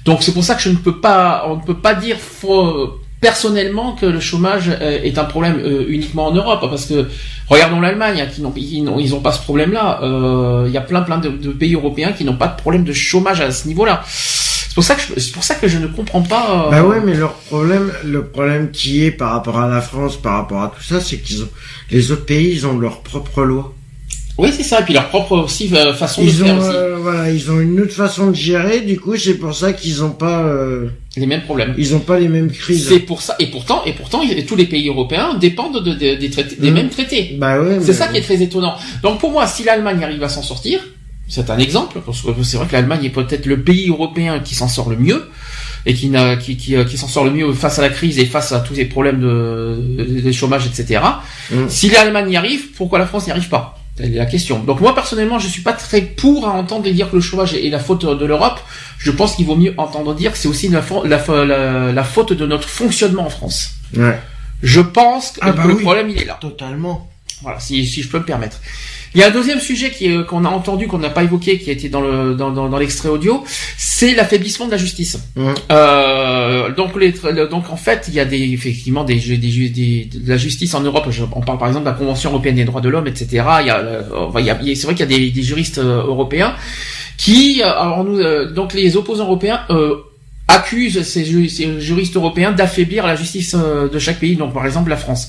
Donc c'est pour ça que je ne peux pas, on ne peut pas dire faut- personnellement que le chômage euh, est un problème euh, uniquement en Europe, parce que regardons l'Allemagne, hein, qui n'ont, ils n'ont, ils ont pas ce problème-là. Euh, Il y a plein, plein de, de pays européens qui n'ont pas de problème de chômage à ce niveau-là. C'est pour ça que je, c'est pour ça que je ne comprends pas. euh, Bah ouais, mais leur problème, le problème qui est par rapport à la France, par rapport à tout ça, c'est qu'ils ont, les autres pays, ils ont leur propre loi. Oui, c'est ça. Et puis leur propre aussi euh, façon de Ils faire ont, aussi euh, voilà, ils ont une autre façon de gérer. Du coup, c'est pour ça qu'ils ont pas, euh, les mêmes problèmes. ils ont pas les mêmes crises. C'est pour ça. Et pourtant, et pourtant, tous les pays européens dépendent de- de- des, traités, des Mhm. mêmes traités. Bah ouais. C'est ça qui est très étonnant. Donc pour moi, si l'Allemagne arrive à s'en sortir, c'est un exemple, parce que c'est vrai que l'Allemagne est peut-être le pays européen qui s'en sort le mieux et qui, n'a- qui, qui, euh, qui s'en sort le mieux face à la crise et face à tous ces problèmes de, chômage, etc. Mm. Si l'Allemagne y arrive, pourquoi la France n'y arrive pas? C'est la question. Donc moi personnellement, je suis pas très pour à entendre dire que le chômage est la faute de l'Europe. Je pense qu'il vaut mieux entendre dire que c'est aussi la, fa- la, fa- la, la faute de notre fonctionnement en France. Ouais. Je pense que Ah bah le oui. problème il est là. Totalement. Voilà, si, si je peux me permettre. Il y a un deuxième sujet qui est- qu'on a entendu, qu'on n'a pas évoqué, qui a été dans le dans, dans, dans l'extrait audio, c'est l'affaiblissement de la justice. Euh, donc les le- donc en fait il y a des effectivement des, des, des- des- de la justice en Europe. Je- on parle par exemple de la Convention européenne des droits de l'homme, etc. Il y a, euh, il y a- c'est vrai qu'il y a des, des juristes euh, européens qui euh, alors nous euh, donc les opposants européens euh, accusent ces, ces juristes européens d'affaiblir la justice euh, de chaque pays. Donc par exemple la France.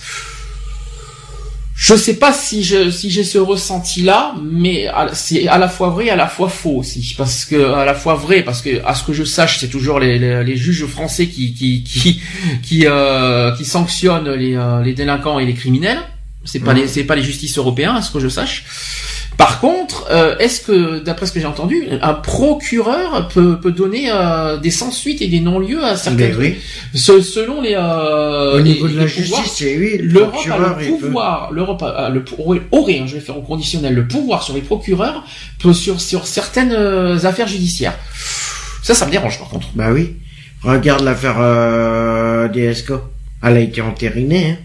Je sais pas si je si j'ai ce ressenti là, mais c'est à la fois vrai, à la fois faux aussi, parce que à la fois vrai, parce que à ce que je sache, c'est toujours les, les, les juges français qui qui qui qui, euh, qui sanctionnent les, euh, les délinquants et les criminels. C'est pas Mhm. les c'est pas les justices européens, à ce que je sache. Par contre, euh, est-ce que, d'après ce que j'ai entendu, un procureur peut, peut donner euh, des sans-suite et des non-lieux à certains Ben oui. Se- selon les euh, Au les- niveau de la les justice, c'est oui. le L'Europe a le pouvoir, l'Europe a, a le aurait, hein, je vais faire au conditionnel, le pouvoir sur les procureurs peut- sur sur certaines euh, affaires judiciaires. Ça, ça me dérange par contre. Bah oui. Regarde l'affaire euh. Elle a été entérinée. Hein.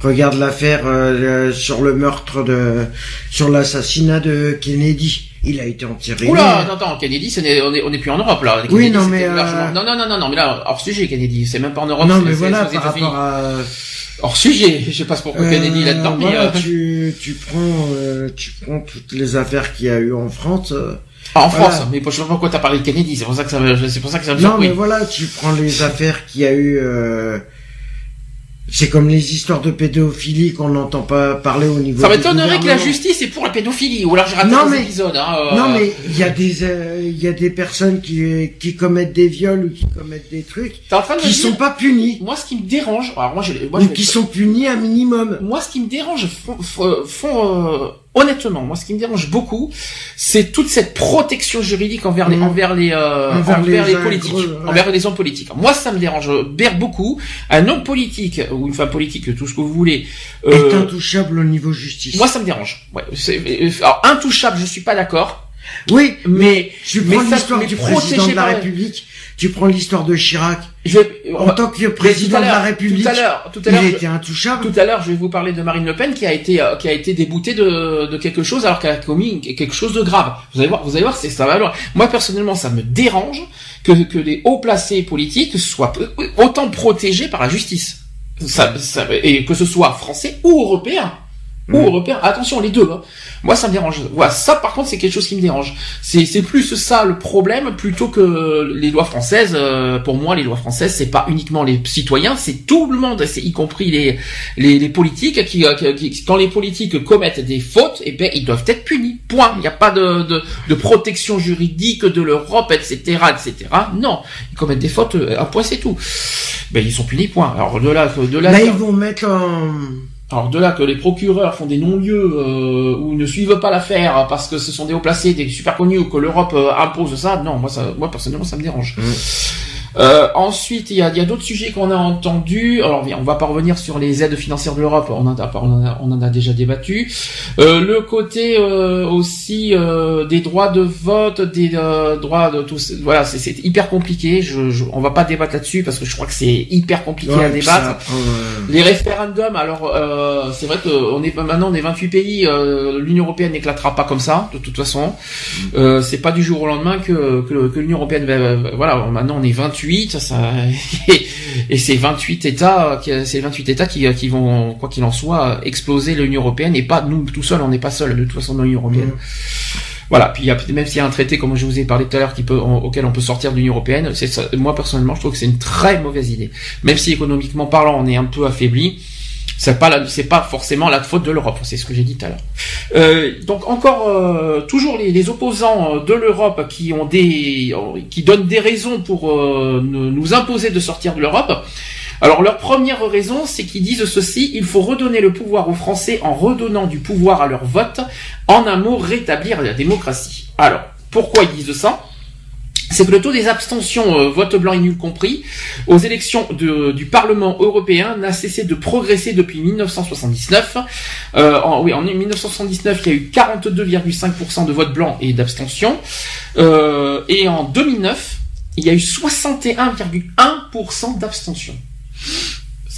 Regarde l'affaire euh, sur le meurtre de, sur l'assassinat de Kennedy. Il a été entériné. Oula, attends, attends, Kennedy, ce n'est- on est, on est plus en Europe là. Oui, non, mais, euh, largement- non, non, non, non, non, mais là hors sujet, Kennedy, c'est même pas en Europe. non, mais voilà, par rapport à. Hors sujet, je sais pas pourquoi Euh, Kennedy là-dedans, mais voilà, euh, tu, tu prends, euh, tu prends toutes les affaires qu'il y a eu en France. euh, ah, en voilà. France. Mais je sais pas pourquoi t'as parlé de Kennedy. C'est pour ça que ça, me- c'est pour ça que ça me Non, surpris. mais voilà, tu prends les affaires qu'il y a eu. euh, C'est comme les histoires de pédophilie qu'on n'entend pas parler au niveau. Ça m'étonnerait que la justice est pour la pédophilie, ou alors j'ai raté Non, mais- épisodes. Hein, euh, Non, mais il y a des, euh, il y a des personnes qui, qui commettent des viols ou qui commettent des trucs en train de qui sont pas punis moi ce qui me dérange, alors moi, je, moi, ou je vais- qui sont punis un minimum. moi ce qui me dérange, fond- fond- fond, euh, honnêtement, moi ce qui me dérange beaucoup, c'est toute cette protection juridique envers les, Mhm. envers les, euh, Envers envers, les les, politiques, ouais. envers les hommes politiques. Moi ça me dérange, berre beaucoup. Un homme politique ou une femme politique, tout ce que vous voulez. Est euh, intouchable au niveau justice. moi ça me dérange. Ouais, c'est- euh, alors intouchable, je suis pas d'accord. oui, Mais tu mais prends ça- l'histoire mais du président de la- République. Tu prends l'histoire de Chirac. Je vais- on En tant que président de la République, Tout à l'heure, tout à l'heure, il était intouchable. Tout à l'heure, je vais vous parler de Marine Le Pen qui a été euh, qui a été déboutée de, de quelque chose alors qu'elle a commis quelque chose de grave. Vous allez voir, vous allez voir, c'est ça va loin. Moi personnellement, ça me dérange que que les hauts placés politiques soient autant protégés par la justice. Ça, ça- et que ce soit français ou européen. Ou européen, attention les deux. hein. Moi ça me dérange. Voilà, ça par contre c'est quelque chose qui me dérange. C'est c'est plus ça le problème plutôt que les lois françaises. Euh, pour moi les lois françaises c'est pas uniquement les citoyens, c'est tout le monde, c'est y compris les les, les politiques qui, euh, qui, qui- quand les politiques commettent des fautes, eh ben ils doivent être punis. Point. Il n'y a pas de, de de protection juridique de l'Europe, etc., etc. Non, ils commettent des fautes. euh, Un point c'est tout. Ben ils sont punis. Point. Alors de là de là. Là, ils vont mettre en... Alors de là que les procureurs font des non-lieux euh, ou ne suivent pas l'affaire parce que ce sont des hauts placés, des super connus ou que l'Europe euh, impose ça, non, moi ça, moi personnellement ça me dérange. Euh, ensuite, il y a, y a d'autres sujets qu'on a entendus. Alors, on va pas revenir sur les aides financières de l'Europe. On en a, on en a, on en a déjà débattu. Euh, le côté euh, aussi euh, des droits de vote, des euh, droits de tous. Voilà, c'est- hyper compliqué. Je, je, on va pas débattre là-dessus parce que je crois que c'est hyper compliqué Ouais, à débattre. ça euh, Les référendums, alors euh, c'est vrai que on est maintenant on est 28 pays, euh, l'Union européenne n'éclatera pas comme ça de toute façon. Euh, c'est pas du jour au lendemain que que, que l'Union européenne va, va- voilà maintenant on est 28, ça et, et c'est 28 États qui c'est 28 États qui qui vont quoi qu'il en soit exploser l'Union européenne et pas nous tout seuls, on n'est pas seuls de toute façon dans l'Union européenne. Voilà, puis il y a, même s'il y a un traité, comme je vous ai parlé tout à l'heure, qui peut, en- auquel on peut sortir de l'Union européenne, c'est moi personnellement, je trouve que c'est une très mauvaise idée. Même si économiquement parlant, on est un peu affaibli, c'est pas pas forcément la faute de l'Europe. C'est ce que j'ai dit tout à l'heure. Euh, donc encore, euh, toujours les, opposants euh, de l'Europe qui ont des, donnent des raisons pour nous imposer de sortir de l'Europe. Alors leur première raison, c'est qu'ils disent ceci, il faut redonner le pouvoir aux Français en redonnant du pouvoir à leur vote, en un mot rétablir la démocratie. Alors, pourquoi ils disent ça? C'est que le taux des abstentions, euh, vote blanc et nul compris, aux élections du Parlement européen n'a cessé de progresser depuis 1979. Euh, en, oui, en 1979, il y a eu 42,5% de vote blanc et d'abstention. Euh, et en 2009, il y a eu 61,1% d'abstention.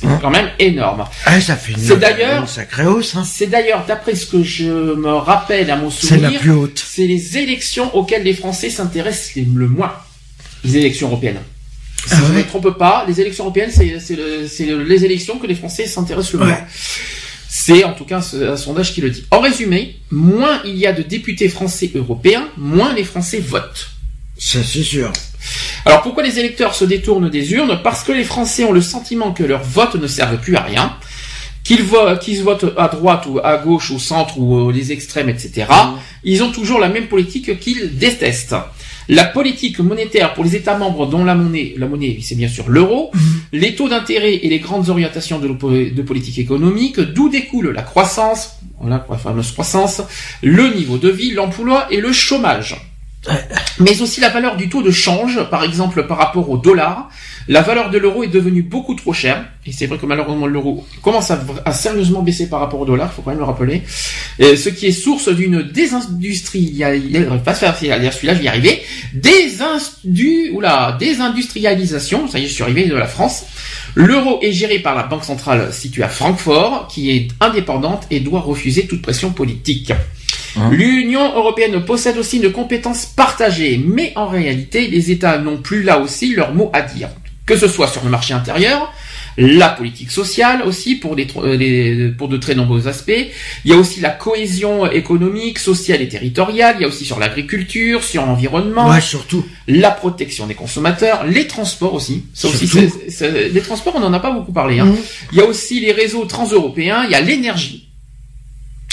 C'est Hein quand même énorme. Ah, ça fait une, C'est d'ailleurs- sacrée hausse. Hein. C'est d'ailleurs, d'après ce que je me rappelle à mon C'est la souvenir, plus haute. c'est les élections auxquelles les Français s'intéressent le moins. Les élections européennes. Si Ah je ne ouais me trompe pas, les élections européennes, c'est c'est le- c'est le- les élections que les Français s'intéressent le moins. Ouais. C'est en tout cas un sondage qui le dit. En résumé, moins il y a de députés français européens, moins les Français votent. Ça, c'est sûr. Alors pourquoi les électeurs se détournent des urnes Parce que les Français ont le sentiment que leur vote ne servent plus à rien, qu'ils vo- qu'ils votent à droite ou à gauche, au centre ou les extrêmes, etc. Ils ont toujours la même politique qu'ils détestent. La politique monétaire pour les États membres dont la monnaie, la monnaie c'est bien sûr l'euro, les taux d'intérêt et les grandes orientations de, politique économique, d'où découle la croissance, voilà la fameuse croissance, le niveau de vie, l'emploi et le chômage mais aussi la valeur du taux de change, par exemple par rapport au dollar. La valeur de l'euro est devenue beaucoup trop chère, et c'est vrai que malheureusement l'euro commence à, sérieusement baisser par rapport au dollar, faut quand même le rappeler, ce qui est source d'une désindustrialisation, je vais y arriver, oula, désindustrialisation, ça y est je suis arrivé de la France. L'euro est géré par la banque centrale située à Francfort, qui est indépendante et doit refuser toute pression politique. L'Union européenne possède aussi une compétence partagée, mais en réalité, les États n'ont plus là aussi leur mot à dire. Que ce soit sur le marché intérieur, la politique sociale aussi pour, des, tro- euh, pour de très nombreux aspects. Il y a aussi la cohésion économique, sociale et territoriale. Il y a aussi sur l'agriculture, sur l'environnement, Ouais, surtout. la protection des consommateurs, les transports aussi. Ça aussi, les transports, on n'en a pas beaucoup parlé. Hein. Mhm. Il y a aussi les réseaux transeuropéens, il y a l'énergie.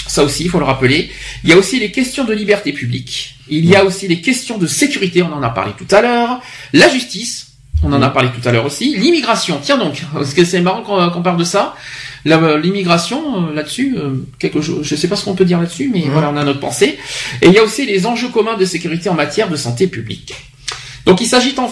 Ça aussi, il faut le rappeler. Il y a aussi les questions de liberté publique. Il y a aussi les questions de sécurité, on en a parlé tout à l'heure. La justice, on en a parlé tout à l'heure aussi. L'immigration, tiens donc, parce que c'est marrant qu'on parle de ça. La- L'immigration, euh, là-dessus, euh, quelque chose, je sais pas ce qu'on peut dire là-dessus, mais voilà, on a notre pensée. Et il y a aussi les enjeux communs de sécurité en matière de santé publique. Donc il s'agit en,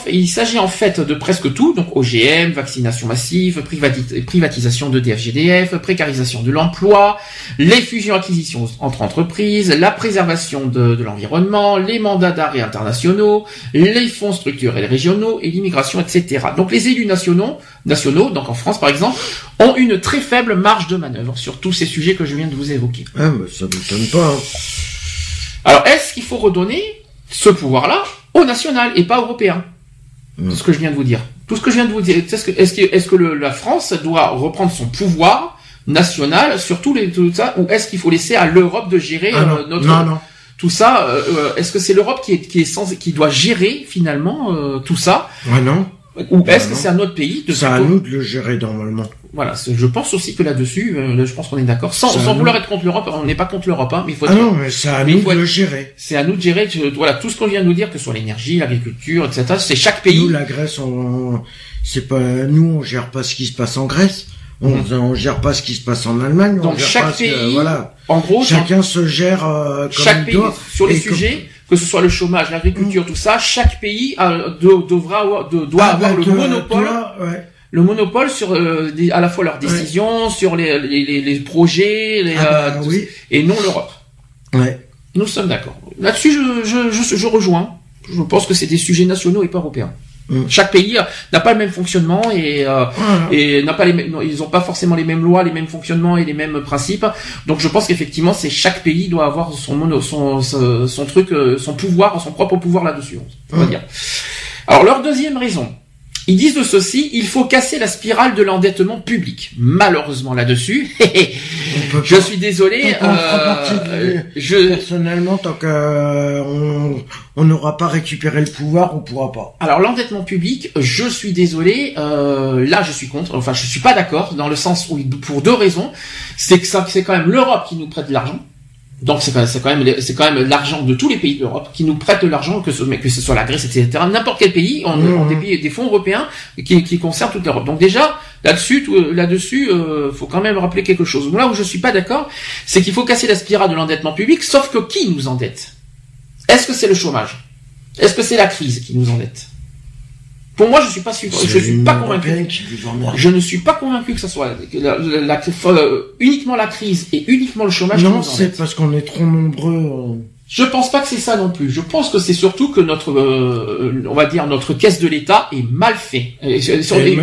fait- en de presque tout, donc OGM, vaccination massive, privati- privatisation de DFGDF, précarisation de l'emploi, les fusions-acquisitions entre entreprises, la préservation de, de l'environnement, les mandats d'arrêt internationaux, les fonds structurels régionaux et l'immigration, etc. Donc les élus nationaux, nationaux, donc en France par exemple, ont une très faible marge de manœuvre sur tous ces sujets que je viens de vous évoquer. Ah, mais ça m'étonne pas. hein. Alors, est-ce qu'il faut redonner ce pouvoir-là au national et pas européen Mm. C'est ce que je viens de vous dire. Tout ce que je viens de vous dire. Est-ce que, est-ce que, est-ce que le- la France doit reprendre son pouvoir national sur tout, les, tout ça, ou est-ce qu'il faut laisser à l'Europe de gérer Ah, euh, notre non, non. tout ça euh, euh, Est-ce que c'est l'Europe qui est, qui est sans, qui doit gérer finalement euh, tout ça, Ouais, non. Ou Ah, est-ce que c'est à notre pays de C'est à nous de le gérer normalement. Voilà, je pense aussi que là-dessus, euh, je pense qu'on est d'accord. Sans, sans vouloir être contre l'Europe, on n'est pas contre l'Europe, hein, mais il faut Ah être- non, mais c'est à Mais nous de être- le gérer. c'est à nous de gérer voilà tout ce qu'on vient de nous dire que ce soit l'énergie, l'agriculture, etc. C'est chaque pays. Nous, la Grèce, on, c'est pas, nous, on gère pas ce qui se passe en Grèce. On, on gère pas ce qui se passe en Allemagne. on Donc, gère chaque pas ce que- pays, voilà. En gros, Chacun se gère euh, comme chaque il pays doit. sur les Et sujets, que ce soit le chômage, l'agriculture, tout ça, chaque pays a- de- devra avoir, de- doit Ah, avoir bah, le monopole, toi, ouais. le monopole sur euh, des- à la fois leurs décisions, sur les, les, les- les projets, Ah, bah, euh, oui. et non l'Europe. Ouais. Nous sommes d'accord. Là-dessus, je, je, je, je rejoins. Je pense que c'est des sujets nationaux et pas européens. Mm. Chaque pays euh, n'a pas le même fonctionnement et euh, et n'a pas les mêmes, ils ont pas forcément les mêmes lois, les mêmes fonctionnements et les mêmes principes. Donc je pense qu'effectivement, c'est chaque pays doit avoir son son, son, son truc, euh, son pouvoir, son propre pouvoir là-dessus, on va Mm. dire. Alors leur deuxième raison, ils disent de ceci, il faut casser la spirale de l'endettement public. Malheureusement là-dessus, je suis désolé, qu'on euh, je, Personnellement, tant que euh, on on n'aura pas récupéré le pouvoir, on pourra pas. Alors l'endettement public, je suis désolé, euh, là je suis contre, enfin je suis pas d'accord dans le sens où pour deux raisons, c'est que ça c'est quand même l'Europe qui nous prête de l'argent. Donc c'est quand même c'est quand même l'argent de tous les pays d'Europe qui nous prêtent de l'argent que ce mais que ce soit la Grèce etc n'importe quel pays on, Mhm. on des pays des fonds européens qui, qui concernent toute l'Europe. Donc déjà là-dessus tout- là-dessus euh, faut quand même rappeler quelque chose. Là où je suis pas d'accord, c'est qu'il faut casser la spirale de l'endettement public sauf que qui nous endette? Est-ce que c'est le chômage? Est-ce que c'est la crise qui nous endette? Pour moi, je suis pas sûr, je suis pas convaincu. Je ne suis pas convaincu que ce soit que la- la- la- euh, uniquement la crise et uniquement le chômage Non, c'est parce qu'on est trop nombreux. euh. Je pense pas que c'est ça non plus. Je pense que c'est surtout que notre, euh, on va dire notre caisse de l'État est mal fait. Et sur- les-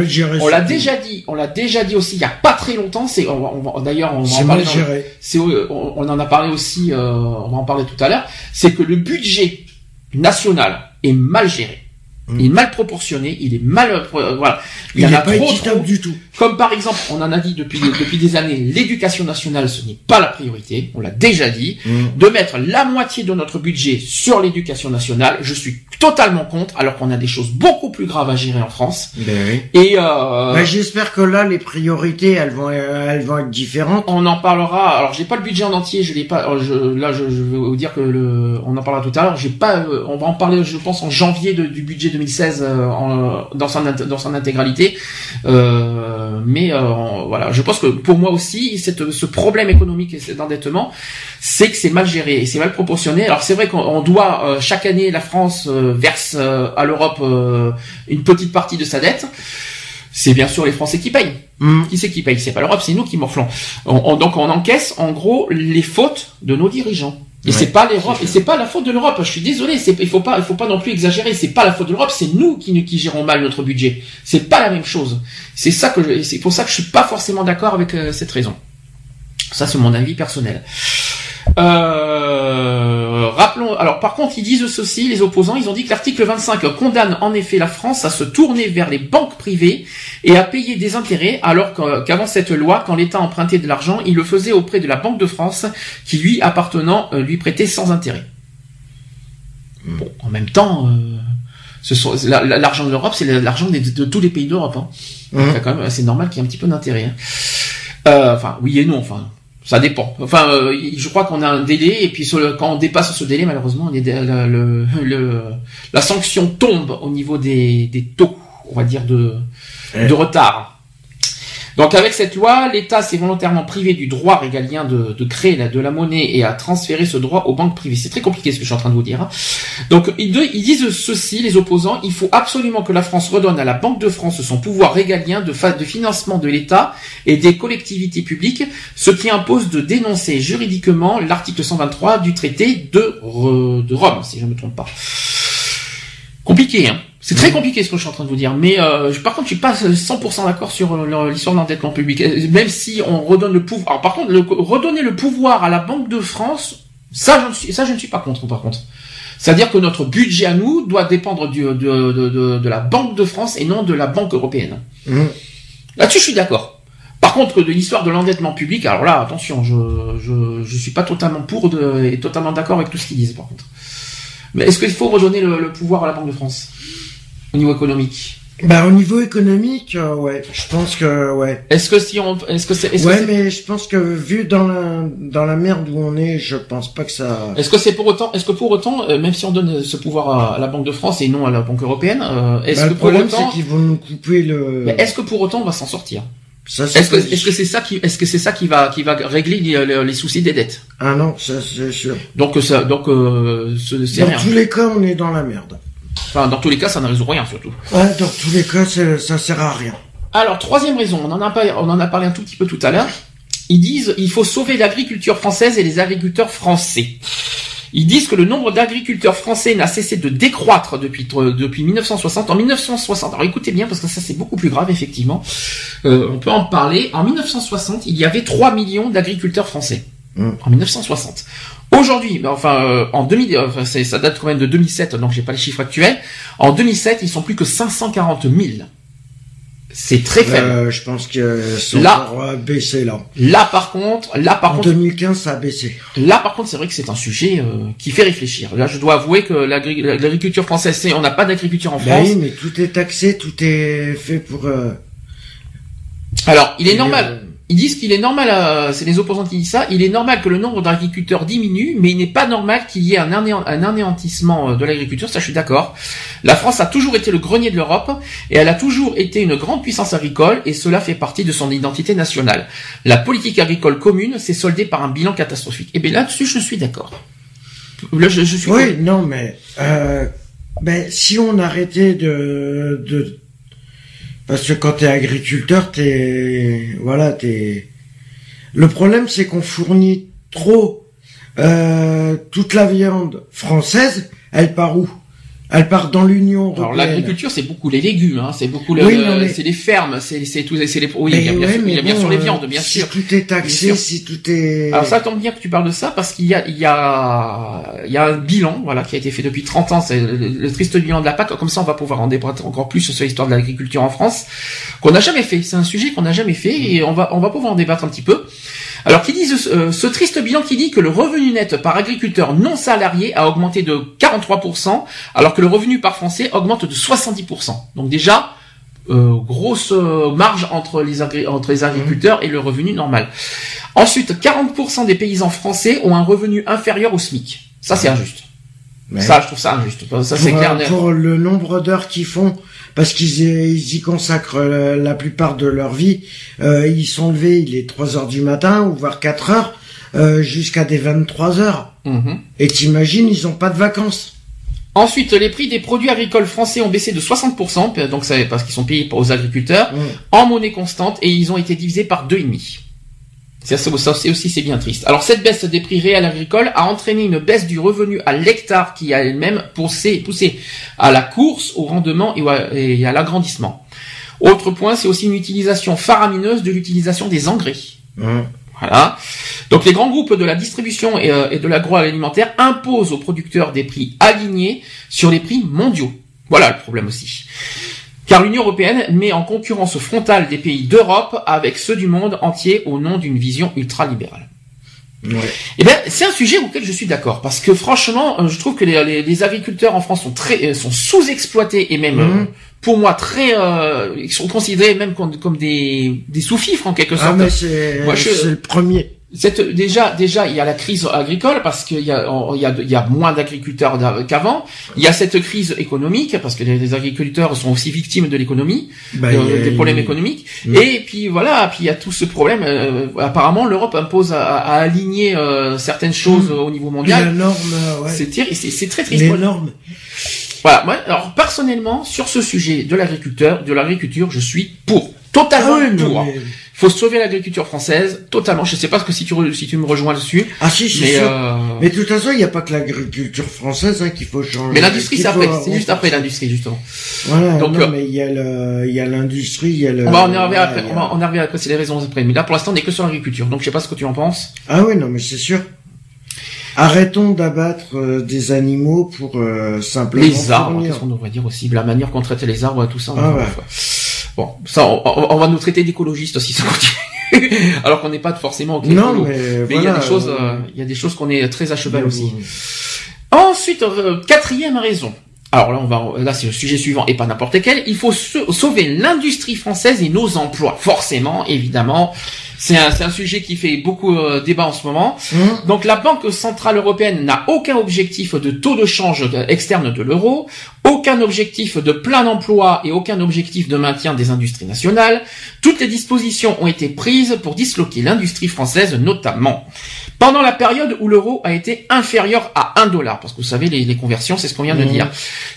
on l'a déjà dit, on l'a déjà dit aussi il y a pas très longtemps. C'est, on on d'ailleurs, on va en parler. c'est, euh, on, on en a parlé aussi, euh, on va en parler tout à l'heure, c'est que le budget national est mal géré. Mm. Il est mal proportionné, il est mal, euh, voilà. Il, en a pas trop, équitable trop. du tout. Comme par exemple, on en a dit depuis, depuis des années, l'éducation nationale, ce n'est pas la priorité, on l'a déjà dit. De mettre la moitié de notre budget sur l'éducation nationale, je suis totalement contre, alors qu'on a des choses beaucoup plus graves à gérer en France. Ben oui. Et euh, Ben, j'espère que là, les priorités, elles vont, euh, elles vont être différentes. On en parlera. Alors, j'ai pas le budget en entier. Je l'ai pas. alors, je, là, je, je vais vous dire que le. On en parlera tout à l'heure. J'ai pas. euh, on va en parler, je pense, en janvier de- du budget 2016 euh, en, dans son dans son intégralité. Euh, mais euh, voilà, je pense que pour moi aussi, cette, ce problème économique et cet endettement, c'est que c'est mal géré et c'est mal proportionné. Alors, c'est vrai qu'on on doit euh, chaque année, la France euh, verse euh, à l'Europe euh, une petite partie de sa dette. C'est bien sûr les Français qui payent. Hum. Qui c'est qui paye? C'est pas l'Europe, c'est nous qui morflons. On- on- donc on encaisse en gros les fautes de nos dirigeants. Et Ouais, c'est pas l'Europe, et c'est pas la faute de l'Europe. Je suis désolé, c'est il faut pas, il faut pas non plus exagérer. C'est pas la faute de l'Europe, c'est nous qui qui gérons mal notre budget. C'est pas la même chose. C'est ça que c'est pour ça que je suis pas forcément d'accord avec euh, cette raison. Ça c'est mon avis personnel. Euh, rappelons. Alors, par contre, ils disent ceci, les opposants. Ils ont dit que l'article 25 condamne en effet la France à se tourner vers les banques privées et à payer des intérêts, alors qu'avant cette loi, quand l'État empruntait de l'argent, il le faisait auprès de la Banque de France, qui lui appartenant euh, lui prêtait sans intérêt. Bon, en même temps, euh, l'argent de l'Europe, c'est l'argent de, tous les pays d'Europe. Hein. Même, c'est normal qu'il y ait un petit peu d'intérêt. hein. Euh, enfin, oui et non. Enfin, ça dépend. Enfin, euh, je crois qu'on a un délai et puis sur le- quand on dépasse ce délai, malheureusement, on est le, le- le- la sanction tombe au niveau des, des taux, on va dire de, Ouais. de retard. Donc avec cette loi, l'État s'est volontairement privé du droit régalien de, créer de la monnaie et a transféré ce droit aux banques privées. C'est très compliqué ce que je suis en train de vous dire. hein. Donc ils, disent ceci, les opposants, il faut absolument que la France redonne à la Banque de France son pouvoir régalien de, financement de l'État et des collectivités publiques, ce qui impose de dénoncer juridiquement l'article 123 du traité de, de Rome, si je ne me trompe pas. Compliqué, hein. C'est très compliqué ce que je suis en train de vous dire. Mais euh, je- par contre, je suis pas 100% d'accord sur euh, l'histoire de l'endettement public. Même si on redonne le pouvoir. Alors par contre, le- redonner le pouvoir à la Banque de France, ça, je ne suis, ça, je ne suis pas contre. Par contre, c'est-à-dire que notre budget à nous doit dépendre du, de, de, de, de la Banque de France et non de la Banque européenne. Mhm. Là-dessus, je suis d'accord. Par contre, de l'histoire de l'endettement public, alors là, attention, je, je, je suis pas totalement pour de, et totalement d'accord avec tout ce qu'ils disent, par contre. Mais est-ce qu'il faut redonner le, le pouvoir à la Banque de France? Au niveau économique Bah au niveau économique, euh, ouais, je pense que ouais. Est-ce que si on, est-ce que c'est, est-ce Ouais, mais je pense que vu dans la dans la merde où on est, je pense pas que ça. est-ce que c'est pour autant, est-ce que pour autant, euh, même si on donne ce pouvoir à, à la Banque de France et non à la Banque européenne, euh, est-ce Bah, que le pour problème, autant, c'est qu'ils vont nous couper le. est-ce que pour autant on va s'en sortir? Est-ce que, est-ce c'est ça qui, est-ce que c'est ça qui va, qui va régler les, soucis des dettes? Ah non, ça c'est sûr. Donc ça, donc euh, ce- c'est Dans rien. tous les cas, on est dans la merde. Enfin, dans tous les cas, ça ne résout rien surtout. Ouais, dans tous les cas, ça sert à rien. Alors, troisième raison, on en a pas, on en a parlé un tout petit peu tout à l'heure. Ils disent, il faut sauver l'agriculture française et les agriculteurs français. Ils disent que le nombre d'agriculteurs français n'a cessé de décroître depuis depuis 1960. En 1960, alors écoutez bien parce que ça c'est beaucoup plus grave effectivement. Euh, on peut en parler. En 1960, il y avait 3 millions d'agriculteurs français. Mm. En 1960. Aujourd'hui, ben, enfin euh, en 2000, euh, enfin, ça date quand même de 2007, donc j'ai pas les chiffres actuels. En 2007, ils sont plus que 540 000. C'est très faible. Euh, je pense que c'est Là. euh, baissé là. Là par contre, là par En contre, 2015, ça a baissé. là par contre, c'est vrai que c'est un sujet euh, qui fait réfléchir. Là, je dois avouer que l'agri- l'agriculture française, c'est on n'a pas d'agriculture en Bah France. oui, mais tout est taxé, tout est fait pour. euh, Alors, il est normal. Ils disent qu'il est normal, euh, c'est les opposants qui disent ça, il est normal que le nombre d'agriculteurs diminue, mais il n'est pas normal qu'il y ait un, anéant- un anéantissement euh, de l'agriculture, ça je suis d'accord. La France a toujours été le grenier de l'Europe, et elle a toujours été une grande puissance agricole, et cela fait partie de son identité nationale. La politique agricole commune s'est soldée par un bilan catastrophique. Et bien là-dessus, je suis d'accord. Là, je, je suis Oui, non, mais euh, ben si on arrêtait de, de parce que quand t'es agriculteur, t'es voilà, t'es. Le problème, c'est qu'on fournit trop euh, toute la viande française. Elle part où? Elle part dans l'Union Alors l'agriculture, c'est beaucoup les légumes, hein, c'est beaucoup le, Oui, le- non, mais- c'est les fermes, c'est c'est tout, c'est les oui, il y a bien, ouais, sûr, il y a bien bon, sûr les euh, viandes, bien si sûr. tout est taxé, si tout est. Alors ça tombe bien que tu parles de ça parce qu'il y a il y a il y a un bilan voilà qui a été fait depuis 30 ans, c'est le, le triste bilan de la PAC. Comme ça, on va pouvoir en débattre encore plus sur l'histoire de l'agriculture en France qu'on n'a jamais fait. C'est un sujet qu'on n'a jamais fait et on va on va pouvoir en débattre un petit peu. Alors, qui dit ce, euh, ce triste bilan qui dit que le revenu net par agriculteur non salarié a augmenté de 43%, alors que le revenu par français augmente de 70%. Donc déjà, euh, grosse euh, marge entre les, agri- entre les agriculteurs et le revenu normal. Ensuite, 40% des paysans français ont un revenu inférieur au SMIC. Ça, c'est injuste. Ça, je trouve ça injuste. Ça, c'est pour, clair. pour le nombre d'heures qu'ils font, parce qu'ils y, ils y consacrent la plupart de leur vie. Euh, ils sont levés, il est 3 heures du matin, ou voire 4 heures, euh, jusqu'à des 23 heures. Mhm. Et t'imagines, ils ont pas de vacances. Ensuite, les prix des produits agricoles français ont baissé de 60%, donc c'est parce qu'ils sont payés aux agriculteurs, Ouais. en monnaie constante, et ils ont été divisés par deux et demi. Ça, c'est- aussi c'est bien triste. Alors cette baisse des prix réels agricoles a entraîné une baisse du revenu à l'hectare qui a elle-même poussé, poussé à la course, au rendement et à, l'agrandissement. Autre point, c'est aussi une utilisation faramineuse de l'utilisation des engrais. Ouais. Voilà. Donc les grands groupes de la distribution et, euh, et de l'agroalimentaire imposent aux producteurs des prix alignés sur les prix mondiaux. Voilà le problème aussi. Car l'Union européenne met en concurrence frontale des pays d'Europe avec ceux du monde entier au nom d'une vision ultralibérale. Ouais. Eh bien, c'est un sujet auquel je suis d'accord parce que franchement, euh, je trouve que les, les- les agriculteurs en France sont très euh, sont sous-exploités et même Mhm. euh, pour moi très euh, ils sont considérés même comme, comme des des sous-fifres en quelque sorte. Ah mais c'est Moi, je- c'est le premier. Cette, déjà, déjà, il y a la crise agricole parce qu'il y a, il y a, il y a moins d'agriculteurs d'a- qu'avant. Il y a cette crise économique parce que les, les agriculteurs sont aussi victimes de l'économie, Bah, de- des problèmes économiques. Mm. Et puis voilà, puis il y a tout ce problème. euh, apparemment, l'Europe impose à, à aligner euh, certaines choses au niveau La mondial. norme, euh, ouais. C'est c'est c'est très triste. les normes. Voilà. Moi, alors personnellement, sur ce sujet de l'agriculteur, de l'agriculture, je suis pour, totalement Ah pour. mais- Faut sauver l'agriculture française, totalement. Je sais pas ce que si tu re- si tu me rejoins dessus, Ah si, c'est mais sûr. euh, Mais de toute façon, il n'y a pas que l'agriculture française hein, qu'il faut changer. mais l'industrie c'est après, c'est juste après l'industrie justement. Voilà, Donc, non, euh, mais il y a le, il y a l'industrie, il y a le. On va en arriver après, on va en arriver après, c'est les raisons après. Mais là pour l'instant on est que sur l'agriculture, donc je sais pas ce que tu en penses. Ah oui, non, mais c'est sûr. Arrêtons d'abattre euh, des animaux pour euh, simplement Les arbres, qu'est-ce qu'on devrait dire aussi, la manière qu'on traitait les arbres, tout ça. Ah enfin, ouais. Bon, ça, on, va nous traiter d'écologistes si ça continue, alors qu'on n'est pas forcément. ok, Non, mais, Mais il y a des choses, euh, euh, il y a des choses qu'on est très à cheval aussi. Ensuite, euh, quatrième raison. Alors là, on va, là, c'est le sujet suivant et pas n'importe lequel. Il faut sauver l'industrie française et nos emplois. Forcément, évidemment. C'est un, sujet qui fait beaucoup euh, débat en ce moment. Hein Donc la Banque Centrale Européenne n'a aucun objectif de taux de change externe de l'euro, aucun objectif de plein emploi et aucun objectif de maintien des industries nationales. Toutes les dispositions ont été prises pour disloquer l'industrie française notamment. Pendant la période où l'euro a été inférieur à 1 dollar, parce que vous savez, les, les conversions, c'est ce qu'on vient de Mhm. dire.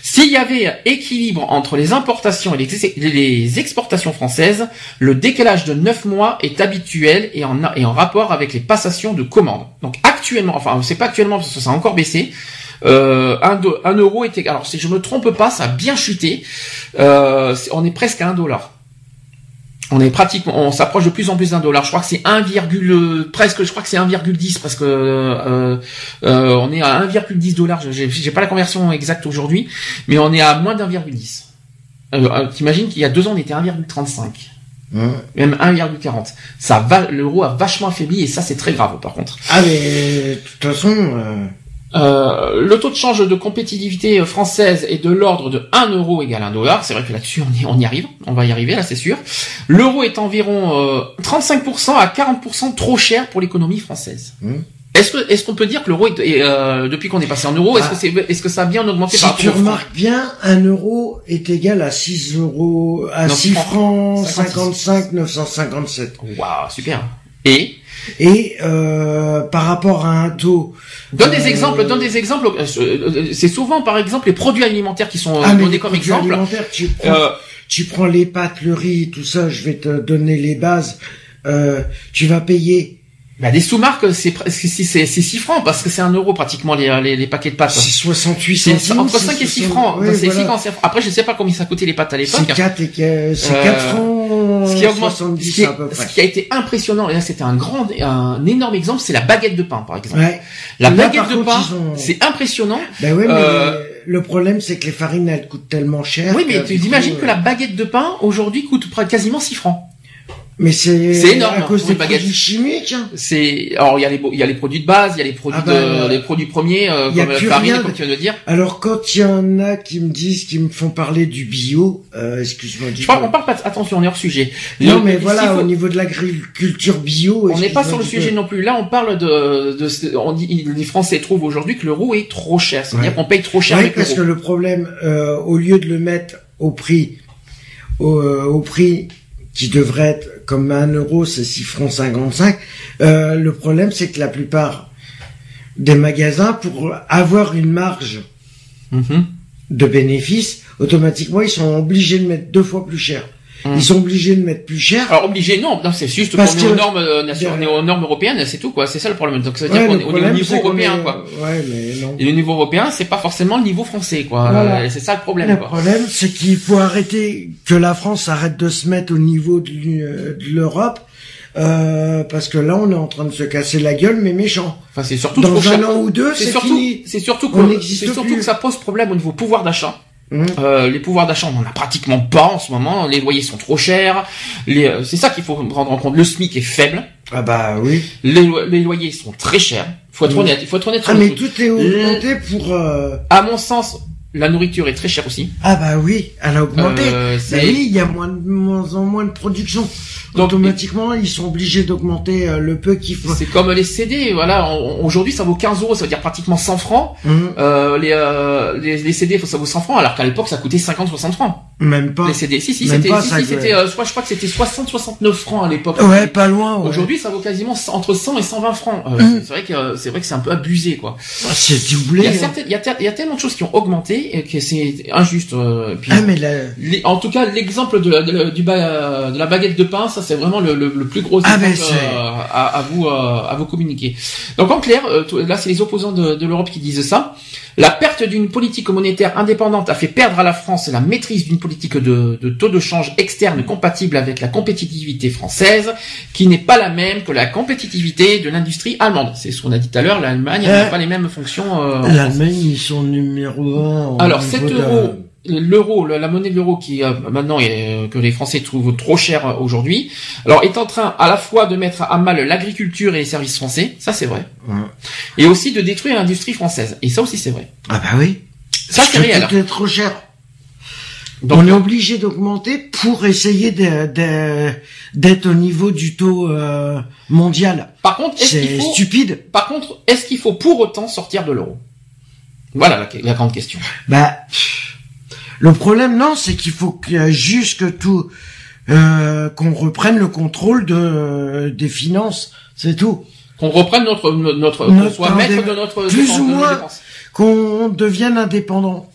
S'il y avait équilibre entre les importations et les, les exportations françaises, le décalage de 9 mois est habituel et en, et en rapport avec les passations de commandes. Donc actuellement, enfin c'est pas actuellement parce que ça a encore baissé, euh, un, un euro était... Alors si je me trompe pas, ça a bien chuté. Euh, on est presque à 1 dollar. On est pratiquement, on s'approche de plus en plus d'un dollar. Je crois que c'est 1, presque, je crois que c'est 1,10 parce que euh, euh, on est à 1,10 dollars. J'ai pas la conversion exacte aujourd'hui, mais on est à moins d'1,10. Euh, euh, T'imagines qu'il y a deux ans on était à 1,35 Hein même 1,40. Ça va, l'euro a vachement affaibli et ça c'est très grave par contre. Ah mais de toute façon, euh, le taux de change de compétitivité française est de l'ordre de 1 euro égale 1 dollar. C'est vrai que là-dessus on y, on y arrive, on va y arriver là c'est sûr. L'euro est environ euh, 35% à 40% trop cher pour l'économie française. Hmm. Est-ce que est-ce qu'on peut dire que l'euro est, est, euh, depuis qu'on est passé en euro, est-ce Ah. que c'est est-ce que ça a bien augmenté si par tu rapport au franc remarques bien, un euro est égal à 6 euros, à Non, 6 francs. francs 55 957. Waouh, super. Et Et euh, par rapport à un taux, donne des Euh, exemples, donne des exemples. euh, euh, C'est souvent par exemple les produits alimentaires qui sont euh, ah donnés les comme exemple. tu prends, Euh, tu prends les pâtes, le riz, tout ça, je vais te donner les bases. Euh, tu vas payer Bah, les sous-marques, c'est c'est c'est c'est 6 francs parce que c'est un euro pratiquement les, les, les paquets de pâtes. c'est 68 C'est centimes. entre c'est 5 et 6 60 francs. Donc, c'est voilà. six francs, c'est- Après, je sais pas combien ça coûtait les pâtes à l'époque. C'est 4 et que- c'est Euh, 4 francs Ce qui augmente, ce 70 qui, est- à peu ce près. qui a été impressionnant, et là c'était un grand, un énorme exemple, c'est la baguette de pain, par exemple. Ouais. La Là, baguette de contre, pain, ont- c'est impressionnant. Ben ouais, mais Euh, le problème c'est que les farines elles coûtent tellement cher. Oui, mais tu imagines que la baguette de pain aujourd'hui coûte près- quasiment 6 francs. Mais c'est C'est énorme, à cause des produits chimiques. hein. C'est, alors il y a les, il y a les produits de base, il y a les produits Ah bah, de, les produits premiers, euh, il y a comme la plus farine, rien comme de- tu viens de dire. Alors quand il y en a qui me disent, qui me font parler du bio, euh, excuse-moi Je crois qu'on parle pas, de- attention, on est hors sujet. Non Le- mais voilà, faut- au niveau de l'agriculture bio. On n'est pas sur le sujet peu. non plus. Là, on parle de, de, on dit, les Français trouvent aujourd'hui que l'euro est trop cher. C'est-à-dire Ouais. qu'on paye trop cher Oui, parce que le problème, euh, au lieu de le mettre au prix, au, euh, au prix qui devrait être comme un euro, c'est 6 francs 55, euh, le problème c'est que la plupart des magasins, pour avoir une marge Mhm. de bénéfices, automatiquement ils sont obligés de mettre deux fois plus cher. Ils sont obligés de mettre plus cher. Alors obligé, non, non c'est juste Parce qu'on est aux normes, euh, nation- on est aux normes européennes, c'est tout quoi. C'est ça le problème. Donc ça veut dire qu'on est, au niveau européen est- quoi. Ouais, mais non. Et le niveau européen, c'est pas forcément le niveau français quoi. Voilà. Euh, C'est ça le problème Le quoi. problème, c'est qu'il faut arrêter que la France arrête de se mettre au niveau de euh, de l'Europe, euh, parce que là, on est en train de se casser la gueule, mais méchant. Enfin, c'est surtout Dans un an ou deux, C'est surtout, fini. c'est surtout que, surtout que ça pose problème au niveau pouvoir d'achat. Hum. Euh, les pouvoirs d'achat, on en a pratiquement pas en ce moment. Les loyers sont trop chers. Les, euh, c'est ça qu'il faut prendre en compte. Le SMIC est faible. Ah bah oui. Les, lo- les loyers sont très chers. Faut être Mm. honnête. Faut être honnête Ah mais tout est augmenté pour... euh, À mon sens, la nourriture est très chère aussi. Ah bah oui, elle a augmenté. Euh, Bah c'est- oui, il y a moins de moins en moins de production. Donc, automatiquement, ils sont obligés d'augmenter euh, le peu qu'il faut. C'est comme les CD, voilà. Aujourd'hui, ça vaut 15 euros, ça veut dire pratiquement 100 francs. Hum, Euh, les, euh, les, les CD, ça vaut 100 francs, alors qu'à l'époque, ça coûtait 50-60 francs. Même pas. Les CD, si, si, c'était, si, si, c'était, euh, je crois, je crois que c'était 60-69 francs à l'époque. Ouais, pas loin. ouais. Aujourd'hui, ça vaut quasiment entre 100 et 120 francs. Euh, Hum. C'est vrai que euh, c'est vrai que c'est un peu abusé, quoi. Ah, C'est Il doublé. y a hein. certaines, il y a, ter- il y a tellement de choses qui ont augmenté et que c'est injuste. euh, puis- Ah, mais là, Les- en tout cas, l'exemple de, la- de, du ba- de la baguette de pain, ça c'est vraiment le, le, le plus gros Ah, c'est- euh, à, à vous euh, à vous communiquer. Donc en clair, euh, là c'est les opposants de, de l'Europe qui disent ça. La perte d'une politique monétaire indépendante a fait perdre à la France la maîtrise d'une politique de, de taux de change externe compatible avec la compétitivité française, qui n'est pas la même que la compétitivité de l'industrie allemande. C'est ce qu'on a dit tout à l'heure. L'Allemagne n'a pas les mêmes fonctions. euh, l'Allemagne, ils sont numéro un. Alors niveau 7 de- euros, l'euro, la monnaie de l'euro qui euh, maintenant est, euh, que les Français trouvent trop cher euh, aujourd'hui, alors est en train à la fois de mettre à mal l'agriculture et les services français, ça c'est vrai, Ouais. et aussi de détruire l'industrie française, et ça aussi c'est vrai. Ah bah oui. Ça c'est réel. tout est trop cher. Donc, on est obligé d'augmenter pour essayer d'être au niveau du taux euh, mondial. par contre, est-ce qu'il C'est faut, stupide. par contre, est-ce qu'il faut pour autant sortir de l'euro? Voilà la, la grande question. Bah, pff, le problème non, c'est qu'il faut que, juste que tout, euh, qu'on reprenne le contrôle de des finances, c'est tout. Qu'on reprenne notre notre, qu'on Notre soit maître de notre plus dépense- ou moins. Qu'on devienne indépendant.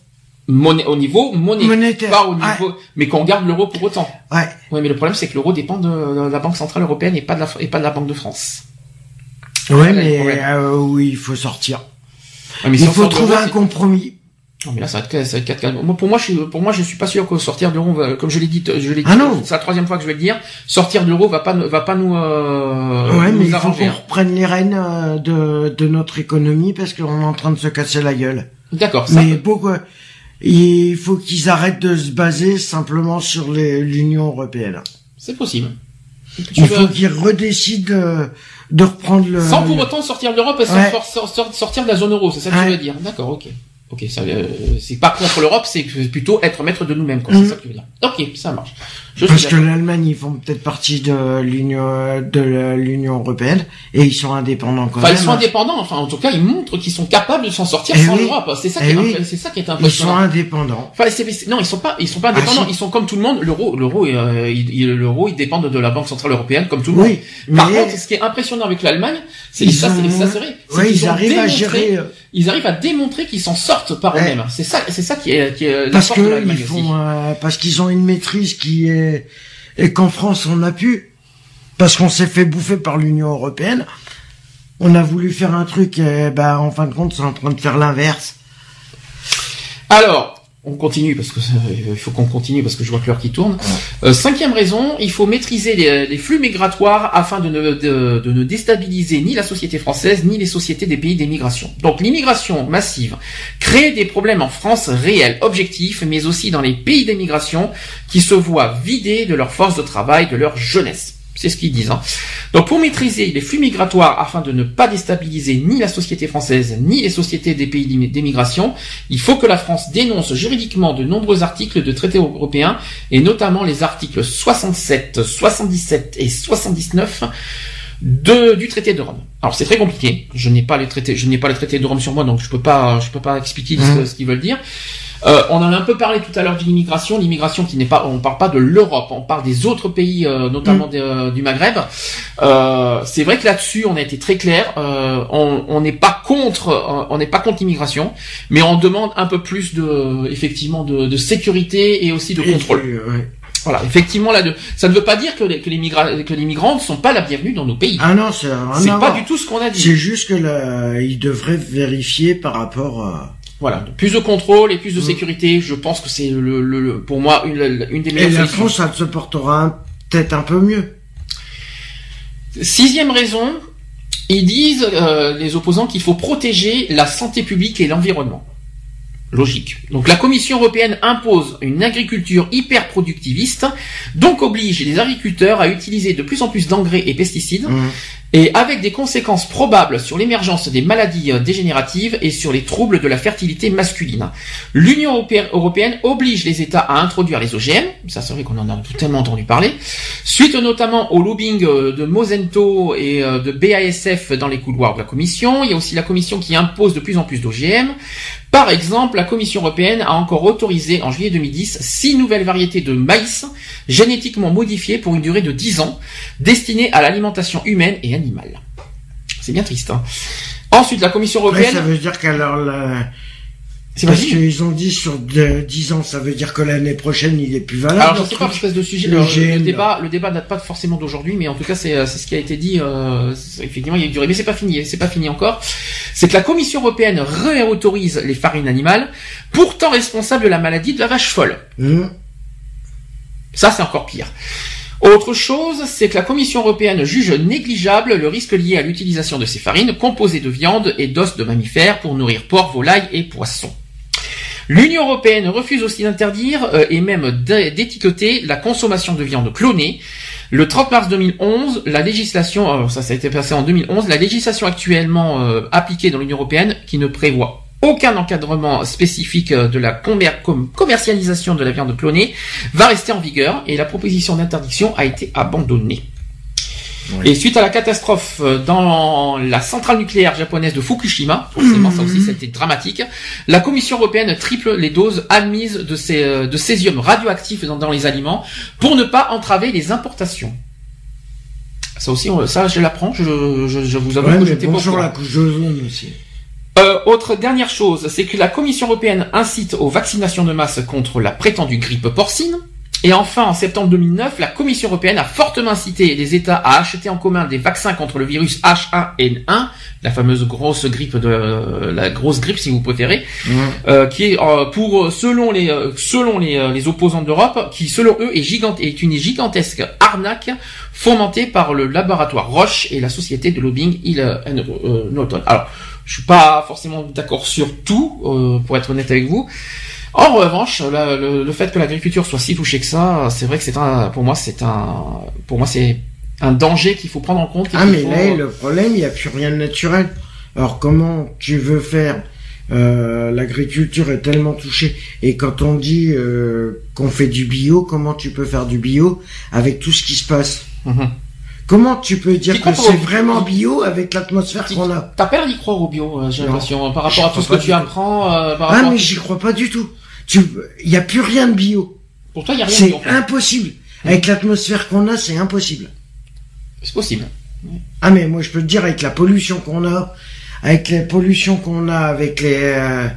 Monnaie, au niveau monétaire, Monétaire. pas au Ouais. niveau, mais qu'on garde l'euro pour autant. Ouais. Oui, mais le problème, c'est que l'euro dépend de, de la Banque Centrale Européenne et pas de la, et pas de la Banque de France. Ouais, mais euh, oui, il faut sortir. Ouais, mais Il si faut trouver un compromis. Non, mais là, ça va être, ça va être quatre cas. Moi, pour moi, je suis, pour moi, je suis pas sûr que sortir de l'euro, va- comme je l'ai dit, je l'ai dit, Ah non. c'est la troisième fois que je vais le dire, sortir de l'euro va pas, va pas nous, euh, ouais, nous mais il faut qu'on hein. reprenne les rênes euh, de, de notre économie parce qu'on est en train de se casser la gueule. D'accord, ça, Mais pourquoi Il faut qu'ils arrêtent de se baser simplement sur les- l'Union européenne? c'est possible. Tu Il veux- faut qu'ils redécident de, de reprendre le. sans pour autant sortir de l'Europe et Ouais. sortir de la zone euro, c'est ça que tu Ouais. veux dire. D'accord, ok. Ok, ça, euh, c'est pas contre l'Europe, c'est plutôt être maître de nous-mêmes, quoi. Mhm. C'est ça que tu veux dire. Ok, ça marche. Parce que l'Allemagne, ils font peut-être partie de l'Union de l'Union européenne et ils sont indépendants quand Enfin, même. ils sont indépendants. Enfin, en tout cas, ils montrent qu'ils sont capables de s'en sortir Eh sans oui. l'Europe. C'est ça qui Eh est, oui. imp- c'est ça qui est Ils sont impressionnant. indépendants. Enfin, c'est- non, ils sont pas, ils sont pas indépendants. Ah, si. Ils sont comme tout le monde. L'euro, l'euro, euh, l'euro, ils dépendent de la Banque centrale européenne, comme tout le monde. Oui, Par mais contre, ce qui est impressionnant avec l'Allemagne, c'est ça, c'est ont- ça, c'est c'est ouais, ils arrivent à gérer. euh, Ils arrivent à démontrer qu'ils s'en sortent par Ouais. eux-mêmes. C'est ça, c'est ça qui est, qui est la parce force que ils font euh, parce qu'ils ont une maîtrise qui est et qu'en France on a pu parce qu'on s'est fait bouffer par l'Union européenne. On a voulu faire un truc et bah en fin de compte c'est en train de faire l'inverse. Alors, on continue parce que il faut qu'on continue parce que je vois que l'heure qui tourne. Euh, cinquième raison, il faut maîtriser les, les flux migratoires afin de ne, de, de ne déstabiliser ni la société française ni les sociétés des pays d'émigration. Donc l'immigration massive crée des problèmes en France réels, objectifs, mais aussi dans les pays d'émigration qui se voient vidés de leur force de travail, de leur jeunesse. C'est ce qu'ils disent. hein. Donc pour maîtriser les flux migratoires afin de ne pas déstabiliser ni la société française ni les sociétés des pays d'émigration, il faut que la France dénonce juridiquement de nombreux articles de traités européens et notamment les articles 67, 77 et 79 de, du traité de Rome. Alors c'est très compliqué. Je n'ai pas les traités, je n'ai pas les traités de Rome sur moi, donc je peux pas, je peux pas expliquer ce, ce qu'ils veulent dire. Euh, on en a un peu parlé tout à l'heure de l'immigration, l'immigration qui n'est pas, on parle pas de l'Europe, on parle des autres pays, euh, notamment des, euh, du Maghreb. Euh, c'est vrai que là-dessus, on a été très clair. Euh, on n'est pas contre, euh, on n'est pas contre l'immigration, mais on demande un peu plus de, effectivement, de, de sécurité et aussi de contrôle. ouais. Voilà, effectivement, là, ça ne veut pas dire que les, que les, migra- que les migrants ne sont pas la bienvenue dans nos pays. Ah non, c'est pas du tout ce qu'on a dit. C'est juste que là, ils devraient vérifier par rapport à... Voilà, plus de contrôle et plus de Mm. sécurité. Je pense que c'est le, le- le- pour moi une, une des Et meilleures la solutions. France, ça se portera peut-être un peu mieux. Sixième raison, ils disent euh, les opposants qu'il faut protéger la santé publique et l'environnement. Logique. Donc la Commission européenne impose une agriculture hyper productiviste, donc oblige les agriculteurs à utiliser de plus en plus d'engrais et pesticides, Hum. et avec des conséquences probables sur l'émergence des maladies euh, dégénératives et sur les troubles de la fertilité masculine. L'Union europé- européenne oblige les États à introduire les OGM, ça c'est vrai qu'on en a tellement entendu parler, suite notamment au lobbying euh, de Mosento et euh, de BASF dans les couloirs de la Commission. Il y a aussi la Commission qui impose de plus en plus d'OGM. Par exemple, la Commission européenne a encore autorisé en juillet 2010 six nouvelles variétés de maïs génétiquement modifiées pour une durée de 10 ans, destinées à l'alimentation humaine et animale. C'est bien triste. Hein. Ensuite, la Commission Ouais, européenne... ça veut dire qu'alors la... C'est Parce qu'ils ont dit sur de- 10 ans, ça veut dire que l'année prochaine, il est plus valable. Alors je le sais pas espèce de sujet. Le débat, le débat date pas forcément d'aujourd'hui, mais en tout cas c'est euh, ce qui a été dit. Euh, effectivement, il y a duré, mais c'est pas fini. C'est pas fini encore. C'est que la Commission européenne réautorise les farines animales, pourtant responsables de la maladie de la vache folle. Hum. Ça, c'est encore pire. Autre chose, c'est que la Commission européenne juge négligeable le risque lié à l'utilisation de ces farines composées de viande et d'os de mammifères pour nourrir porc, volailles et poissons. L'Union européenne refuse aussi d'interdire euh, et même d'é- d'étiqueter la consommation de viande clonée. Le 30 mars 2011, la législation, alors ça, ça a passé en 2011, la législation actuellement euh, appliquée dans l'Union européenne qui ne prévoit aucun encadrement spécifique euh, de la commer- com- commercialisation de la viande clonée va rester en vigueur et la proposition d'interdiction a été abandonnée. Et suite à la catastrophe euh, dans la centrale nucléaire japonaise de Fukushima, forcément ça aussi ça a été dramatique, la Commission européenne triple les doses admises de, ces, euh, de césium radioactif dans, dans les aliments pour ne pas entraver les importations. Ça aussi, on- ça je l'apprends, je, je, je vous avoue Ouais, que j'étais bonjour la couche aussi. Euh, autre dernière chose, c'est que la Commission européenne incite aux vaccinations de masse contre la prétendue grippe porcine. Et enfin, en septembre 2009, la Commission européenne a fortement incité les États à acheter en commun des vaccins contre le virus H1N1, la fameuse grosse grippe de la grosse grippe si vous préférez, euh, qui est euh, pour selon les euh, selon les, euh, les opposants d'Europe, qui selon eux est gigante est une gigantesque arnaque fomentée par le laboratoire Roche et la société de lobbying Hill euh, Norton. Alors, je suis pas forcément d'accord sur tout, euh, pour être honnête avec vous. En revanche, la- le, le fait que l'agriculture soit si touchée que ça, c'est vrai que c'est un, pour moi, c'est un, pour moi, c'est un danger qu'il faut prendre en compte. Ah, mais faut- là, le problème, il n'y a plus rien de naturel. Alors, comment tu veux faire euh, L'agriculture est tellement touchée? Et quand on dit euh, qu'on fait du bio, comment tu peux faire du bio avec tout ce qui se passe? Mhm. Comment tu peux dire que c'est vraiment bio avec l'atmosphère qu'on a? T'as peur d'y croire au bio, euh, j'ai l'impression, par J'y rapport à tout ce que tu apprends, par Ah, mais j'y crois pas du tout. Tu, il n'y a plus rien de bio. Pour toi, il y a rien de C'est bio. fait. impossible. Avec l'atmosphère qu'on a, c'est impossible. C'est possible. Ah mais moi je peux te dire avec la pollution qu'on a, avec les pollutions qu'on a, avec les, euh,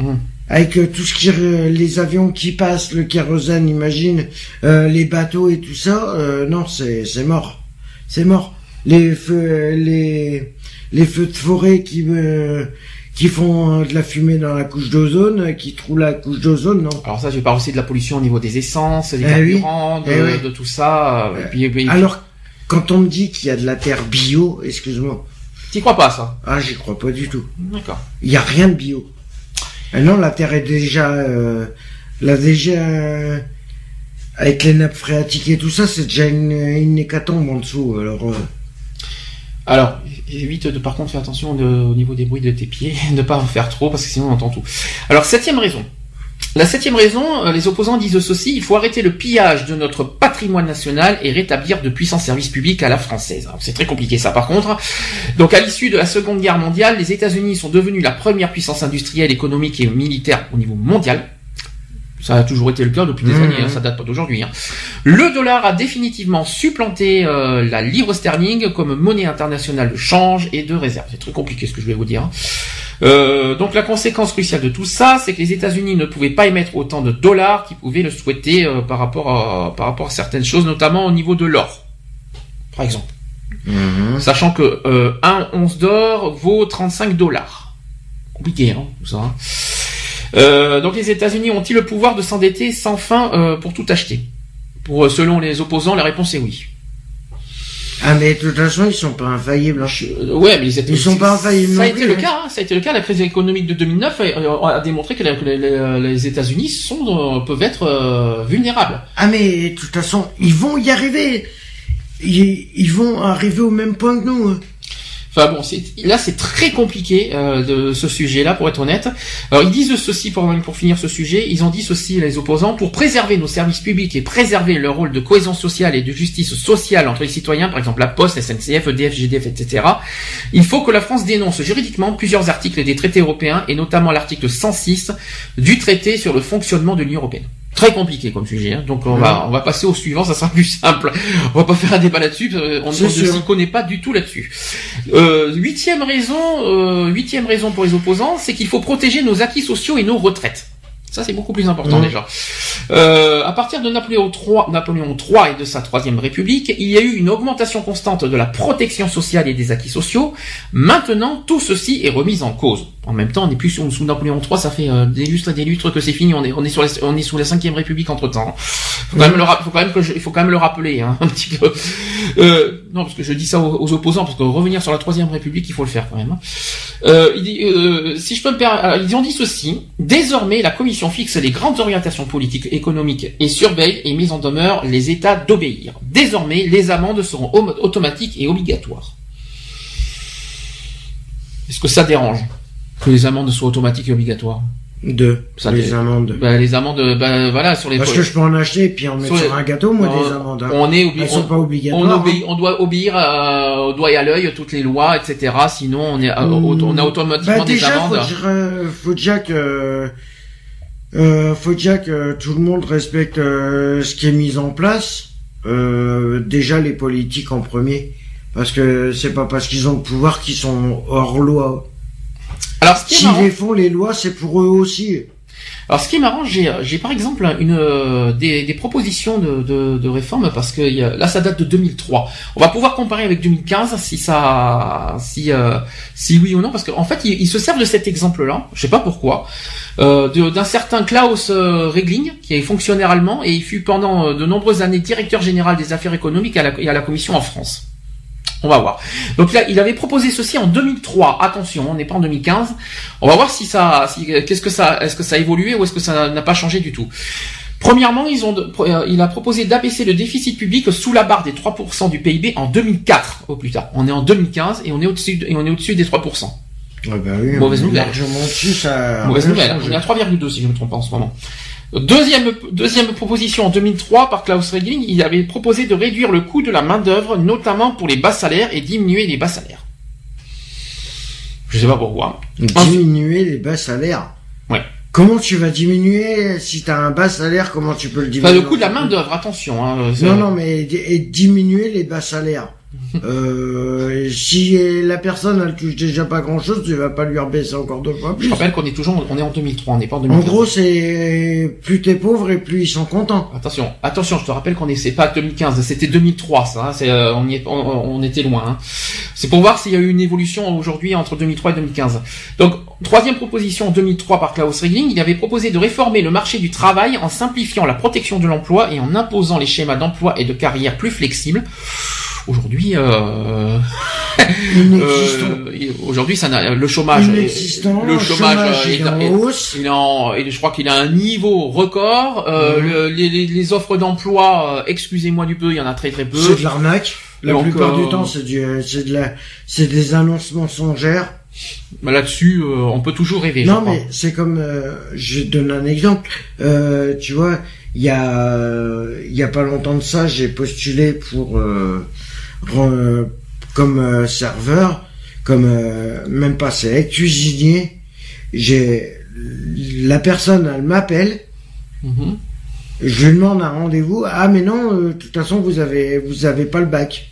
Hum. avec euh, tout ce qui, euh, les avions qui passent, le kérosène, imagine, euh, les bateaux et tout ça, euh, non c'est c'est mort, c'est mort. Les feux, les les feux de forêt qui euh, qui font euh, de la fumée dans la couche d'ozone, euh, qui trouent la couche d'ozone, non? Alors ça, je parle aussi de la pollution au niveau des essences, des Eh oui. carburants, de, Eh oui. de tout ça. euh, et puis, et puis- Alors quand on me dit qu'il y a de la terre bio, excuse-moi, T'y crois pas ça? Ah j'y crois pas du tout. D'accord. Il y a rien de bio. Ah non, la terre est déjà, euh, là déjà, euh, avec les nappes phréatiques et tout ça, c'est déjà une, une hécatombe en dessous. Alors, euh, Alors, évite de par contre faire attention au niveau des bruits de tes pieds, ne pas en faire trop parce que sinon on entend tout. Alors, septième raison. La septième raison, euh, les opposants disent ceci, il faut arrêter le pillage de notre patrimoine national et rétablir de puissants services publics à la française. C'est très compliqué ça par contre. Donc à l'issue de la Seconde Guerre mondiale, les États-Unis sont devenus la première puissance industrielle, économique et militaire au niveau mondial. Ça a toujours été le cas depuis des Mhm. années, hein, ça date pas d'aujourd'hui. hein. Le dollar a définitivement supplanté euh, la livre sterling comme monnaie internationale de change et de réserve. C'est très compliqué ce que je vais vous dire. hein. Euh, donc la conséquence cruciale de tout ça, c'est que les États-Unis ne pouvaient pas émettre autant de dollars qu'ils pouvaient le souhaiter euh, par rapport à par rapport à certaines choses, notamment au niveau de l'or, par exemple. Sachant que euh, un once d'or vaut 35 dollars. Compliqué, hein, tout ça. hein. Euh, donc les États-Unis ont-ils le pouvoir de s'endetter sans fin euh, pour tout acheter? Pour euh, selon les opposants, la réponse est oui. ah mais de toute façon, ils sont pas infaillibles. hein. Euh, ouais, mais les États- Ils sont pas infaillibles Ça a été le hein. cas. hein, ça a été le cas. La crise économique de 2009 a, a démontré que, les, États-Unis sont peuvent être euh, vulnérables. Ah mais de toute façon, ils vont y arriver. ils, ils vont arriver au même point que nous. Bon, là c'est très compliqué euh, de ce sujet-là, pour être honnête. Alors ils disent ceci pour, pour finir ce sujet, ils ont dit ceci les opposants pour préserver nos services publics et préserver leur rôle de cohésion sociale et de justice sociale entre les citoyens, par exemple la Poste, SNCF, EDF, GDF, etc. Il faut que la France dénonce juridiquement plusieurs articles des traités européens et notamment l'article 106 du traité sur le fonctionnement de l'Union européenne. Très compliqué comme sujet, hein. donc on va on va passer au suivant, ça sera plus simple. On va pas faire un débat là-dessus, on, on ne s'y connaît pas du tout là-dessus. Euh, huitième raison, euh, huitième raison pour les opposants, c'est qu'il faut protéger nos acquis sociaux et nos retraites. Ça, c'est beaucoup plus important déjà. Euh, à partir de Napoléon III, Napoléon III et de sa troisième République, il y a eu une augmentation constante de la protection sociale et des acquis sociaux. Maintenant, tout ceci est remis en cause. En même temps, on n'est plus sous, sous Napoléon III, ça fait euh, des lustres et des lustres que c'est fini. On est, on est sur, les- on est sous la cinquième République entre temps. Faut quand même le, ra- faut quand même que je- il faut quand même le rappeler, hein, un petit peu. Euh, non, parce que je dis ça aux, opposants, parce que revenir sur la troisième République, il faut le faire quand même. hein. Euh, il dit, euh, si je peux me permettre, alors, ils ont dit ceci. Désormais, la Commission fixe les grandes orientations politiques, économiques et surveille et mise en demeure les États d'obéir. Désormais, les amendes seront automatiques et obligatoires. Est-ce que ça dérange que les amendes soient automatiques et obligatoires? Deux. Ça les amendes. bah, Les amendes, bah, voilà, sur les. Parce que je peux en acheter et puis en mettre Sur sur, un gâteau, moi, on, des amendes. hein. on est obli- Elles sont on- pas obligatoires. on, hein. on doit obéir euh, au doigt et à l'œil toutes les lois, etc. Sinon, on est, auto- on a automatiquement Bah, des déjà, amendes. Faut, dire, euh, faut déjà que, euh, faut déjà que tout le monde respecte euh, ce qui est mis en place. Euh, déjà les politiques en premier, parce que c'est pas parce qu'ils ont le pouvoir qu'ils sont hors loi. Alors, ce qui marrant, les font les lois, c'est pour eux aussi. alors, ce qui est marrant, j'ai, j'ai par exemple une euh, des, des propositions de, de, de réforme parce que il y a- là, ça date de 2003. On va pouvoir comparer avec 2015 si ça, si euh, si oui ou non, parce qu'en fait, ils, ils se servent de cet exemple-là. Je sais pas pourquoi. euh, d'un certain Klaus euh, Regling, qui est fonctionnaire allemand, et il fut pendant euh, de nombreuses années directeur général des affaires économiques à la, et à la Commission en France. On va voir. Donc là, il avait proposé ceci en 2003. Attention, on n'est pas en 2015. On va voir si ça, si, qu'est-ce que ça, est-ce que ça a évolué ou est-ce que ça n'a pas changé du tout. Premièrement, ils ont, euh, il a proposé d'abaisser le déficit public sous la barre des 3% du PIB en 2004 au plus tard. On est en 2015 et on est au-dessus de- et on est au-dessus des 3%. Ah bah oui, Mauvaise nouvelle. Largement dessus, ça. a Mauvaise rien nouvelle. changé. On est à 3,2 si je ne me trompe pas en ce moment. Deuxième, deuxième proposition en 2003 par Klaus Regling, il avait proposé de réduire le coût de la main d'œuvre, notamment pour les bas salaires et diminuer les bas salaires. Je sais pas pourquoi. Diminuer les bas salaires. Ouais. Comment tu vas diminuer si t'as un bas salaire Comment tu peux le diminuer Enfin, le coût de la main d'œuvre, attention. Hein, Non, non, mais et diminuer les bas salaires. Euh, si la personne elle touche déjà pas grand chose, tu vas pas lui rebaisser encore deux fois Je plus. rappelle qu'on est toujours, on est en 2003, on n'est pas en En 2015. gros, c'est plus t'es pauvre et plus ils sont contents. Attention, attention, je te rappelle qu'on est, c'est pas 2015, c'était 2003, ça, hein, c'est, euh, on, y est- on, on était loin. hein. C'est pour voir s'il y a eu une évolution aujourd'hui entre 2003 et 2015. Donc, troisième proposition en 2003 par Klaus Regling, il avait proposé de réformer le marché du travail en simplifiant la protection de l'emploi et en imposant les schémas d'emploi et de carrière plus flexibles. Aujourd'hui, euh, euh, aujourd'hui, ça n'a, le chômage, est- le chômage, est, est- en est- hausse. il en, et je crois qu'il a un niveau record. Euh, Mhm. le- les, offres d'emploi, euh, excusez-moi du peu, il y en a très très peu. C'est de l'arnaque. La Donc, plupart euh, du temps, c'est du, c'est de la, c'est des annonces mensongères. Mais Là-dessus, euh, on peut toujours rêver. Non, mais c'est comme, euh, je donne un exemple. Euh, tu vois, il y a, euh, il y a pas longtemps de ça, j'ai postulé pour euh, comme euh, serveur, comme euh, même pas c'est cuisinier. J'ai la personne, elle m'appelle. Mhm. Je lui demande un rendez-vous. Ah mais non, euh, de toute façon vous avez vous avez pas le bac.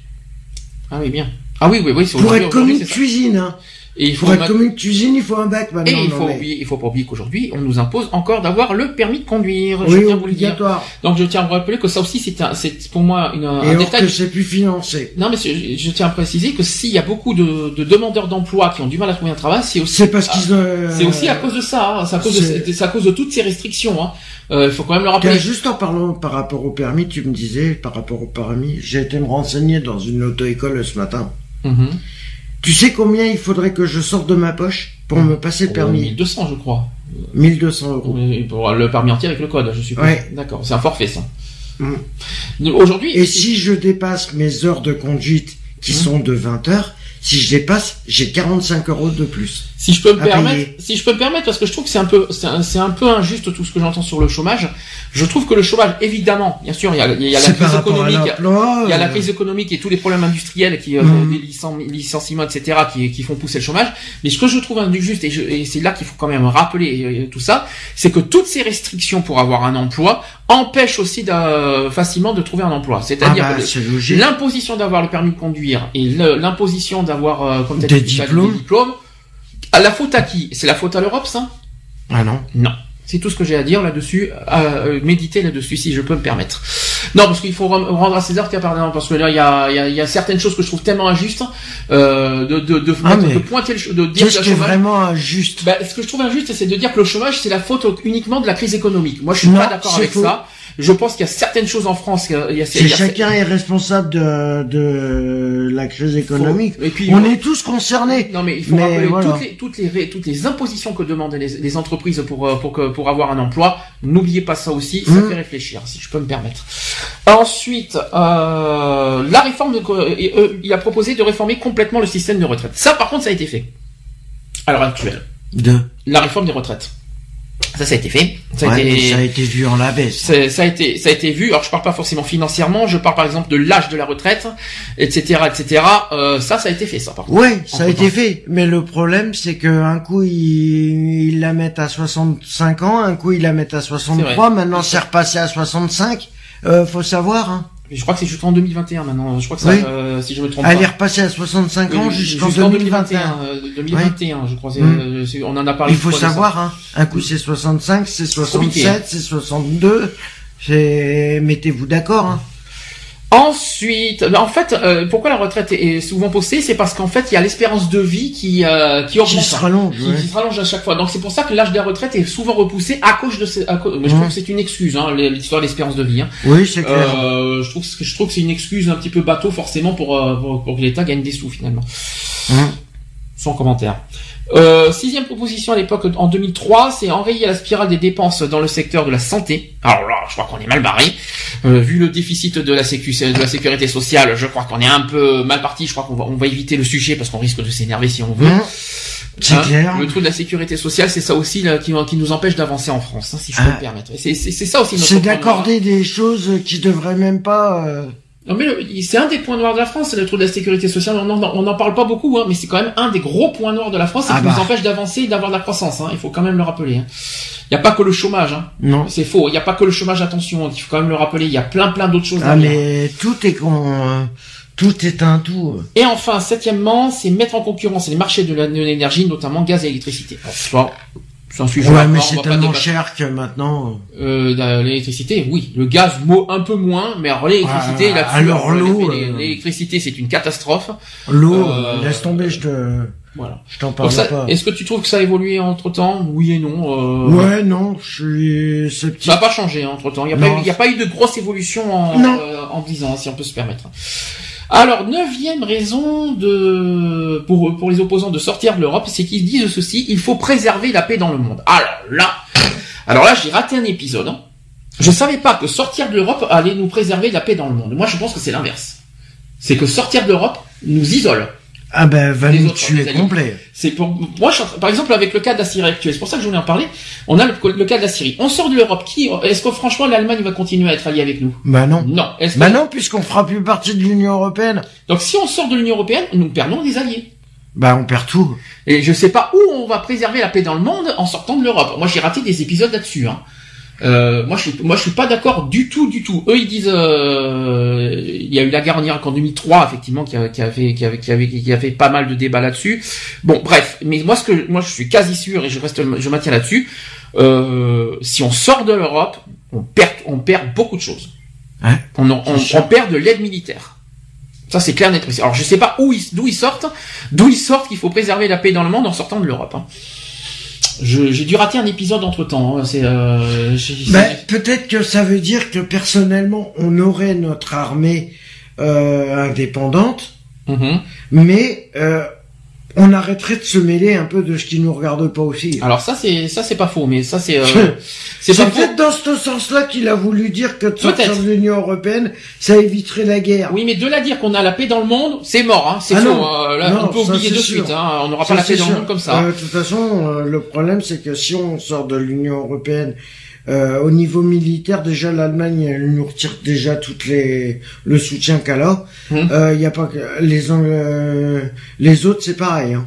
Ah oui, bien. Ah oui, oui, oui. c'est Pour être commis de cuisine, hein. Et il faut Pour être commis de cuisine, il faut un bac maintenant. et il faut, mais- oublier, il faut pas oublier qu'aujourd'hui, on nous impose encore d'avoir le permis de conduire. je tiens à vous le dire. obligatoire. Donc je tiens à vous rappeler que ça aussi, c'est un- c'est pour moi une, Et un alors détail. que c'est plus financé. Non, mais je tiens à préciser que s'il y a beaucoup de, de demandeurs d'emploi qui ont du mal à trouver un travail, c'est aussi C'est parce qu'ils euh, C'est aussi à cause de ça, hein. c'est à cause de, c'est- c'est à cause de toutes ces restrictions. Hein. Euh, Il faut quand même le rappeler. juste en parlant par rapport au permis, tu me disais par rapport au permis, j'ai été me renseigner dans une auto-école ce matin. Mhm. Tu sais combien il faudrait que je sorte de ma poche pour me passer le Oh, permis 1200, je crois. 1200 euros. Mais Pour le permis entier avec le code, je suppose. Ouais. D'accord, c'est un forfait ça. Mm. Aujourd'hui, Et si je dépasse mes heures de conduite qui Mhm. sont de 20 heures, si je dépasse, j'ai 45 euros de plus. Si je peux me permettre, payer. si je peux me permettre, parce que je trouve que c'est un peu, c'est un, peu injuste tout ce que j'entends sur le chômage. Je trouve que le chômage, évidemment, bien sûr, il y a, il y a la crise économique. Il y a la euh, crise économique et tous les problèmes industriels qui, euh, Mhm. des licen- licenciements, etc., qui, qui font pousser le chômage. Mais ce que je trouve injuste, et, et c'est là qu'il faut quand même rappeler euh, tout ça, c'est que toutes ces restrictions pour avoir un emploi empêchent aussi facilement de trouver un emploi. Ah C'est-à-dire bah, c'est logique. l'imposition d'avoir le permis de conduire et l'imposition d'avoir, euh, comme Des dit, diplômes. des diplômes, à la faute à qui? C'est la faute à l'Europe, ça? Ah non. non. C'est tout ce que j'ai à dire là-dessus, à euh, méditer là-dessus, si je peux me permettre. Non, parce qu'il faut rendre à César qui a pardon, parce que là, il y a, il y, a, il y a certaines choses que je trouve tellement injustes, euh, de, de, de, Ah, mettre- de pointer le, de dire que Qu'est-ce qui est chômage... vraiment injuste? Bah, ce que je trouve injuste, c'est de dire que le chômage, c'est la faute uniquement de la crise économique. Moi, je suis Non, pas d'accord avec faux. ça. Je pense qu'il y a certaines choses en France, il y a, il y a- C'est il y a- chacun est responsable de, de la crise économique. Et puis, On est tous concernés. Non mais il faut Mais rappeler voilà. toutes, les, toutes, les, ré- toutes les impositions que demandent les, les entreprises pour, euh, pour, que, pour avoir un emploi. N'oubliez pas ça aussi, ça Mhm. fait réfléchir, si je peux me permettre. Ensuite, euh, la réforme, de, euh, euh, il a proposé de réformer complètement le système de retraite. Ça par contre, ça a été fait. À l'heure actuelle, De. la réforme des retraites. Ça, ça a été fait. Ça a été... ça a été vu en la baisse. C'est- ça a été ça a été vu alors je parle pas forcément financièrement je parle par exemple de l'âge de la retraite etc etc euh, ça ça a été fait ça par contre Ouais, ça a été fait. Mais le problème, c'est que un coup ils, ils la mettent à 65 ans, un coup ils la mettent à 63. Maintenant, c'est repassé à 65. Euh, faut savoir. Hein. Je crois que c'est jusqu'en 2021 maintenant je crois que ça Oui. euh, si je me trompe Elle est pas repassée à 65 ans Oui, jusqu'en jusqu'en 2021. euh, 2021 je crois Mm. euh, c'est- on en a parlé Il faut ça. savoir. Hein. Un coup c'est 65, c'est compliqué, 67, c'est 62. C'est mettez-vous d'accord. Hein. Ensuite, ben, en fait, euh, pourquoi la retraite est souvent posée, c'est parce qu'en fait, il y a l'espérance de vie qui euh, qui Qui se rallonge. qui, ouais. qui se rallonge à chaque fois. Donc c'est pour ça que l'âge de la retraite est souvent repoussé à cause de. ces- à cause- mais je trouve que c'est une excuse, hein, l'histoire de l'espérance de vie. Hein. Oui, c'est clair. Euh, je trouve que je trouve que c'est une excuse un petit peu bateau forcément pour euh, pour, pour que l'État gagne des sous finalement. Sans commentaire. Euh, sixième proposition à l'époque en 2003, c'est enrayer la spirale des dépenses dans le secteur de la santé. Alors là, je crois qu'on est mal barré. Euh, vu le déficit de la, sécu, de la sécurité sociale, je crois qu'on est un peu mal parti. Je crois qu'on va, on va éviter le sujet parce qu'on risque de s'énerver si on veut. C'est Hein, clair. Le trou de la sécurité sociale, c'est ça aussi là, qui, qui nous empêche d'avancer en France, hein, si je peux Ah. me permettre. Et C'est c'est- c'est ça aussi notre C'est point noir. d'accorder des choses qui devraient même pas. euh, Non mais c'est un des points noirs de la France, c'est le trou de la sécurité sociale. On n'en on en parle pas beaucoup, hein, mais c'est quand même un des gros points noirs de la France Ah qui bah. nous empêche d'avancer et d'avoir de la croissance. Hein. Il faut quand même le rappeler. hein. Il n'y a pas que le chômage. Hein. Non. C'est faux. Il n'y a pas que le chômage. Attention, il faut quand même le rappeler. Il y a plein plein d'autres choses. Ah mais tout est con. euh, Tout est un tout. Et enfin, septièmement, c'est mettre en concurrence les marchés de l'énergie, notamment gaz et électricité. Alors, à Ouais, mais c'est tellement cher que maintenant. Euh, la- l'électricité, oui. Le gaz, un peu moins, mais alors l'électricité, Ah, là-dessus, alors euh, l'eau, euh, l'électricité, c'est une catastrophe. L'eau, Euh, laisse tomber, je te, Voilà. je t'en parle ça, pas. est-ce que tu trouves que ça a évolué entre temps Oui et non. Euh, Ouais, non, je suis sceptique. Ça n'a pas changé entre temps. Il n'y a, a pas eu de grosse évolution en, euh, en 10 ans, si on peut se permettre. Alors, neuvième raison de pour, pour les opposants de sortir de l'Europe, c'est qu'ils disent ceci, il faut préserver la paix dans le monde. Alors là, alors là, j'ai raté un épisode. hein. Je savais pas que sortir de l'Europe allait nous préserver la paix dans le monde. Moi, je pense que c'est l'inverse. C'est que sortir de l'Europe nous isole. Ah ben, va nous tuer complet. C'est pour moi, je par exemple, avec le cas de la Syrie actuelle, c'est pour ça que je voulais en parler. On a le, le cas de la Syrie. On sort de l'Europe. Qui est-ce que franchement l'Allemagne va continuer à être alliée avec nous? Bah non. Non. Que- Bah non, puisqu'on fera plus partie de l'Union Européenne. Donc si on sort de l'Union européenne, nous perdons des alliés. Bah on perd tout. Et je sais pas où on va préserver la paix dans le monde en sortant de l'Europe. Moi, j'ai raté des épisodes là-dessus. Hein. Euh, moi, je suis, moi, je suis pas d'accord du tout, du tout. Eux, ils disent, euh, il y a eu la guerre en Irak en 2003, effectivement, qui a, qui avait, qui avait, qui a fait pas mal de débats là-dessus. Bon, bref. Mais moi, ce que, moi, je suis quasi sûr et je reste, je maintiens là-dessus. Euh, si on sort de l'Europe, on perd, on perd beaucoup de choses. Ouais. On, on, on perd de l'aide militaire. Ça, c'est clair, net. précis. Alors, je sais pas où ils, d'où ils sortent, d'où ils sortent qu'il faut préserver la paix dans le monde en sortant de l'Europe. hein. Je- J'ai dû rater un épisode entre temps. C'est euh, Bah, peut-être que ça veut dire que personnellement, on aurait notre armée euh, indépendante, Mhm. mais euh, on arrêterait de se mêler un peu de ce qui nous regarde pas aussi. Alors ça c'est ça c'est pas faux, mais ça c'est euh, c'est peut-être dans ce sens-là qu'il a voulu dire que de sortir de l'Union Européenne, ça éviterait la guerre. Oui, mais de là dire qu'on a la paix dans le monde, c'est mort, hein. C'est Ah faux. non. euh, là, Non, on peut oublier de sûr. suite. Hein. On n'aura pas la paix dans le monde comme ça. Euh, de toute façon, euh, le problème, c'est que si on sort de l'Union européenne, euh, au niveau militaire, déjà l'Allemagne elle nous retire déjà toutes les le soutien qu'elle a. Hum. Euh, Il y a pas que les euh, les autres, c'est pareil. Hein.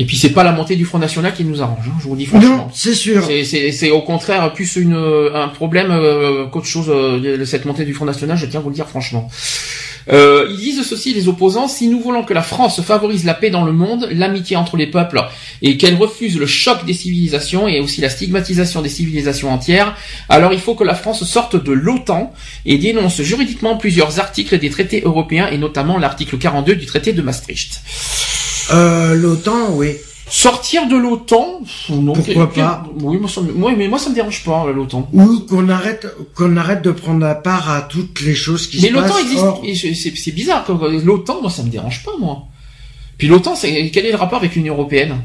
Et puis c'est pas la montée du Front National qui nous arrange. Hein, je vous dis franchement. Non, c'est sûr. C'est- au contraire plus une un problème euh, qu'autre chose euh, de cette montée du Front National. Je tiens à vous le dire franchement. Euh, ils disent ceci, les opposants, si nous voulons que la France favorise la paix dans le monde, l'amitié entre les peuples, et qu'elle refuse le choc des civilisations et aussi la stigmatisation des civilisations entières, alors il faut que la France sorte de l'OTAN et dénonce juridiquement plusieurs articles des traités européens, et notamment l'article 42 du traité de Maastricht. Euh, L'OTAN, oui. Sortir de l'OTAN non, Pourquoi quel- pas Oui, moi, ça, me- ouais, mais moi ça me dérange pas l'OTAN. Ou qu'on arrête qu'on arrête de prendre la part à toutes les choses qui Mais se l'OTAN passent. existe. hors- et c'est- bizarre. L'OTAN, moi, ça me dérange pas, moi. Puis l'OTAN, c'est quel est le rapport avec l'Union européenne?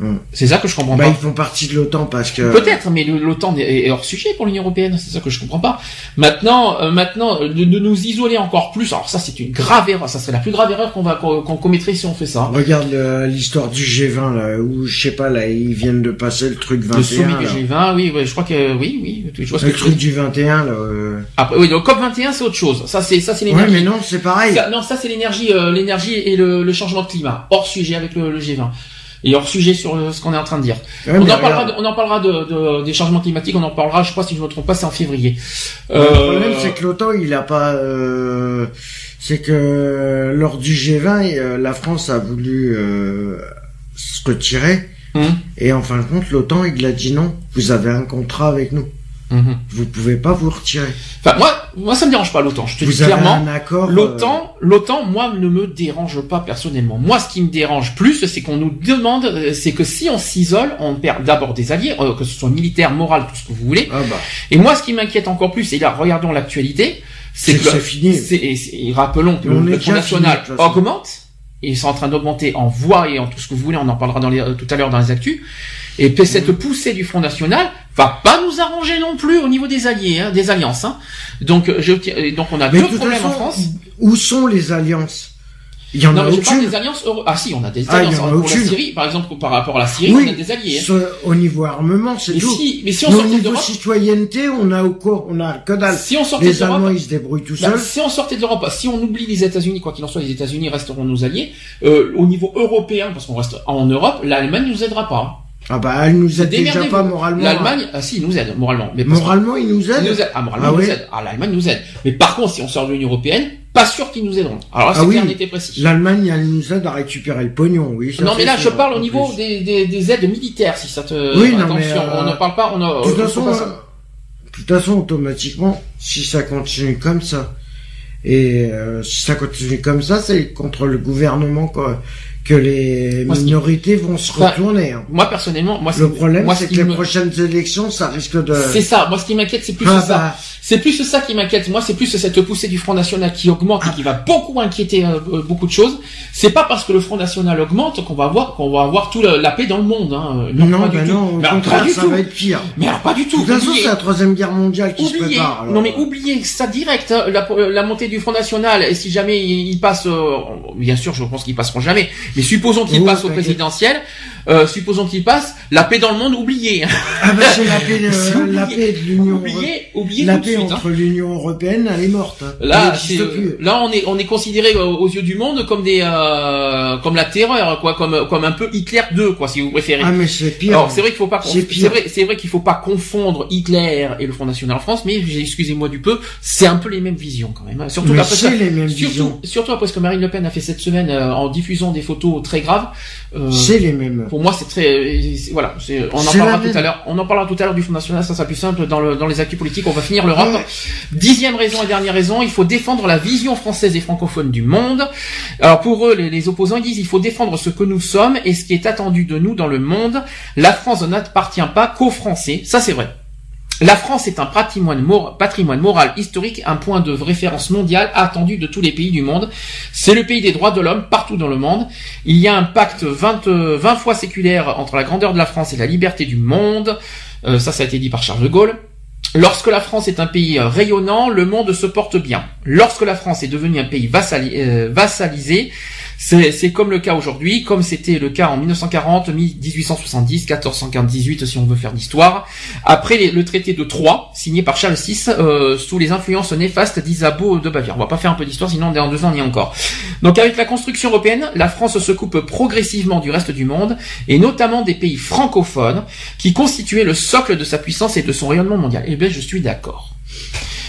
Hmm. C'est ça que je comprends Bah, pas. ils font partie de l'OTAN parce que. Peut-être, mais l'OTAN est hors sujet pour l'Union européenne. C'est ça que je comprends pas. Maintenant, euh, maintenant, euh, de, de nous isoler encore plus. Alors ça, c'est une grave erreur. Ça serait la plus grave erreur qu'on va qu'on commettrait si on fait ça. Regarde l'histoire du G20 là, où je sais pas là, ils viennent de passer le truc 21. Le sommet du là. G20, oui, ouais, je crois que oui, oui. Je vois ce Le que truc du 21 là. euh. Après, oui, le COP 21, c'est autre chose. Ça, c'est ça, c'est Ouais, l'énergie. mais non, c'est pareil. Ça- non, ça c'est l'énergie, euh, l'énergie et le, le changement de climat, hors sujet avec le, le G20 et hors sujet sur euh, ce qu'on est en train de dire. Ouais, on, en parlera de, on en parlera de, de- des changements climatiques, on en parlera, je crois si je ne me trompe pas, c'est en février. Le problème c'est que l'OTAN il a pas. euh, C'est que lors du G20, euh, la France a voulu euh, se retirer. Hum, Et en fin de compte, l'OTAN, il a dit non. Vous avez un contrat avec nous. Hum. Vous pouvez pas vous retirer. Enfin, moi, moi ça me dérange pas l'OTAN. Je te Vous dis avez clairement. un accord. euh, L'OTAN, l'OTAN, moi, ne me dérange pas personnellement. Moi, ce qui me dérange plus, c'est qu'on nous demande, euh, c'est que si on s'isole, on perd d'abord des alliés, euh, que ce soit militaire, moral, tout ce que vous voulez. Ah bah. Et moi, ce qui m'inquiète encore plus, et là, regardons l'actualité, c'est C'est que c'est fini. c'est- et rappelons que On le Front National fini, augmente, et ils sont en train d'augmenter en voix et en tout ce que vous voulez, on en parlera dans les, tout à l'heure dans les actus. Et cette Mhm. poussée du Front National va pas nous arranger non plus au niveau des alliés, hein, des alliances. Hein. Donc, euh, je, donc on a Mais deux problèmes en France. Où sont les alliances? Il y en Non, a mais je parle des alliances euro- Ah si, on a des Ah, alliances en a pour la. Syrie, par exemple, par rapport à la Syrie, Oui. on a des alliés. hein. Au niveau armement, c'est tout. si, mais si on Mais sortait niveau d'Europe, citoyenneté, on a au quoi On a que dalle. si on sortait Les d'Europe, Allemands, ils se débrouillent tout Bah, seuls. si on sortait de l'Europe, si on oublie les États-Unis, quoi qu'il en soit, les États-Unis resteront nos alliés. Euh, au niveau européen, parce qu'on reste en Europe, l'Allemagne nous aidera pas. Ah bah, elle nous aide déjà pas moralement. L'Allemagne, ah si, ils nous aide moralement. Mais Moralement, ils nous aident. nous aident. Ah, moralement, Ah ils nous oui. aident. Ah, l'Allemagne nous aide. Mais par contre, si on sort de l'Union européenne, pas sûr qu'ils nous aideront. Alors là, Ah c'est oui. clair, n'était précis. L'Allemagne, elle nous aide à récupérer le pognon, oui. ça, Non, mais là, je parle au niveau des, des, des aides militaires, si ça te. Oui, non, Attention, mais, euh, on ne parle pas, on a. De toute faut façon, pas euh, de toute façon, automatiquement, si ça continue comme ça, et euh, si ça continue comme ça, c'est contre le gouvernement quoi, que les Moi, ce qui- minorités vont se Enfin, retourner. hein. Moi, personnellement, moi, Le problème, c'est ce que les me- prochaines élections, ça risque de... C'est ça. Moi, ce qui m'inquiète, c'est plus Ah, ça. bah, C'est plus ça qui m'inquiète. Moi, c'est plus cette poussée du Front National qui augmente et qui va beaucoup inquiéter euh, euh, beaucoup de choses. C'est pas parce que le Front National augmente qu'on va avoir qu'on va avoir tout la paix dans le monde. Hein. non, pas du bah tout. non, au Mais alors, contraire, pas du ça tout. va être pire. Mais alors, pas du De tout. toute façon, c'est la troisième guerre mondiale qui se prépare. alors. non mais oubliez ça direct, hein, la, la montée du Front National, et si jamais il, il passe, euh, bien sûr je pense qu'ils passeront jamais, mais supposons qu'il passe au présidentiel, euh, supposons qu'il passe, la paix dans le monde, oubliez. hein. Ah bah c'est la paix de, C'est oublié. la paix de l'Union oubliez La paix suite. hein. entre l'Union Européenne, elle est morte. hein. Là, Elle plus. là, on est, on est considéré euh, aux yeux du monde comme des, euh, comme la terreur, quoi, comme, comme un peu Hitler 2, quoi, si vous préférez. Ah mais c'est pire. Alors c'est vrai qu'il faut pas, C'est vrai, c'est vrai qu'il faut pas confondre Hitler et le Front National en France, mais excusez-moi du peu, c'est un peu les mêmes visions quand même. hein. Surtout mais après c'est ça- les mêmes Surtout, visions. surtout après ce que Marine Le Pen a fait cette semaine euh, en diffusant des photos très graves. Euh, C'est les mêmes. pour moi, c'est très, voilà, c'est, on en parlera tout à l'heure. On en parlera tout à l'heure du Front National, ça sera plus simple dans le, dans les actus politiques. On va finir l'Europe. Ouais. Dixième raison et dernière raison, il faut défendre la vision française et francophone du monde. Alors pour eux, les, les opposants ils disent il faut défendre ce que nous sommes et ce qui est attendu de nous dans le monde. La France n'appartient pas qu'aux Français, ça c'est vrai. La France est un patrimoine, mor- patrimoine moral historique, un point de référence mondial attendu de tous les pays du monde. C'est le pays des droits de l'homme partout dans le monde. Il y a un pacte 20, euh, 20 fois séculaire entre la grandeur de la France et la liberté du monde. Euh, ça, ça a été dit par Charles de Gaulle. Lorsque la France est un pays euh, rayonnant, le monde se porte bien. Lorsque la France est devenue un pays euh, vassalisé, c'est comme le cas aujourd'hui, comme c'était le cas en 1940, 1870, 1418 si on veut faire d'histoire. Après les- le traité de Troyes, signé par Charles VI, euh, sous les influences néfastes d'Isabeau de Bavière. On va pas faire un peu d'histoire, sinon dans deux ans on y est encore. Donc avec la construction européenne, la France se coupe progressivement du reste du monde, et notamment des pays francophones, qui constituaient le socle de sa puissance et de son rayonnement mondial. Eh bien je suis d'accord.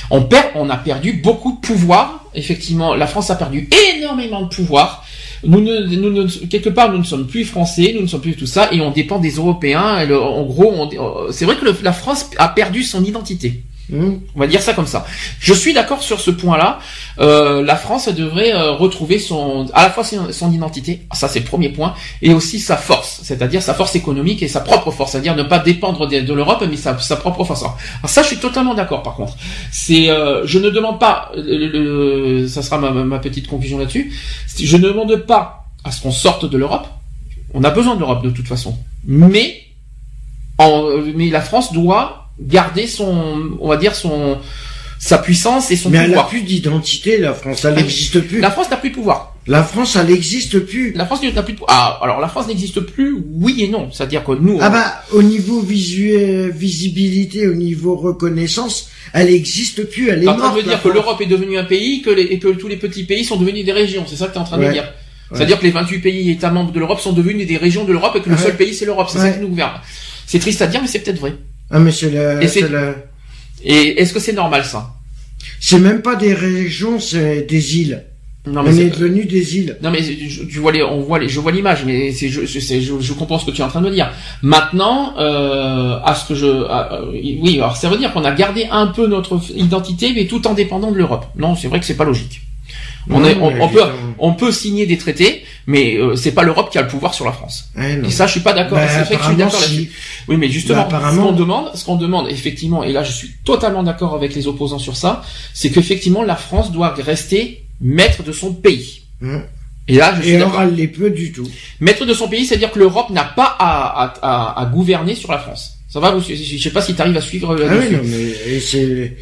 On perd, on a perdu beaucoup de pouvoir. Effectivement, la France a perdu énormément de pouvoir. Nous ne, nous quelque part, nous ne sommes plus français, nous ne sommes plus tout ça, et on dépend des Européens. Et le- en gros, euh, c'est vrai que la France a perdu son identité. Hum. On va dire ça comme ça. Je suis d'accord sur ce point-là. Euh, la France devrait euh, retrouver son, à la fois son, identité, ça c'est le premier point, et aussi sa force, c'est-à-dire sa force économique et sa propre force, c'est-à-dire ne pas dépendre de, l'Europe, mais sa, propre force. Alors ça, je suis totalement d'accord. Par contre, c'est, euh, je ne demande pas, le- ça sera ma, petite conclusion là-dessus. Je ne demande pas à ce qu'on sorte de l'Europe. On a besoin de l'Europe de toute façon, mais en, mais la France doit garder son, on va dire son, sa puissance et son Mais elle a pouvoir. plus d'identité, la France. Elle n'existe plus. La France n'a plus de pouvoir. La France, elle n'existe plus. La France n'a plus de pouvoir. Ah, alors la France n'existe plus, oui et non. C'est-à-dire que nous, Ah on- bah, au niveau visuel, visibilité, au niveau reconnaissance, elle n'existe plus. Elle est t'es en train morte. de dire que l'Europe est devenue un pays que les, et que tous les petits pays sont devenus des régions. C'est ça que tu es en train de Ouais. dire. C'est-à-dire que les 28 pays États membres de l'Europe sont devenus des régions de l'Europe et que le seul pays c'est l'Europe. C'est ça qui nous gouverne. C'est triste à dire, mais c'est peut-être vrai. Ah mais c'est la, Et c'est- la- Et est-ce que c'est normal ça? C'est même pas des régions, c'est des îles. Non, On mais est c'est- devenu des îles. Non mais je- tu vois les, on voit les, je vois l'image, mais c'est, je, c'est- je, je comprends ce que tu es en train de me dire. Maintenant, euh, à ce que je, à- oui, alors ça veut dire qu'on a gardé un peu notre identité, mais tout en dépendant de l'Europe. Non, c'est vrai que c'est pas logique. On, Non, est, on, mais on peut, évidemment. on peut signer des traités, mais euh, c'est pas l'Europe qui a le pouvoir sur la France. Ouais, non. Et ça, je suis pas d'accord. Bah, c'est vrai que je suis apparemment, d'accord si. là-dessus. Oui, mais justement, Bah, apparemment. ce qu'on demande, ce qu'on demande, effectivement, et là, je suis totalement d'accord avec les opposants sur ça, c'est qu'effectivement, la France doit rester maître de son pays. Hum. Et là, je suis Et elle l'est peu du tout. Maître de son pays, c'est-à-dire que l'Europe n'a pas à, à, à, à gouverner sur la France. Ça va, vous, je sais pas si tu arrives à suivre euh, Ah oui, non, mais.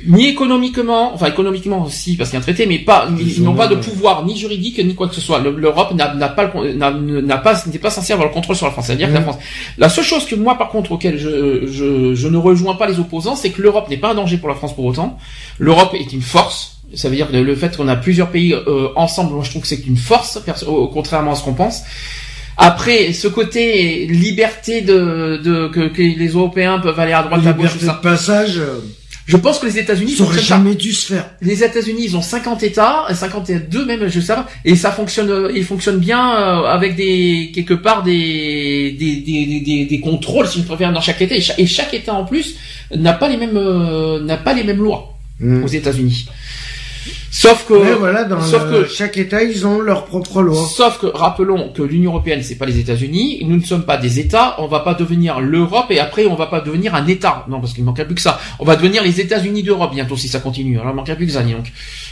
Ni économiquement, enfin économiquement aussi, parce qu'il y a un traité, mais pas, ils, n'ont ont- pas de pouvoir ni juridique ni quoi que ce soit. Le- L'Europe n'a pas, n'a pas, n'est pas censée avoir le contrôle sur la France. C'est-à-dire que la. France. La seule chose que moi, par contre, auquel je, je, je ne rejoins pas les opposants, c'est que l'Europe n'est pas un danger pour la France pour autant. L'Europe est une force. Ça veut dire que le fait qu'on a plusieurs pays euh, ensemble, moi je trouve que c'est une force, contrairement à ce qu'on pense. Après, ce côté liberté de, de que, que les Européens peuvent aller à droite, à gauche, tout de ça. passage, euh, Je pense que les États-Unis ça aurait jamais dû se faire. Les États-Unis, ils ont 50 États, 52 même, je sais pas, et ça fonctionne, euh, ils fonctionnent bien euh, avec des quelque part des des, des, des, contrôles, si je préfère, dans chaque État, et chaque, et chaque État en plus n'a pas les mêmes euh, n'a pas les mêmes lois Hum. aux États-Unis. Sauf que Ouais, voilà, dans sauf le- que- chaque État, ils ont leur propre loi. Sauf que rappelons que l'Union européenne c'est pas les États-Unis, nous ne sommes pas des États, on va pas devenir l'Europe et après on va pas devenir un État. Non parce qu'il manquerait plus que ça. On va devenir les États-Unis d'Europe bientôt si ça continue. Alors il manquerait plus que ça dis donc.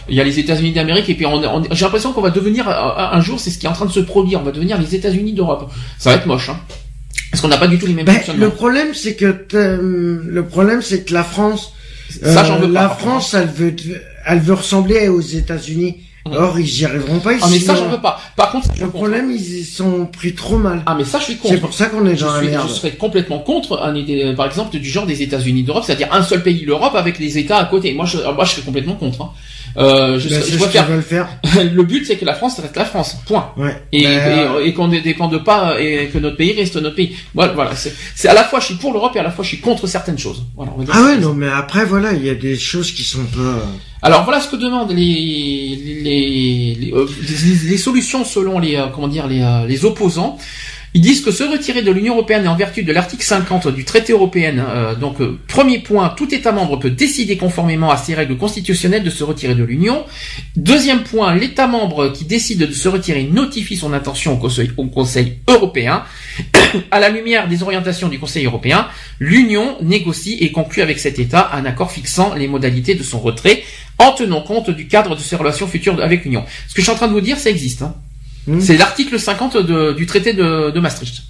Il y a les États-Unis d'Amérique et puis on, on- j'ai l'impression qu'on va devenir euh, un jour c'est ce qui est en train de se produire, on va devenir les États-Unis d'Europe. Ça va être moche hein. Parce qu'on n'a pas du tout les mêmes Ben, le problème, c'est que t'as- le problème, c'est que la France, Ça j'en euh, veux pas. la. France, elle veut, elle veut ressembler aux États-Unis. Mhm. Or, ils y arriveront pas. Ah mais ça j'en veux pas. Par contre, je Le problème, ils sont pris trop mal. Ah mais ça je suis C'est contre. pour ça qu'on est Je, dans la suis, merde. je serais complètement contre un idée, par exemple, du genre des États-Unis d'Europe, c'est-à-dire un seul pays, l'Europe, avec les États à côté. Moi, je, moi, je serais complètement contre. Hein. Euh, je, Ben, je ce veulent faire. le but, c'est que la France reste la France. Point. Ouais. Et, Ben, et, et qu'on ne dépende pas et que notre pays reste notre pays. Voilà, voilà. C'est, à la fois je suis pour l'Europe et à la fois je suis contre certaines choses. Voilà. on va dire Ah ouais, non, mais après, voilà, il y a des choses qui sont pas... Alors voilà ce que demandent les les les, les, euh, les- les solutions selon les euh, comment dire les, euh, les opposants. Ils disent que se retirer de l'Union européenne et en vertu de l'article 50 du traité européen, euh, donc euh, premier point, tout État membre peut décider conformément à ses règles constitutionnelles de se retirer de l'Union. Deuxième point, l'État membre qui décide de se retirer notifie son intention au Conseil, au Conseil européen. à la lumière des orientations du Conseil européen, l'Union négocie et conclut avec cet État un accord fixant les modalités de son retrait en tenant compte du cadre de ses relations futures avec l'Union. Ce que je suis en train de vous dire, ça existe. Hein. Hmm. C'est l'article 50 de- du traité de, de Maastricht.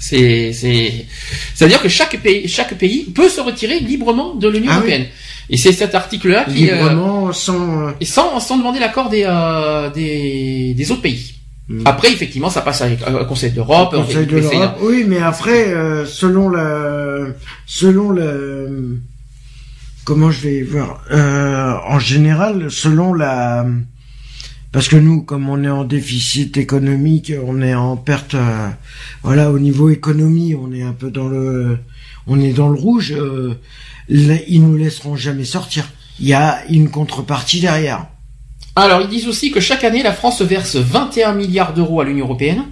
C'est, c'est, c'est-à-dire que chaque pays, chaque pays peut se retirer librement de l'Union Ah oui. européenne. Et c'est cet article-là qui, euh, Librement, sans... euh, et sans, sans demander l'accord des, euh, des, des autres pays. Hmm. Après, effectivement, ça passe avec euh, le Conseil d'Europe. Conseil on de l'Europe. Oui, mais après, euh, selon la, selon le, comment je vais voir, euh, en général, selon la, parce que nous, comme on est en déficit économique, on est en perte, euh, voilà, au niveau économie, on est un peu dans le, on est dans le rouge. Euh, ils nous laisseront jamais sortir. Il y a une contrepartie derrière. Alors, ils disent aussi que chaque année, la France verse 21 milliards d'euros à l'Union européenne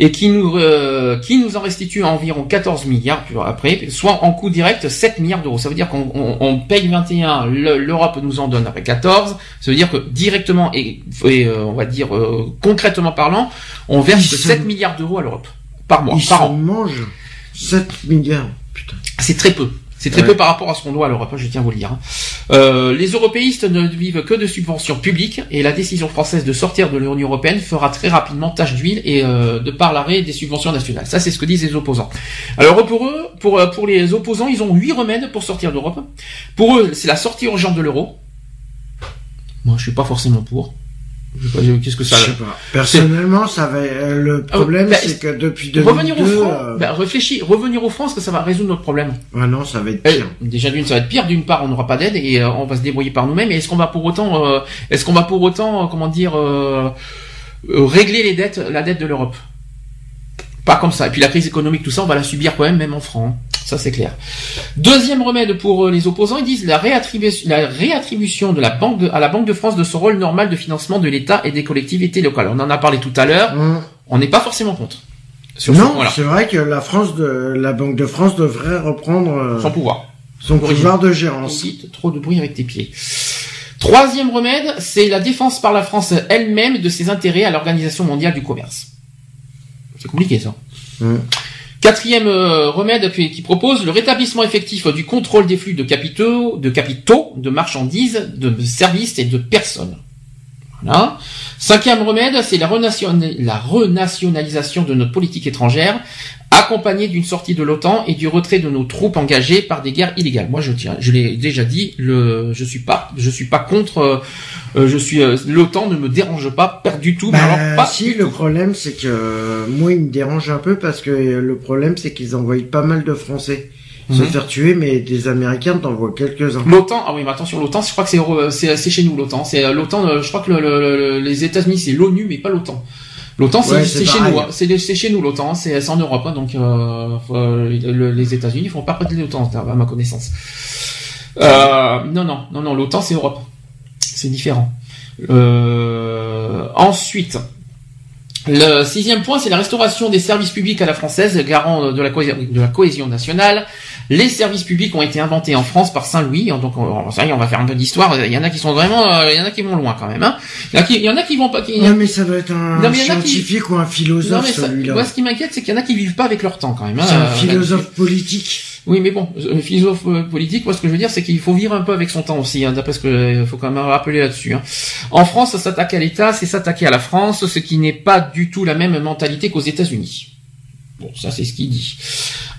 et qui nous, euh, qui nous en restitue environ 14 milliards après, soit en coût direct 7 milliards d'euros. Ça veut dire qu'on on, on paye 21, le- l'Europe nous en donne après 14. Ça veut dire que directement et, et, euh, on va dire euh, concrètement parlant, on verse Ils que sont- 7 milliards d'euros à l'Europe par mois, Ils par mangent 7 milliards. Putain. C'est très peu. C'est très Ouais. peu par rapport à ce qu'on doit à l'Europe, je tiens à vous le dire. hein. Euh, les européistes ne vivent que de subventions publiques et la décision française de sortir de l'Union européenne fera très rapidement tache d'huile et euh, de par l'arrêt des subventions nationales. Ça, c'est ce que disent les opposants. Alors pour eux, pour, euh, pour les opposants, ils ont huit remèdes pour sortir d'Europe. Pour eux, c'est la sortie urgente de l'euro. Moi, je suis pas forcément pour. Qu'est-ce que ça Je sais pas. Personnellement, ça va. euh, le problème, bah, c'est que depuis 2002, Revenir au franc, euh, bah, réfléchis, revenir au franc, est-ce que ça va résoudre notre problème ah non, ça va être Eh, pire. déjà d'une ça va être pire d'une part on n'aura pas d'aide et euh, on va se débrouiller par nous-mêmes et est-ce qu'on va pour autant euh, est-ce qu'on va pour autant euh, comment dire euh, euh, régler les dettes la dette de l'Europe? Pas comme ça. Et puis la crise économique tout ça on va la subir quand même même en francs ça c'est clair. Deuxième remède pour euh, les opposants ils disent la réattribution la réattribution de la banque de- à la Banque de France de son rôle normal de financement de l'État et des collectivités locales. On en a parlé tout à l'heure. Hum. on n'est pas forcément contre. Sur Non, c'est vrai que la France, de, la Banque de France devrait reprendre euh, sans pouvoir. son pouvoir de gérance. Trop de bruit avec tes pieds. Troisième remède, c'est la défense par la France elle-même de ses intérêts à l'Organisation mondiale du commerce. C'est compliqué ça. Hum. Quatrième euh, remède qui, qui propose le rétablissement effectif du contrôle des flux de capitaux, de capitaux, de marchandises, de services et de personnes. Voilà. Cinquième remède, c'est la, renation- la renationalisation de notre politique étrangère, accompagnée d'une sortie de l'OTAN et du retrait de nos troupes engagées par des guerres illégales. Moi, je tiens, je l'ai déjà dit, le, je suis pas, je suis pas contre, euh, je suis, euh, l'OTAN ne me dérange pas, pas du tout, mais Bah, alors pas si, le tout. problème, c'est que euh, moi, il me dérange un peu parce que le problème, c'est qu'ils envoient pas mal de Français se Mhm. faire tuer, mais des Américains t'envoient quelques-uns. L'OTAN, ah oui, mais attention, l'OTAN, je crois que c'est euh, c'est chez nous l'OTAN. C'est euh, l'OTAN, euh, je crois que le, le- le- les États-Unis c'est l'ONU, mais pas l'OTAN. L'OTAN, c'est Ouais, chez nous, hein. c'est chez nous l'OTAN, c'est c'est en Europe, hein, donc euh, le- les États-Unis font pas partie de l'OTAN, à ma connaissance. Euh, non, non, non, non, l'OTAN c'est Europe, c'est différent. Euh, ensuite. Le sixième point, c'est la restauration des services publics à la française, garant de la, cohésion, de la cohésion nationale. Les services publics ont été inventés en France par Saint-Louis, donc on, ça y est, on va faire un peu d'histoire. Il y en a qui sont vraiment, euh, il y en a qui vont loin quand même. Hein. Il, y en a qui, il y en a qui vont pas. Qui, Non, mais ça doit être un Non, a qui- scientifique ou un philosophe, celui-là. moi, ce qui m'inquiète, c'est qu'il y en a qui vivent pas avec leur temps quand même. hein. c'est un Euh, philosophe politique. oui, mais bon, euh, philosophe politique, moi ce que je veux dire, c'est qu'il faut vivre un peu avec son temps aussi, hein, d'après ce que faut quand même rappeler là-dessus. hein. En France, s'attaquer à l'État, c'est s'attaquer à la France, ce qui n'est pas du tout la même mentalité qu'aux États-Unis. Bon, ça c'est ce qu'il dit.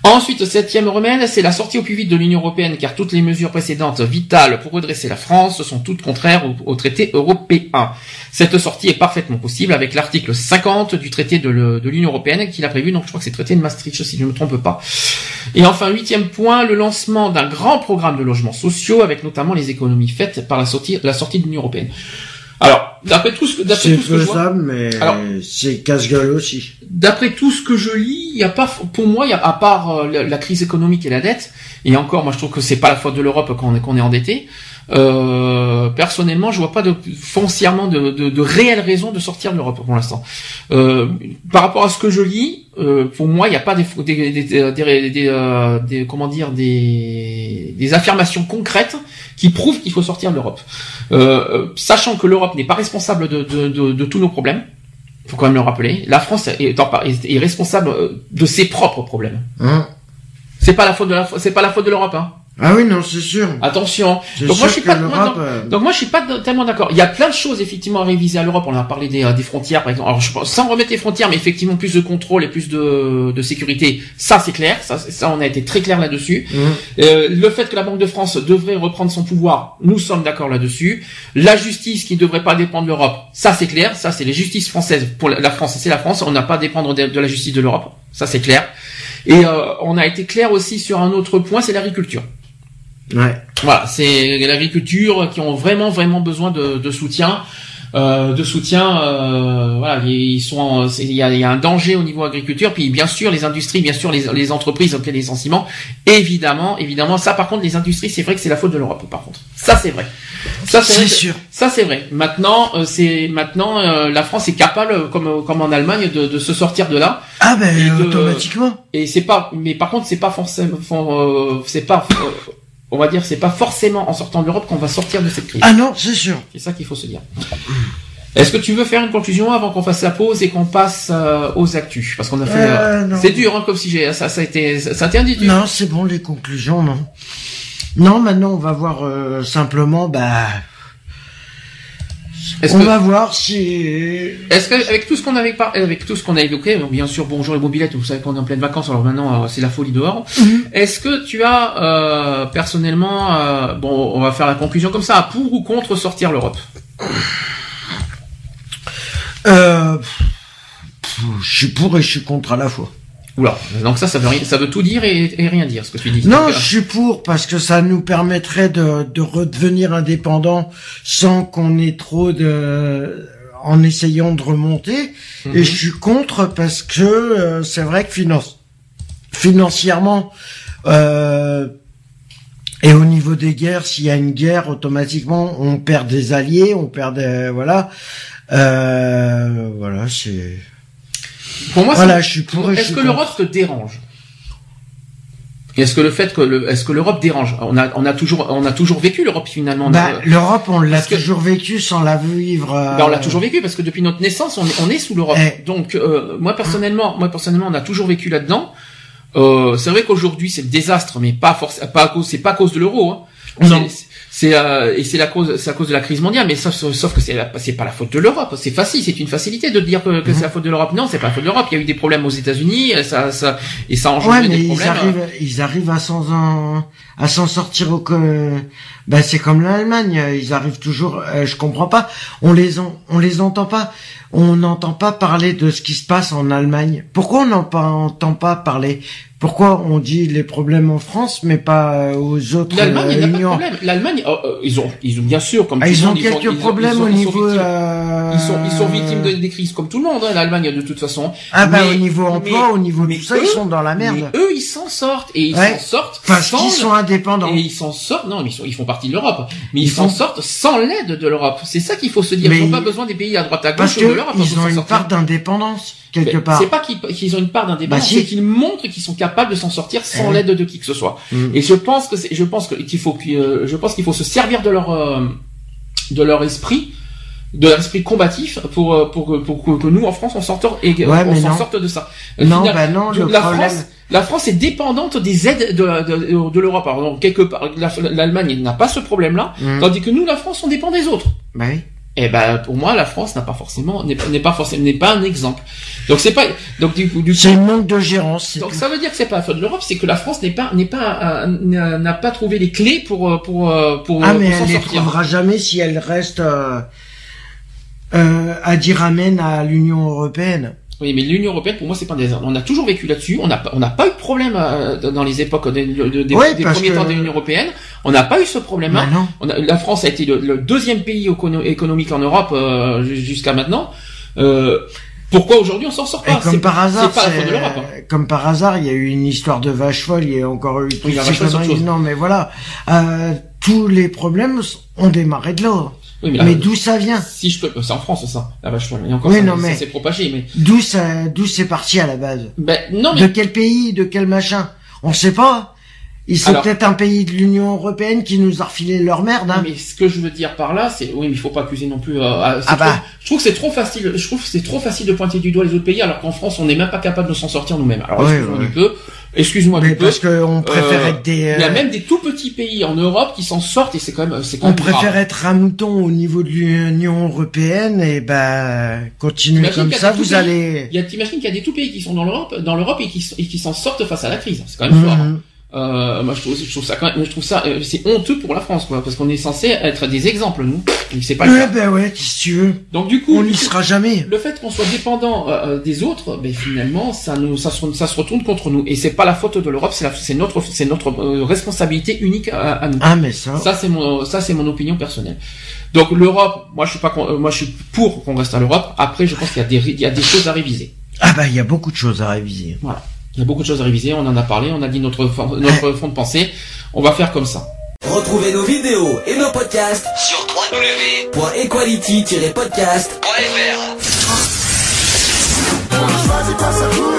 Ensuite, septième remède, c'est la sortie au plus vite de l'Union européenne, car toutes les mesures précédentes vitales pour redresser la France sont toutes contraires au, traité européen. Cette sortie est parfaitement possible avec l'article 50 du traité de l'Union européenne qu'il a prévu, donc je crois que c'est le traité de Maastricht, si je ne me trompe pas. Et enfin, huitième point, le lancement d'un grand programme de logements sociaux avec notamment les économies faites par la la sortie de l'Union européenne. Alors, d'après tout ce que, d'après tout ce que je vois, mais c'est casse-gueule aussi. d'après tout ce que je lis, il y a pas, pour moi, y a, à part euh, la, la crise économique et la dette, et encore, moi je trouve que c'est pas la faute de l'Europe qu'on est, qu'on est endetté, Euh, personnellement, je vois pas de, foncièrement de, de, de réelles raisons de sortir de l'Europe pour l'instant. Euh, par rapport à ce que je lis, euh, pour moi, il n'y a pas des, des, des, des, des, euh, des- comment dire des, des affirmations concrètes qui prouvent qu'il faut sortir de l'Europe. Euh, sachant que l'Europe n'est pas responsable de, de, de, de tous nos problèmes. Faut quand même le rappeler. La France est, en par- est- est responsable euh, de ses propres problèmes. Hein? C'est pas la faute de la, c'est pas la faute de l'Europe. Hein. Ah oui, non, c'est sûr. Attention. C'est Donc moi je pas moi, l'Europe, non. euh, donc moi je suis pas tellement d'accord. Il y a plein de choses effectivement à réviser à l'Europe. On a parlé des, euh, des frontières par exemple. Alors je pense- sans remettre les frontières, mais effectivement plus de contrôle et plus de, de sécurité. Ça c'est clair. Ça, ça on a été très clair là-dessus. Mhm. Euh, le fait que la Banque de France devrait reprendre son pouvoir, nous sommes d'accord là-dessus. La justice qui ne devrait pas dépendre de l'Europe, ça c'est clair. Ça c'est les justices françaises pour la la France. C'est la France. On n'a pas à dépendre de, de la justice de l'Europe. Ça c'est clair. Et euh, on a été clair aussi sur un autre point, c'est l'agriculture. Ouais. Voilà, c'est l'agriculture qui ont vraiment vraiment besoin de, de soutien. Euh, de soutien, euh, voilà, ils sont, il y a, il y a un danger au niveau agriculture, puis bien sûr les industries, bien sûr les, les entreprises, donc les licenciements, évidemment, évidemment, ça par contre les industries, c'est vrai que c'est la faute de l'Europe, par contre, ça c'est vrai, ça c'est sûr. ça c'est vrai. Maintenant, euh, c'est maintenant euh, la France est capable, comme comme en Allemagne, de, de se sortir de là, Ah ben, Et de- automatiquement. et c'est pas, mais par contre, c'est pas forcément, euh, c'est pas, euh, on va dire, c'est pas forcément en sortant de l'Europe qu'on va sortir de cette crise. Ah non, c'est sûr. C'est ça qu'il faut se dire. Est-ce que tu veux faire une conclusion avant qu'on fasse la pause et qu'on passe euh, aux actus? Parce qu'on a fait. Euh, non. c'est dur, hein, comme si j'ai ça, ça a été, ça, a été. Non, c'est bon, les conclusions, non. Non, maintenant, on va voir euh, simplement, bah... Est-ce On que, va voir si... est-ce que avec tout ce qu'on avait par... avec tout ce qu'on a évoqué, bien sûr, bonjour les mobilettes, vous savez qu'on est en pleine vacances, alors maintenant euh, c'est la folie dehors. Mhm. Est-ce que tu as euh, personnellement, euh, bon, on va faire la conclusion comme ça, pour ou contre sortir l'Europe? Euh, je suis pour et je suis contre à la fois. Oula, donc ça, ça veut, rien, ça veut tout dire et, et rien dire, ce que tu dis. Non, je suis pour parce que ça nous permettrait de, de redevenir indépendants sans qu'on ait trop de en essayant de remonter. Mhm. Et je suis contre parce que euh, c'est vrai que finance financièrement euh, et au niveau des guerres, s'il y a une guerre, automatiquement on perd des alliés, on perd des voilà. Euh, voilà, c'est pour moi, voilà, c'est- je suis pour. et je Est-ce que l'Europe te dérange? Est-ce que le fait que le, est-ce que l'Europe dérange? On a, on a toujours, on a toujours vécu l'Europe finalement. Bah, l'Europe, on l'a toujours vécu sans la vivre. euh, Ben, on l'a toujours vécu parce que depuis notre naissance, on est, on est sous l'Europe. Eh. Donc euh, moi personnellement, moi personnellement, on a toujours vécu là-dedans. Euh, c'est vrai qu'aujourd'hui c'est le désastre, mais pas forcément, pas à cause, c'est pas à cause de l'euro. Hein. C'est- euh, et c'est la cause, c'est à cause de la crise mondiale, mais sauf, sauf que c'est la- c'est pas la faute de l'Europe. C'est facile, c'est une facilité de dire que, que c'est la faute de l'Europe. Non, c'est pas la faute de l'Europe. Il y a eu des problèmes aux États-Unis, ça, ça et ça a Ouais, mais des ils problèmes. arrivent, ils arrivent à s'en, en- à s'en sortir au ben c'est comme l'Allemagne, ils arrivent toujours. euh, je comprends pas. On les, en- on les entend pas. On n'entend pas parler de ce qui se passe en Allemagne. Pourquoi on n'entend pas parler? Pourquoi on dit les problèmes en France, mais pas euh, aux autres L'Allemagne, il euh, n'y a pas de unions? problème. L'Allemagne, euh, ils ont, ils ont bien sûr, comme Ah, tout ils ont quelques ils ont- problèmes ils ont- au niveau. victimes- euh, Ils sont, ils sont victimes de- des crises comme tout le monde, hein, l'Allemagne de toute façon. Ah bah Mais- au niveau emploi, mais- au niveau mais tout ça, ils sont dans la merde. Mais eux, ils s'en sortent et ils Ouais. s'en sortent Parce qu'ils sont indépendants. et ils s'en sortent. Non, mais ils, sont- ils font partie de l'Europe, mais ils Ils s'en sortent sans l'aide de l'Europe. C'est ça qu'il faut se dire. Mais ils n'ont pas besoin des pays à droite à Parce gauche de l'Europe. ils ont une sortir. part d'indépendance quelque Mais part. C'est pas qu'ils ont une part d'indépendance, Bah, si. c'est qu'ils montrent qu'ils sont capables de s'en sortir sans Eh. l'aide de qui que ce soit. Mm. Et je pense que je pense que- qu'il faut que- euh, je pense qu'il faut se servir de leur euh, de leur esprit de leur esprit combatif pour euh, pour que, pour que, nous en France on sorte et Ouais, on s'en sorte de ça. Non, final, bah non, le la problème. France la France est dépendante des aides de, de, de l'Europe. Alors quelque part la- l'Allemagne n'a pas ce problème là, Mm. tandis que nous la France on dépend des autres. Bah oui. Et ben pour moi la France n'a pas forcément n'est pas forcément n'est pas un exemple. Donc c'est pas donc du coup du C'est un manque de gérance. donc tout. ça veut dire que c'est pas la faute de l'Europe, c'est que la France n'est pas n'est pas euh, n'a pas trouvé les clés pour euh, pour pour, Ah pour mais elle les trouvera jamais si elle reste euh, euh, à dire amen à l'Union européenne. Oui, mais l'Union européenne pour moi c'est pas un désert. On a toujours vécu là-dessus. On n'a pas on n'a pas eu de problème euh, dans les époques des, de- des, Ouais, des parce premiers que- temps de l'Union européenne. On n'a pas eu ce problème-là. Bah la France a été le, le deuxième pays écono- économique en Europe euh, ju- jusqu'à maintenant. Euh, Pourquoi aujourd'hui on s'en sort pas? Comme par hasard, pas la de hein. comme par hasard, il y a eu une histoire de vache folle, il y a encore eu Oui, la vache folle. Non, mais voilà, euh, tous les problèmes ont démarré de là. Oui, mais, là, Mais d'où ça vient si je peux, c'est en France ça, la vache folle. Et encore Oui, ça, non, ça mais- s'est propagé, mais D'où ça, d'où c'est parti à la base ben non mais De quel pays, de quel machin On sait pas. C'est Alors- peut-être un pays de l'Union européenne qui nous a refilé leur merde. Hein. Mais ce que je veux dire par là, c'est oui, mais il faut pas accuser non plus. euh, Ah trop- bah. Je trouve que c'est trop facile. Je trouve que c'est trop facile de pointer du doigt les autres pays, alors qu'en France, on n'est même pas capable de s'en sortir nous-mêmes. Alors excuse-moi ouais. du peu. Excuse-moi Mais parce qu'on préfère Euh, être des. Il y a euh, même des tout petits pays en Europe qui s'en sortent et c'est quand même, c'est quand On même préfère grave. être un mouton au niveau de l'Union européenne et ben continuer T'imagines comme ça, vous allez. Il y a, t'imagines qu'il y a des tout pays qui sont dans l'Europe, dans l'Europe et qui, et qui s'en sortent face à la crise. C'est quand même fort. hein. Euh, moi, je trouve, je trouve ça quand même, je trouve ça, euh, c'est honteux pour la France, quoi, parce qu'on est censé être des exemples, nous. C'est pas Ouais, cas. ben ouais, si tu veux? Donc, du coup, On n'y sera jamais. le fait qu'on soit dépendant euh, euh, des autres, ben finalement, ça nous, ça se, ça se retourne contre nous. Et c'est pas la faute de l'Europe, c'est la, c'est notre, c'est notre euh, responsabilité unique à, à nous. Ah mais ça. Ça c'est mon, ça c'est mon opinion personnelle. Donc l'Europe, moi je suis pas, euh, moi je suis pour qu'on reste à l'Europe. Après, je pense qu'il y a des, il y a des choses à réviser. Ah bah il y a beaucoup de choses à réviser. Voilà. Il y a beaucoup de choses à réviser. On en a parlé, on a dit notre, fond- notre fond de pensée. On va faire comme ça. Retrouvez nos vidéos et nos podcasts Sur www.equality-podcast.fr